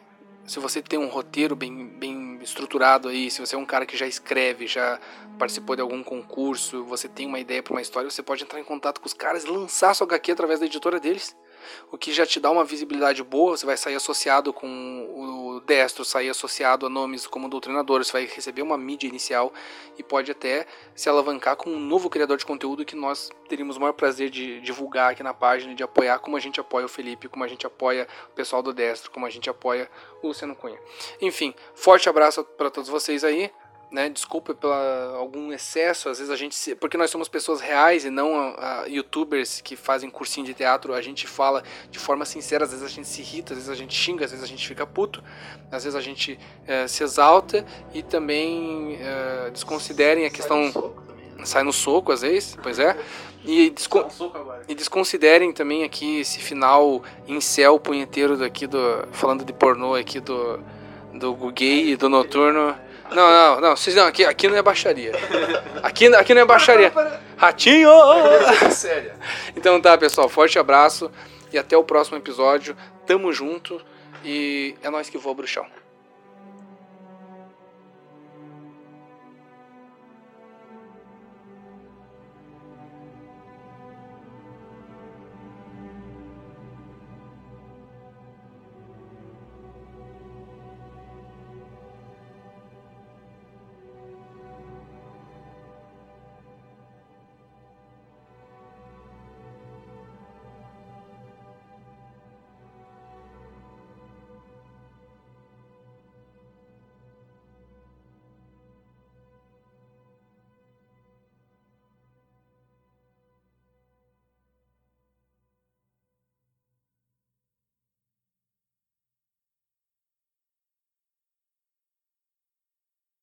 se você tem um roteiro bem, bem estruturado aí, se você é um cara que já escreve, já participou de algum concurso, você tem uma ideia para uma história, você pode entrar em contato com os caras e lançar sua HQ através da editora deles. O que já te dá uma visibilidade boa, você vai sair associado com o Destro, sair associado a nomes como Doutrinador, você vai receber uma mídia inicial e pode até se alavancar com um novo criador de conteúdo que nós teríamos o maior prazer de divulgar aqui na página, de apoiar, como a gente apoia o Felipe, como a gente apoia o pessoal do Destro, como a gente apoia o Luciano Cunha. Enfim, forte abraço para todos vocês aí. Né? Desculpa pela algum excesso, às vezes a gente se, porque nós somos pessoas reais e não a, a, youtubers que fazem cursinho de teatro, a gente fala de forma sincera, às vezes a gente se irrita, às vezes a gente xinga, às vezes a gente fica puto, às vezes a gente é, se exalta e também é, desconsiderem a questão né? sai no soco às vezes, pois é. E, desco e desconsiderem também aqui esse final em céu punheteiro daqui do falando de pornô aqui do do gay e do noturno. Não, não, não, vocês não, aqui, aqui não é baixaria. Aqui, aqui não é baixaria. Ratinho! Sério. Então tá, pessoal, forte abraço e até o próximo episódio. Tamo junto e é nós que voa bruxão.